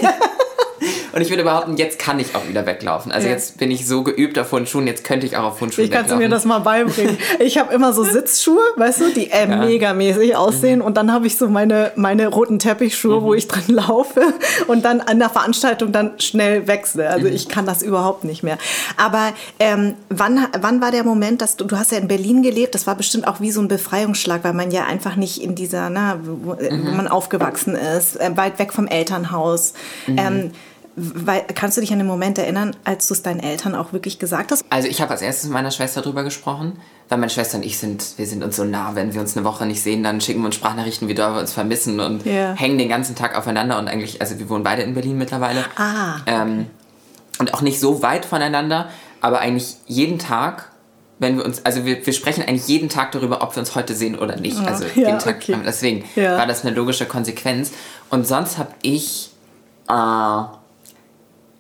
Und ich würde behaupten, jetzt kann ich auch wieder weglaufen. Also Ja. jetzt bin ich so geübt auf hohen Schuhen, jetzt könnte ich auch auf hohen Schuhen Ich kannst du weglaufen. mir das mal beibringen. Ich habe immer so Sitzschuhe, weißt du, die äh, megamäßig aussehen. Und dann habe ich so meine, meine roten Teppichschuhe, wo ich drin laufe und dann an der Veranstaltung dann schnell wechsle. Also ich kann das überhaupt nicht mehr. Aber ähm, wann, wann war der Moment, dass du, du hast ja in Berlin gelebt, das war bestimmt auch wie so ein Befreiungsschlag, weil man ja einfach nicht in dieser, na, wo, wo man aufgewachsen ist, äh, weit weg vom Elternhaus. Ähm, weil, kannst du dich an den Moment erinnern, als du es deinen Eltern auch wirklich gesagt hast? Also ich habe als erstes mit meiner Schwester drüber gesprochen, weil meine Schwester und ich sind, wir sind uns so nah, wenn wir uns eine Woche nicht sehen, dann schicken wir uns Sprachnachrichten, wie doll wir uns vermissen und Ja. hängen den ganzen Tag aufeinander und eigentlich, also wir wohnen beide in Berlin mittlerweile. Ah, Ähm, und auch nicht so weit voneinander, aber eigentlich jeden Tag, wenn wir uns, also wir, wir sprechen eigentlich jeden Tag darüber, ob wir uns heute sehen oder nicht. Also Ah, ja, jeden Tag, okay. deswegen Ja. war das eine logische Konsequenz. Und sonst habe ich, äh,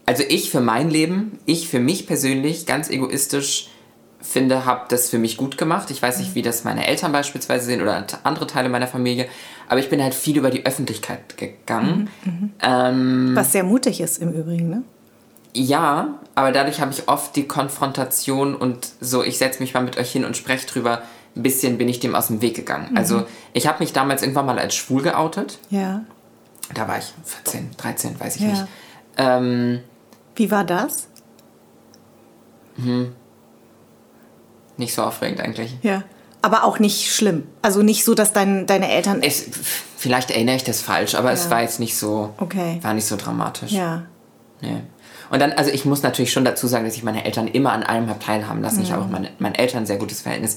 also ich für mein Leben, ich für mich persönlich, ganz egoistisch finde, habe das für mich gut gemacht. Ich weiß nicht, wie das meine Eltern beispielsweise sehen oder andere Teile meiner Familie, aber ich bin halt viel über die Öffentlichkeit gegangen. Ähm, was sehr mutig ist im Übrigen, ne? ja, aber dadurch habe ich oft die Konfrontation und so, ich setze mich mal mit euch hin und spreche drüber, ein bisschen bin ich dem aus dem Weg gegangen. Also ich habe mich damals irgendwann mal als schwul geoutet. Ja. Da war ich 14, 13, weiß ich Ja. nicht. Ähm, Wie war das? nicht so aufregend eigentlich. Ja. Aber auch nicht schlimm. Also nicht so, dass dein, deine Eltern. Es, vielleicht erinnere ich das falsch, aber es Ja. war jetzt nicht so, Okay. war nicht so dramatisch. Ja. Nee. Und dann, also ich muss natürlich schon dazu sagen, dass ich meine Eltern immer an allem habe teilhaben lassen. Ich habe auch meine, meinen Eltern ein sehr gutes Verhältnis.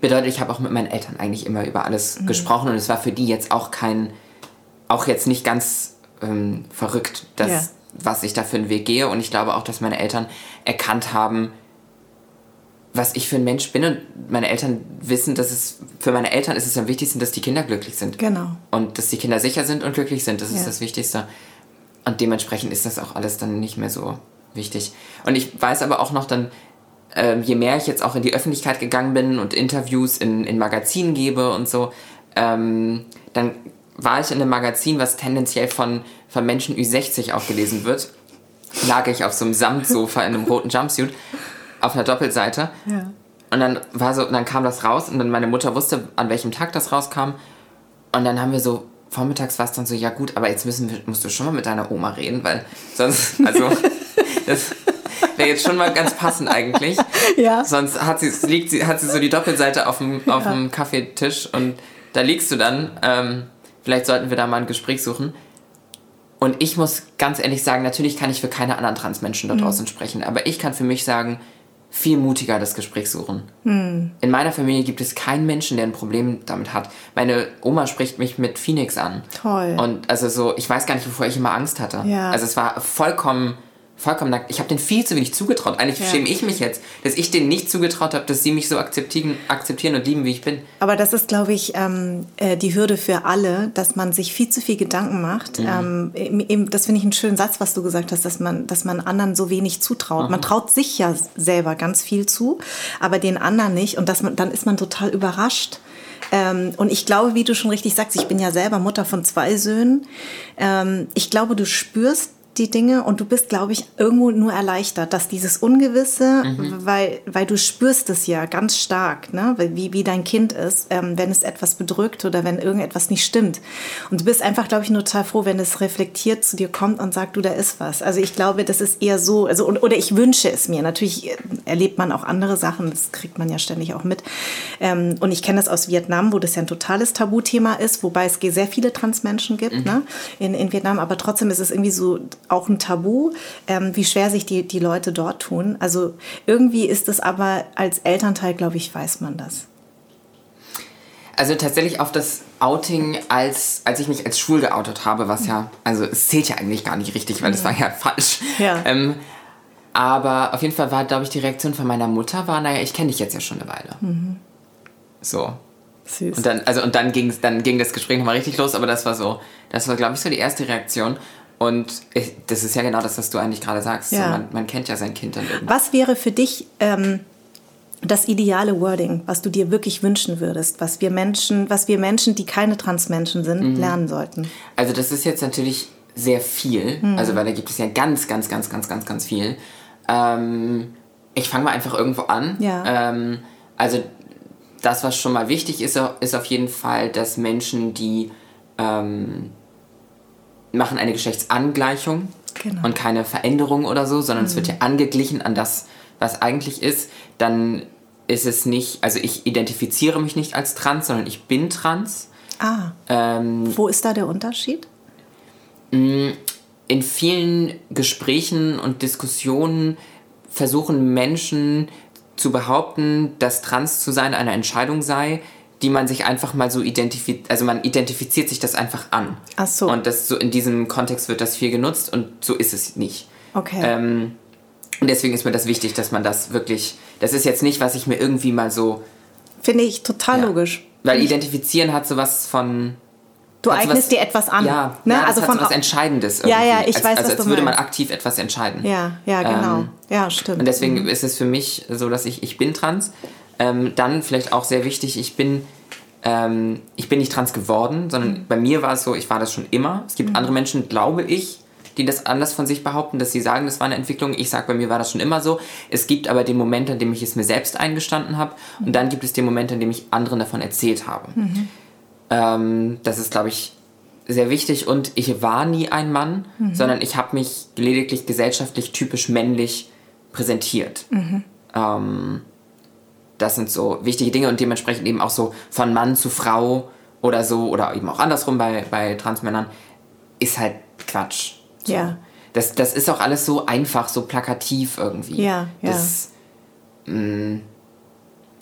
Bedeutet, ich habe auch mit meinen Eltern eigentlich immer über alles gesprochen und es war für die jetzt auch kein, auch jetzt nicht ganz ähm, verrückt, dass, Ja. Was ich da für einen Weg gehe. Und ich glaube auch, dass meine Eltern erkannt haben, was ich für ein Mensch bin und meine Eltern wissen, dass es für meine Eltern ist es am wichtigsten, dass die Kinder glücklich sind. Genau. Und dass die Kinder sicher sind und glücklich sind, das ist Ja. das Wichtigste. Und dementsprechend ist das auch alles dann nicht mehr so wichtig. Und ich weiß aber auch noch dann, ähm, je mehr ich jetzt auch in die Öffentlichkeit gegangen bin und Interviews in, in Magazinen gebe und so, ähm, dann war ich in einem Magazin, was tendenziell von, von Menschen Ü60 auch gelesen wird. Lag ich auf so einem Samtsofa in einem roten Jumpsuit auf einer Doppelseite. Ja. Und dann war so, dann kam das raus und dann meine Mutter wusste, an welchem Tag das rauskam. Und dann haben wir so, vormittags war es dann so, ja gut, aber jetzt müssen wir, musst du schon mal mit deiner Oma reden, weil sonst, also, das wäre jetzt schon mal ganz passend eigentlich. Ja. Sonst hat sie, liegt sie, hat sie so die Doppelseite auf dem, auf dem Kaffeetisch und da liegst du dann. Ähm, vielleicht sollten wir da mal ein Gespräch suchen. Und ich muss ganz ehrlich sagen, natürlich kann ich für keine anderen Transmenschen da draußen mhm. sprechen, aber ich kann für mich sagen, viel mutiger das Gespräch suchen. Hm. In meiner Familie gibt es keinen Menschen, der ein Problem damit hat. Meine Oma spricht mich mit Phoenix an. Toll. Und also so, ich weiß gar nicht, wovor ich immer Angst hatte. Ja. Also es war vollkommen vollkommen nackt. Ich habe den viel zu wenig zugetraut. Eigentlich ja. schäme ich mich jetzt, dass ich denen nicht zugetraut habe, dass sie mich so akzeptieren, akzeptieren und lieben, wie ich bin. Aber das ist, glaube ich, ähm, äh, die Hürde für alle, dass man sich viel zu viel Gedanken macht. Mhm. Ähm, das finde ich einen schönen Satz, was du gesagt hast, dass man, dass man anderen so wenig zutraut. Mhm. Man traut sich ja selber ganz viel zu, aber den anderen nicht. Und das, dann ist man total überrascht. Ähm, und ich glaube, wie du schon richtig sagst, ich bin ja selber Mutter von zwei Söhnen. Ähm, ich glaube, du spürst die Dinge und du bist, glaube ich, irgendwo nur erleichtert, dass dieses Ungewisse, mhm. weil, weil du spürst es ja ganz stark, ne? wie, wie dein Kind ist, ähm, wenn es etwas bedrückt oder wenn irgendetwas nicht stimmt. Und du bist einfach, glaube ich, nur total froh, wenn es reflektiert zu dir kommt und sagt, du, da ist was. Also ich glaube, das ist eher so, also, oder ich wünsche es mir. Natürlich äh, erlebt man auch andere Sachen, das kriegt man ja ständig auch mit. Ähm, und ich kenne das aus Vietnam, wo das ja ein totales Tabuthema ist, wobei es sehr viele Transmenschen gibt mhm. ne? in, in Vietnam, aber trotzdem ist es irgendwie so auch ein Tabu, ähm, wie schwer sich die, die Leute dort tun. Also irgendwie ist es aber als Elternteil, glaube ich, weiß man das. Also tatsächlich auf das Outing, als, als ich mich als schwul geoutet habe, was ja, also es zählt ja eigentlich gar nicht richtig, weil es ja. war ja falsch. Ja. Ähm, aber auf jeden Fall war, glaube ich, die Reaktion von meiner Mutter war, naja, ich kenne dich jetzt ja schon eine Weile. Mhm. So. Süß. Und dann, also, und dann, ging's, dann ging das Gespräch nochmal richtig los, aber das war so, das war, glaube ich, so die erste Reaktion. Und ich, das ist ja genau das, was du eigentlich gerade sagst. Ja. So, man, man, kennt ja sein Kind dann irgendwie. Was wäre für dich ähm, das ideale Wording, was du dir wirklich wünschen würdest, was wir Menschen, was wir Menschen, die keine Transmenschen sind, mhm. lernen sollten? Also das ist jetzt natürlich sehr viel. Mhm. Also weil da gibt es ja ganz, ganz, ganz, ganz, ganz, ganz viel. Ähm, ich fange mal einfach irgendwo an. Ja. Ähm, also das, was schon mal wichtig ist, ist auf jeden Fall, dass Menschen, die ähm, machen eine Geschlechtsangleichung genau. und keine Veränderung oder so, sondern mhm. es wird ja angeglichen an das, was eigentlich ist, dann ist es nicht, also ich identifiziere mich nicht als trans, sondern ich bin trans. Ah. Ähm, Wo ist da der Unterschied? Mm, in vielen Gesprächen und Diskussionen versuchen Menschen zu behaupten, dass trans zu sein eine Entscheidung sei, die man sich einfach mal so identifiziert, also man identifiziert sich das einfach an. Ach so. Und das so in diesem Kontext wird das viel genutzt und so ist es nicht. Okay. Ähm, und deswegen ist mir das wichtig, dass man das wirklich, das ist jetzt nicht, was ich mir irgendwie mal so. Finde ich total ja. logisch. Weil identifizieren hat sowas von. Du eignest was, dir etwas an. Ja, ne? ja also von was Entscheidendes. Irgendwie. Ja, ja, ich als, weiß, also was als würde man aktiv etwas entscheiden. Ja, ja, genau. Ähm, ja, stimmt. Und deswegen mhm. ist es für mich so, dass ich, ich bin trans. Ähm, dann vielleicht auch sehr wichtig, ich bin, ähm, ich bin nicht trans geworden, sondern mhm. bei mir war es so, ich war das schon immer. Es gibt mhm. andere Menschen, glaube ich, die das anders von sich behaupten, dass sie sagen, das war eine Entwicklung. Ich sage, bei mir war das schon immer so. Es gibt aber den Moment, an dem ich es mir selbst eingestanden habe. Mhm. Und dann gibt es den Moment, an dem ich anderen davon erzählt habe. Mhm. Ähm, das ist, glaube ich, sehr wichtig. Und ich war nie ein Mann, mhm. sondern ich habe mich lediglich gesellschaftlich typisch männlich präsentiert. Mhm. Ähm, das sind so wichtige Dinge und dementsprechend eben auch so von Mann zu Frau oder so oder eben auch andersrum bei, bei Transmännern ist halt Quatsch. So. Ja. Das, das ist auch alles so einfach, so plakativ irgendwie. Ja, ja. Das, mh, mm,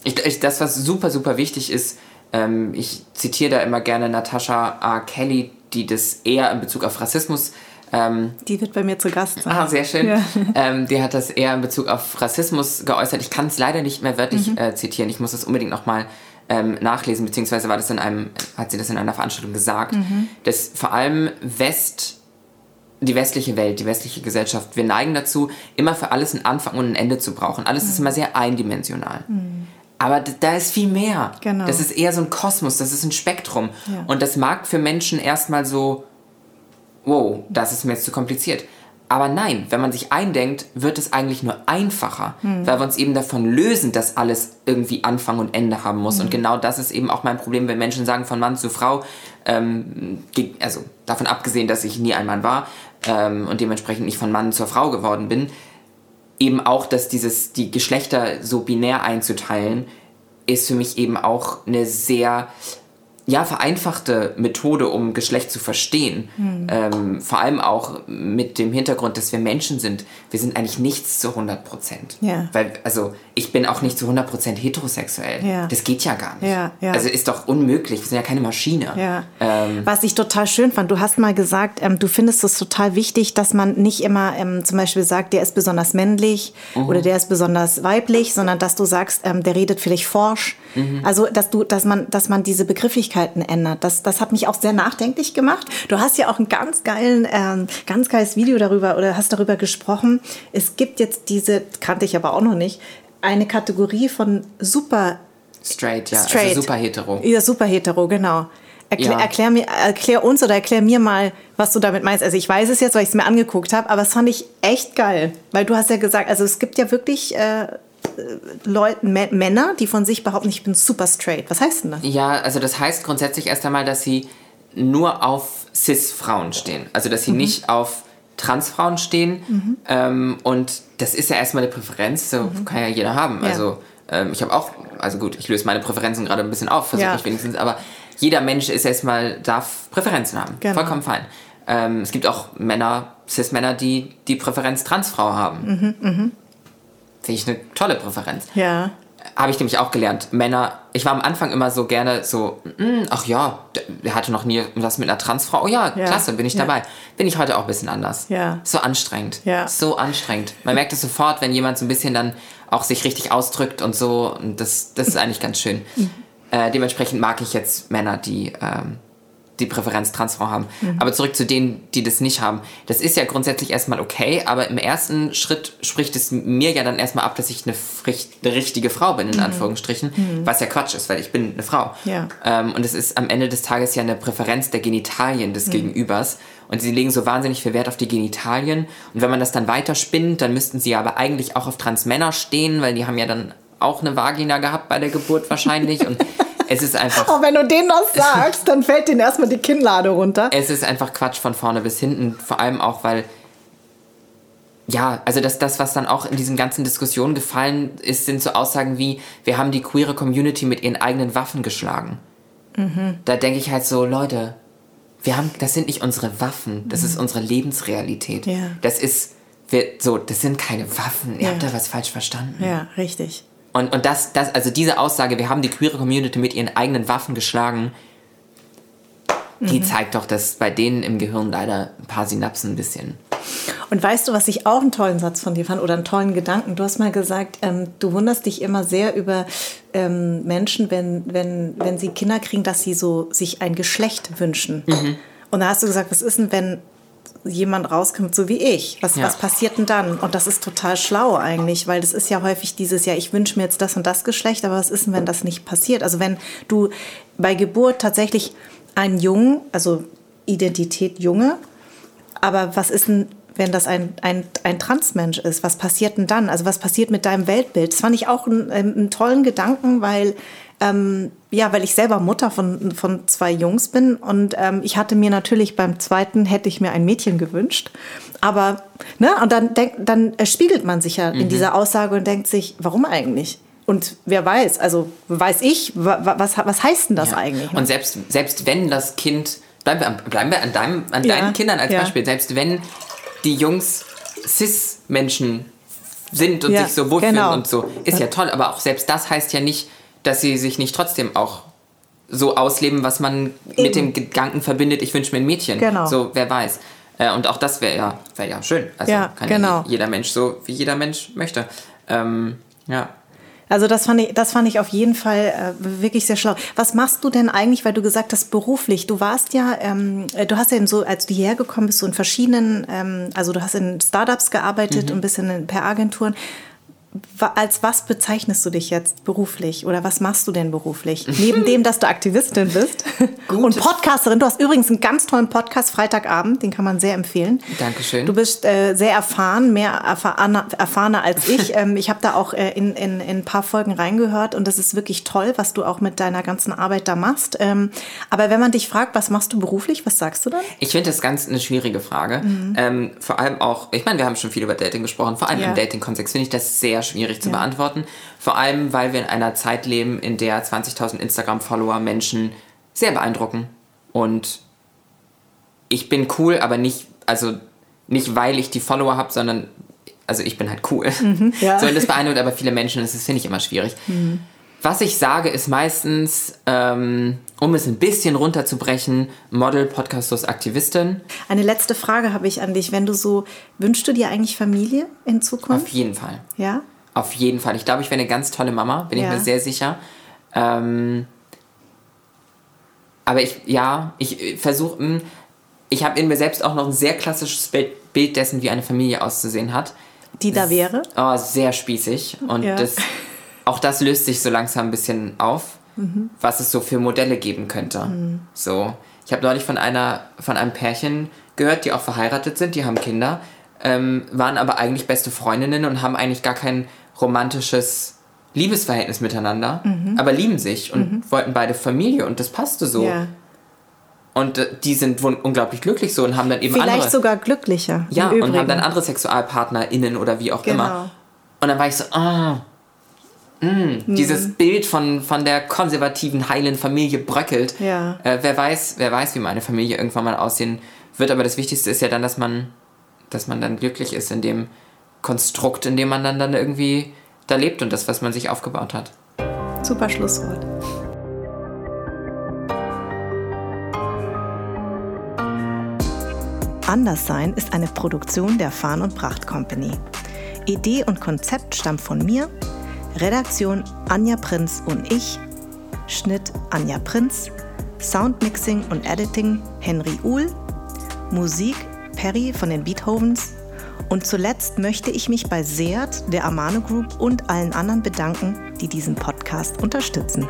ich, ich, das, was super, super wichtig ist, ähm, ich zitiere da immer gerne Natasha R. Kelly, die das eher in Bezug auf Rassismus ähm, die wird bei mir zu Gast sein. Ah, sehr schön. Ja. Ähm, die hat das eher in Bezug auf Rassismus geäußert. Ich kann es leider nicht mehr wörtlich mhm. äh, zitieren. Ich muss das unbedingt nochmal ähm, nachlesen, beziehungsweise war das in einem, hat sie das in einer Veranstaltung gesagt, mhm. dass vor allem West, die westliche Welt, die westliche Gesellschaft, wir neigen dazu, immer für alles einen Anfang und ein Ende zu brauchen. Alles mhm. ist immer sehr eindimensional. Mhm. Aber da ist viel mehr. Genau. Das ist eher so ein Kosmos, das ist ein Spektrum. Ja. Und das mag für Menschen erstmal so wow, das ist mir jetzt zu kompliziert. Aber nein, wenn man sich eindenkt, wird es eigentlich nur einfacher, hm. weil wir uns eben davon lösen, dass alles irgendwie Anfang und Ende haben muss. Hm. Und genau das ist eben auch mein Problem, wenn Menschen sagen von Mann zu Frau, ähm, also davon abgesehen, dass ich nie ein Mann war ähm, und dementsprechend nicht von Mann zur Frau geworden bin, eben auch, dass dieses, die Geschlechter so binär einzuteilen, ist für mich eben auch eine sehr ja, vereinfachte Methode, um Geschlecht zu verstehen. Hm. Ähm, vor allem auch mit dem Hintergrund, dass wir Menschen sind. Wir sind eigentlich nichts zu 100 Prozent. Ja. Weil, also, ich bin auch nicht zu 100 Prozent heterosexuell. Ja. Das geht ja gar nicht. Ja. Also, ist doch unmöglich. Wir sind ja keine Maschine. Ähm, Was ich total schön fand, du hast mal gesagt, ähm, du findest es total wichtig, dass man nicht immer ähm, zum Beispiel sagt, der ist besonders männlich Mhm. oder der ist besonders weiblich, sondern dass du sagst, ähm, der redet vielleicht forsch. Mhm. Also, dass du, dass man, dass man diese Begrifflichkeiten ändert. Das, das hat mich auch sehr nachdenklich gemacht. Du hast ja auch ein ganz geilen, ähm, ganz geiles Video darüber oder hast darüber gesprochen. Es gibt jetzt diese, kannte ich aber auch noch nicht, eine Kategorie von super straight, ja. straight. Also super hetero. Ja, super hetero, genau. Erklär, Ja. erklär, mir, erklär uns oder erklär mir mal, was du damit meinst. Also ich weiß es jetzt, weil ich es mir angeguckt habe, aber es fand ich echt geil. Weil du hast ja gesagt, also es gibt ja wirklich äh, Leute, Mä- Männer, die von sich behaupten, ich bin super straight. Was heißt denn das? Ja, also das heißt grundsätzlich erst einmal, dass sie nur auf Cis-Frauen stehen. Also dass Mhm. sie nicht auf Transfrauen stehen. Ähm, und das ist ja erstmal eine Präferenz, so kann ja jeder haben. Mhm. Ja. Also ähm, ich habe auch, also gut, ich löse meine Präferenzen gerade ein bisschen auf, versuche Ja. ich wenigstens, aber jeder Mensch ist erstmal, darf Präferenzen haben. Genau. Vollkommen fein. Ähm, es gibt auch Männer, Cis-Männer, die die Präferenz Transfrau haben. Mhm, Finde ich eine tolle Präferenz Ja. habe ich nämlich auch gelernt. Männer, ich war am Anfang immer so gerne so, "Mm, ach ja, der, hatte noch nie was mit einer Transfrau. Oh ja, Ja, klasse, bin ich ja. dabei. Bin ich heute auch ein bisschen anders. Ja. So anstrengend. Ja. So anstrengend. Man merkt es sofort, wenn jemand so ein bisschen dann auch sich richtig ausdrückt und so. Und das, das ist eigentlich ganz schön. Mhm. Äh, dementsprechend mag ich jetzt Männer, die ähm, die Präferenz Transfrau haben. Mhm. Aber zurück zu denen, die das nicht haben. Das ist ja grundsätzlich erstmal okay, aber im ersten Schritt spricht es mir ja dann erstmal ab, dass ich eine, eine richtige Frau bin, in Anführungsstrichen, was ja Quatsch ist, weil ich bin eine Frau. Mhm. Ja. Ähm, und es ist am Ende des Tages ja eine Präferenz der Genitalien Mhm. des Gegenübers. Und sie legen so wahnsinnig viel Wert auf die Genitalien. Und wenn man das dann weiterspinnt, dann müssten sie aber eigentlich auch auf Transmänner stehen, weil die haben ja dann auch eine Vagina gehabt bei der Geburt wahrscheinlich. Und es ist einfach. Oh, wenn du denen das sagst, dann fällt denen erstmal die Kinnlade runter. Es ist einfach Quatsch von vorne bis hinten. Vor allem auch, weil. Ja, also das, das, was dann auch in diesen ganzen Diskussionen gefallen ist, sind so Aussagen wie, wir haben die queere Community mit ihren eigenen Waffen geschlagen. Da denke ich halt so, Leute, wir haben, das sind nicht unsere Waffen, das ist unsere Lebensrealität. Ja. Das ist, wir, so, das sind keine Waffen. Ihr Ja. habt da was falsch verstanden. Ja, richtig. Und, und das, das, also diese Aussage, wir haben die queere Community mit ihren eigenen Waffen geschlagen, die zeigt doch, dass bei denen im Gehirn leider ein paar Synapsen ein bisschen. Und weißt du, was ich auch einen tollen Satz von dir fand oder einen tollen Gedanken? Du hast mal gesagt, ähm, du wunderst dich immer sehr über ähm, Menschen, wenn, wenn, wenn sie Kinder kriegen, dass sie so sich ein Geschlecht wünschen. Und da hast du gesagt, was ist denn, wenn jemand rauskommt, so wie ich? Was, Ja. was passiert denn dann? Und das ist total schlau eigentlich, weil das ist ja häufig dieses, ja, ich wünsche mir jetzt das und das Geschlecht, aber was ist denn, wenn das nicht passiert? Also wenn du bei Geburt tatsächlich einen Jungen, also Identität Junge, aber was ist denn, wenn das ein, ein, ein Transmensch ist? Was passiert denn dann? Also was passiert mit deinem Weltbild? Das fand ich auch einen, einen tollen Gedanken, weil, ähm, ja, weil ich selber Mutter von, von zwei Jungs bin und ähm, ich hatte mir natürlich beim zweiten, hätte ich mir ein Mädchen gewünscht. Aber, ne, und dann, denk, dann äh, spiegelt man sich ja in dieser Aussage und denkt sich, warum eigentlich? Und wer weiß, also weiß ich, wa- wa- was, was heißt denn das Ja. eigentlich? ne? Und selbst, selbst wenn das Kind, bleiben wir, bleiben wir an, deinem, an Ja. deinen Kindern als Ja. Beispiel, selbst wenn die Jungs Cis-Menschen sind und sich so wohlfühlen genau. und so, ist ja toll, aber auch selbst das heißt ja nicht, dass sie sich nicht trotzdem auch so ausleben, was man mit dem Gedanken verbindet, ich wünsche mir ein Mädchen. Genau. So, wer weiß. Äh, Und auch das wäre ja, wär ja schön. Also Ja, kann genau. ja jeder Mensch so, wie jeder Mensch möchte. Ähm, ja. Also das fand ich, das fand ich auf jeden Fall äh, wirklich sehr schlau. Was machst du denn eigentlich, weil du gesagt hast, beruflich? Du warst ja, ähm, äh, du hast ja so, als du hierher gekommen bist, so in verschiedenen, ähm, also du hast in Startups gearbeitet und ein bisschen in PR-Agenturen. Wa- Als was bezeichnest du dich jetzt beruflich oder was machst du denn beruflich? Neben dem, dass du Aktivistin bist und Podcasterin. Du hast übrigens einen ganz tollen Podcast Freitagabend, den kann man sehr empfehlen. Dankeschön. Du bist äh, sehr erfahren, mehr erfahrener, erfahrener als ich. ähm, ich habe da auch äh, in, in, in ein paar Folgen reingehört und das ist wirklich toll, was du auch mit deiner ganzen Arbeit da machst. Ähm, aber wenn man dich fragt, was machst du beruflich, was sagst du dann? Ich finde das ganz eine schwierige Frage. Ähm, vor allem auch, ich meine, wir haben schon viel über Dating gesprochen, vor allem Ja. im Dating-Kontext finde ich das sehr schwierig zu Ja. beantworten. Vor allem, weil wir in einer Zeit leben, in der 20.000 Instagram-Follower Menschen sehr beeindrucken. Und ich bin cool, aber nicht, also nicht weil ich die Follower habe, sondern also ich bin halt cool. Mhm, ja. So, und das beeindruckt aber viele Menschen, das finde ich immer schwierig. Mhm. Was ich sage, ist meistens, ähm, um es ein bisschen runterzubrechen, Model, Podcastlos, Aktivistin. Eine letzte Frage habe ich an dich. Wenn du so, wünschst du dir eigentlich Familie in Zukunft? Auf jeden Fall. Ja? Auf jeden Fall. Ich glaube, ich wäre eine ganz tolle Mama, bin ja. ich mir sehr sicher. Ähm, aber ich, ja, ich versuche, hm, ich habe in mir selbst auch noch ein sehr klassisches Bild dessen, wie eine Familie auszusehen hat. Die da wäre? Oh, sehr spießig. Und ja. das auch das löst sich so langsam ein bisschen auf, mhm. was es so für Modelle geben könnte. Mhm. So, ich habe neulich von einer, von einem Pärchen gehört, die auch verheiratet sind, die haben Kinder, ähm, waren aber eigentlich beste Freundinnen und haben eigentlich gar kein romantisches Liebesverhältnis miteinander, mhm. aber lieben sich und mhm. wollten beide Familie und das passte so. Ja. Und äh, die sind unglaublich glücklich so und haben dann eben Vielleicht andere. Vielleicht sogar glücklicher. Ja, und haben dann andere SexualpartnerInnen oder wie auch genau. immer. Und dann war ich so, ah, oh, Mm, mhm. Dieses Bild von, von der konservativen, heilen Familie bröckelt. Ja. Äh, wer, weiß, wer weiß, wie meine Familie irgendwann mal aussehen wird, aber das Wichtigste ist ja dann, dass man, dass man dann glücklich ist in dem Konstrukt, in dem man dann, dann irgendwie da lebt und das, was man sich aufgebaut hat. Super Schlusswort. Anderssein ist eine Produktion der Farn und Pracht Company. Idee und Konzept stammt von mir, Redaktion Anja Prinz und ich, Schnitt Anja Prinz, Soundmixing und Editing Henry Uhl, Musik Perry von den Beethovens und zuletzt möchte ich mich bei Seat, der Amano Group und allen anderen bedanken, die diesen Podcast unterstützen.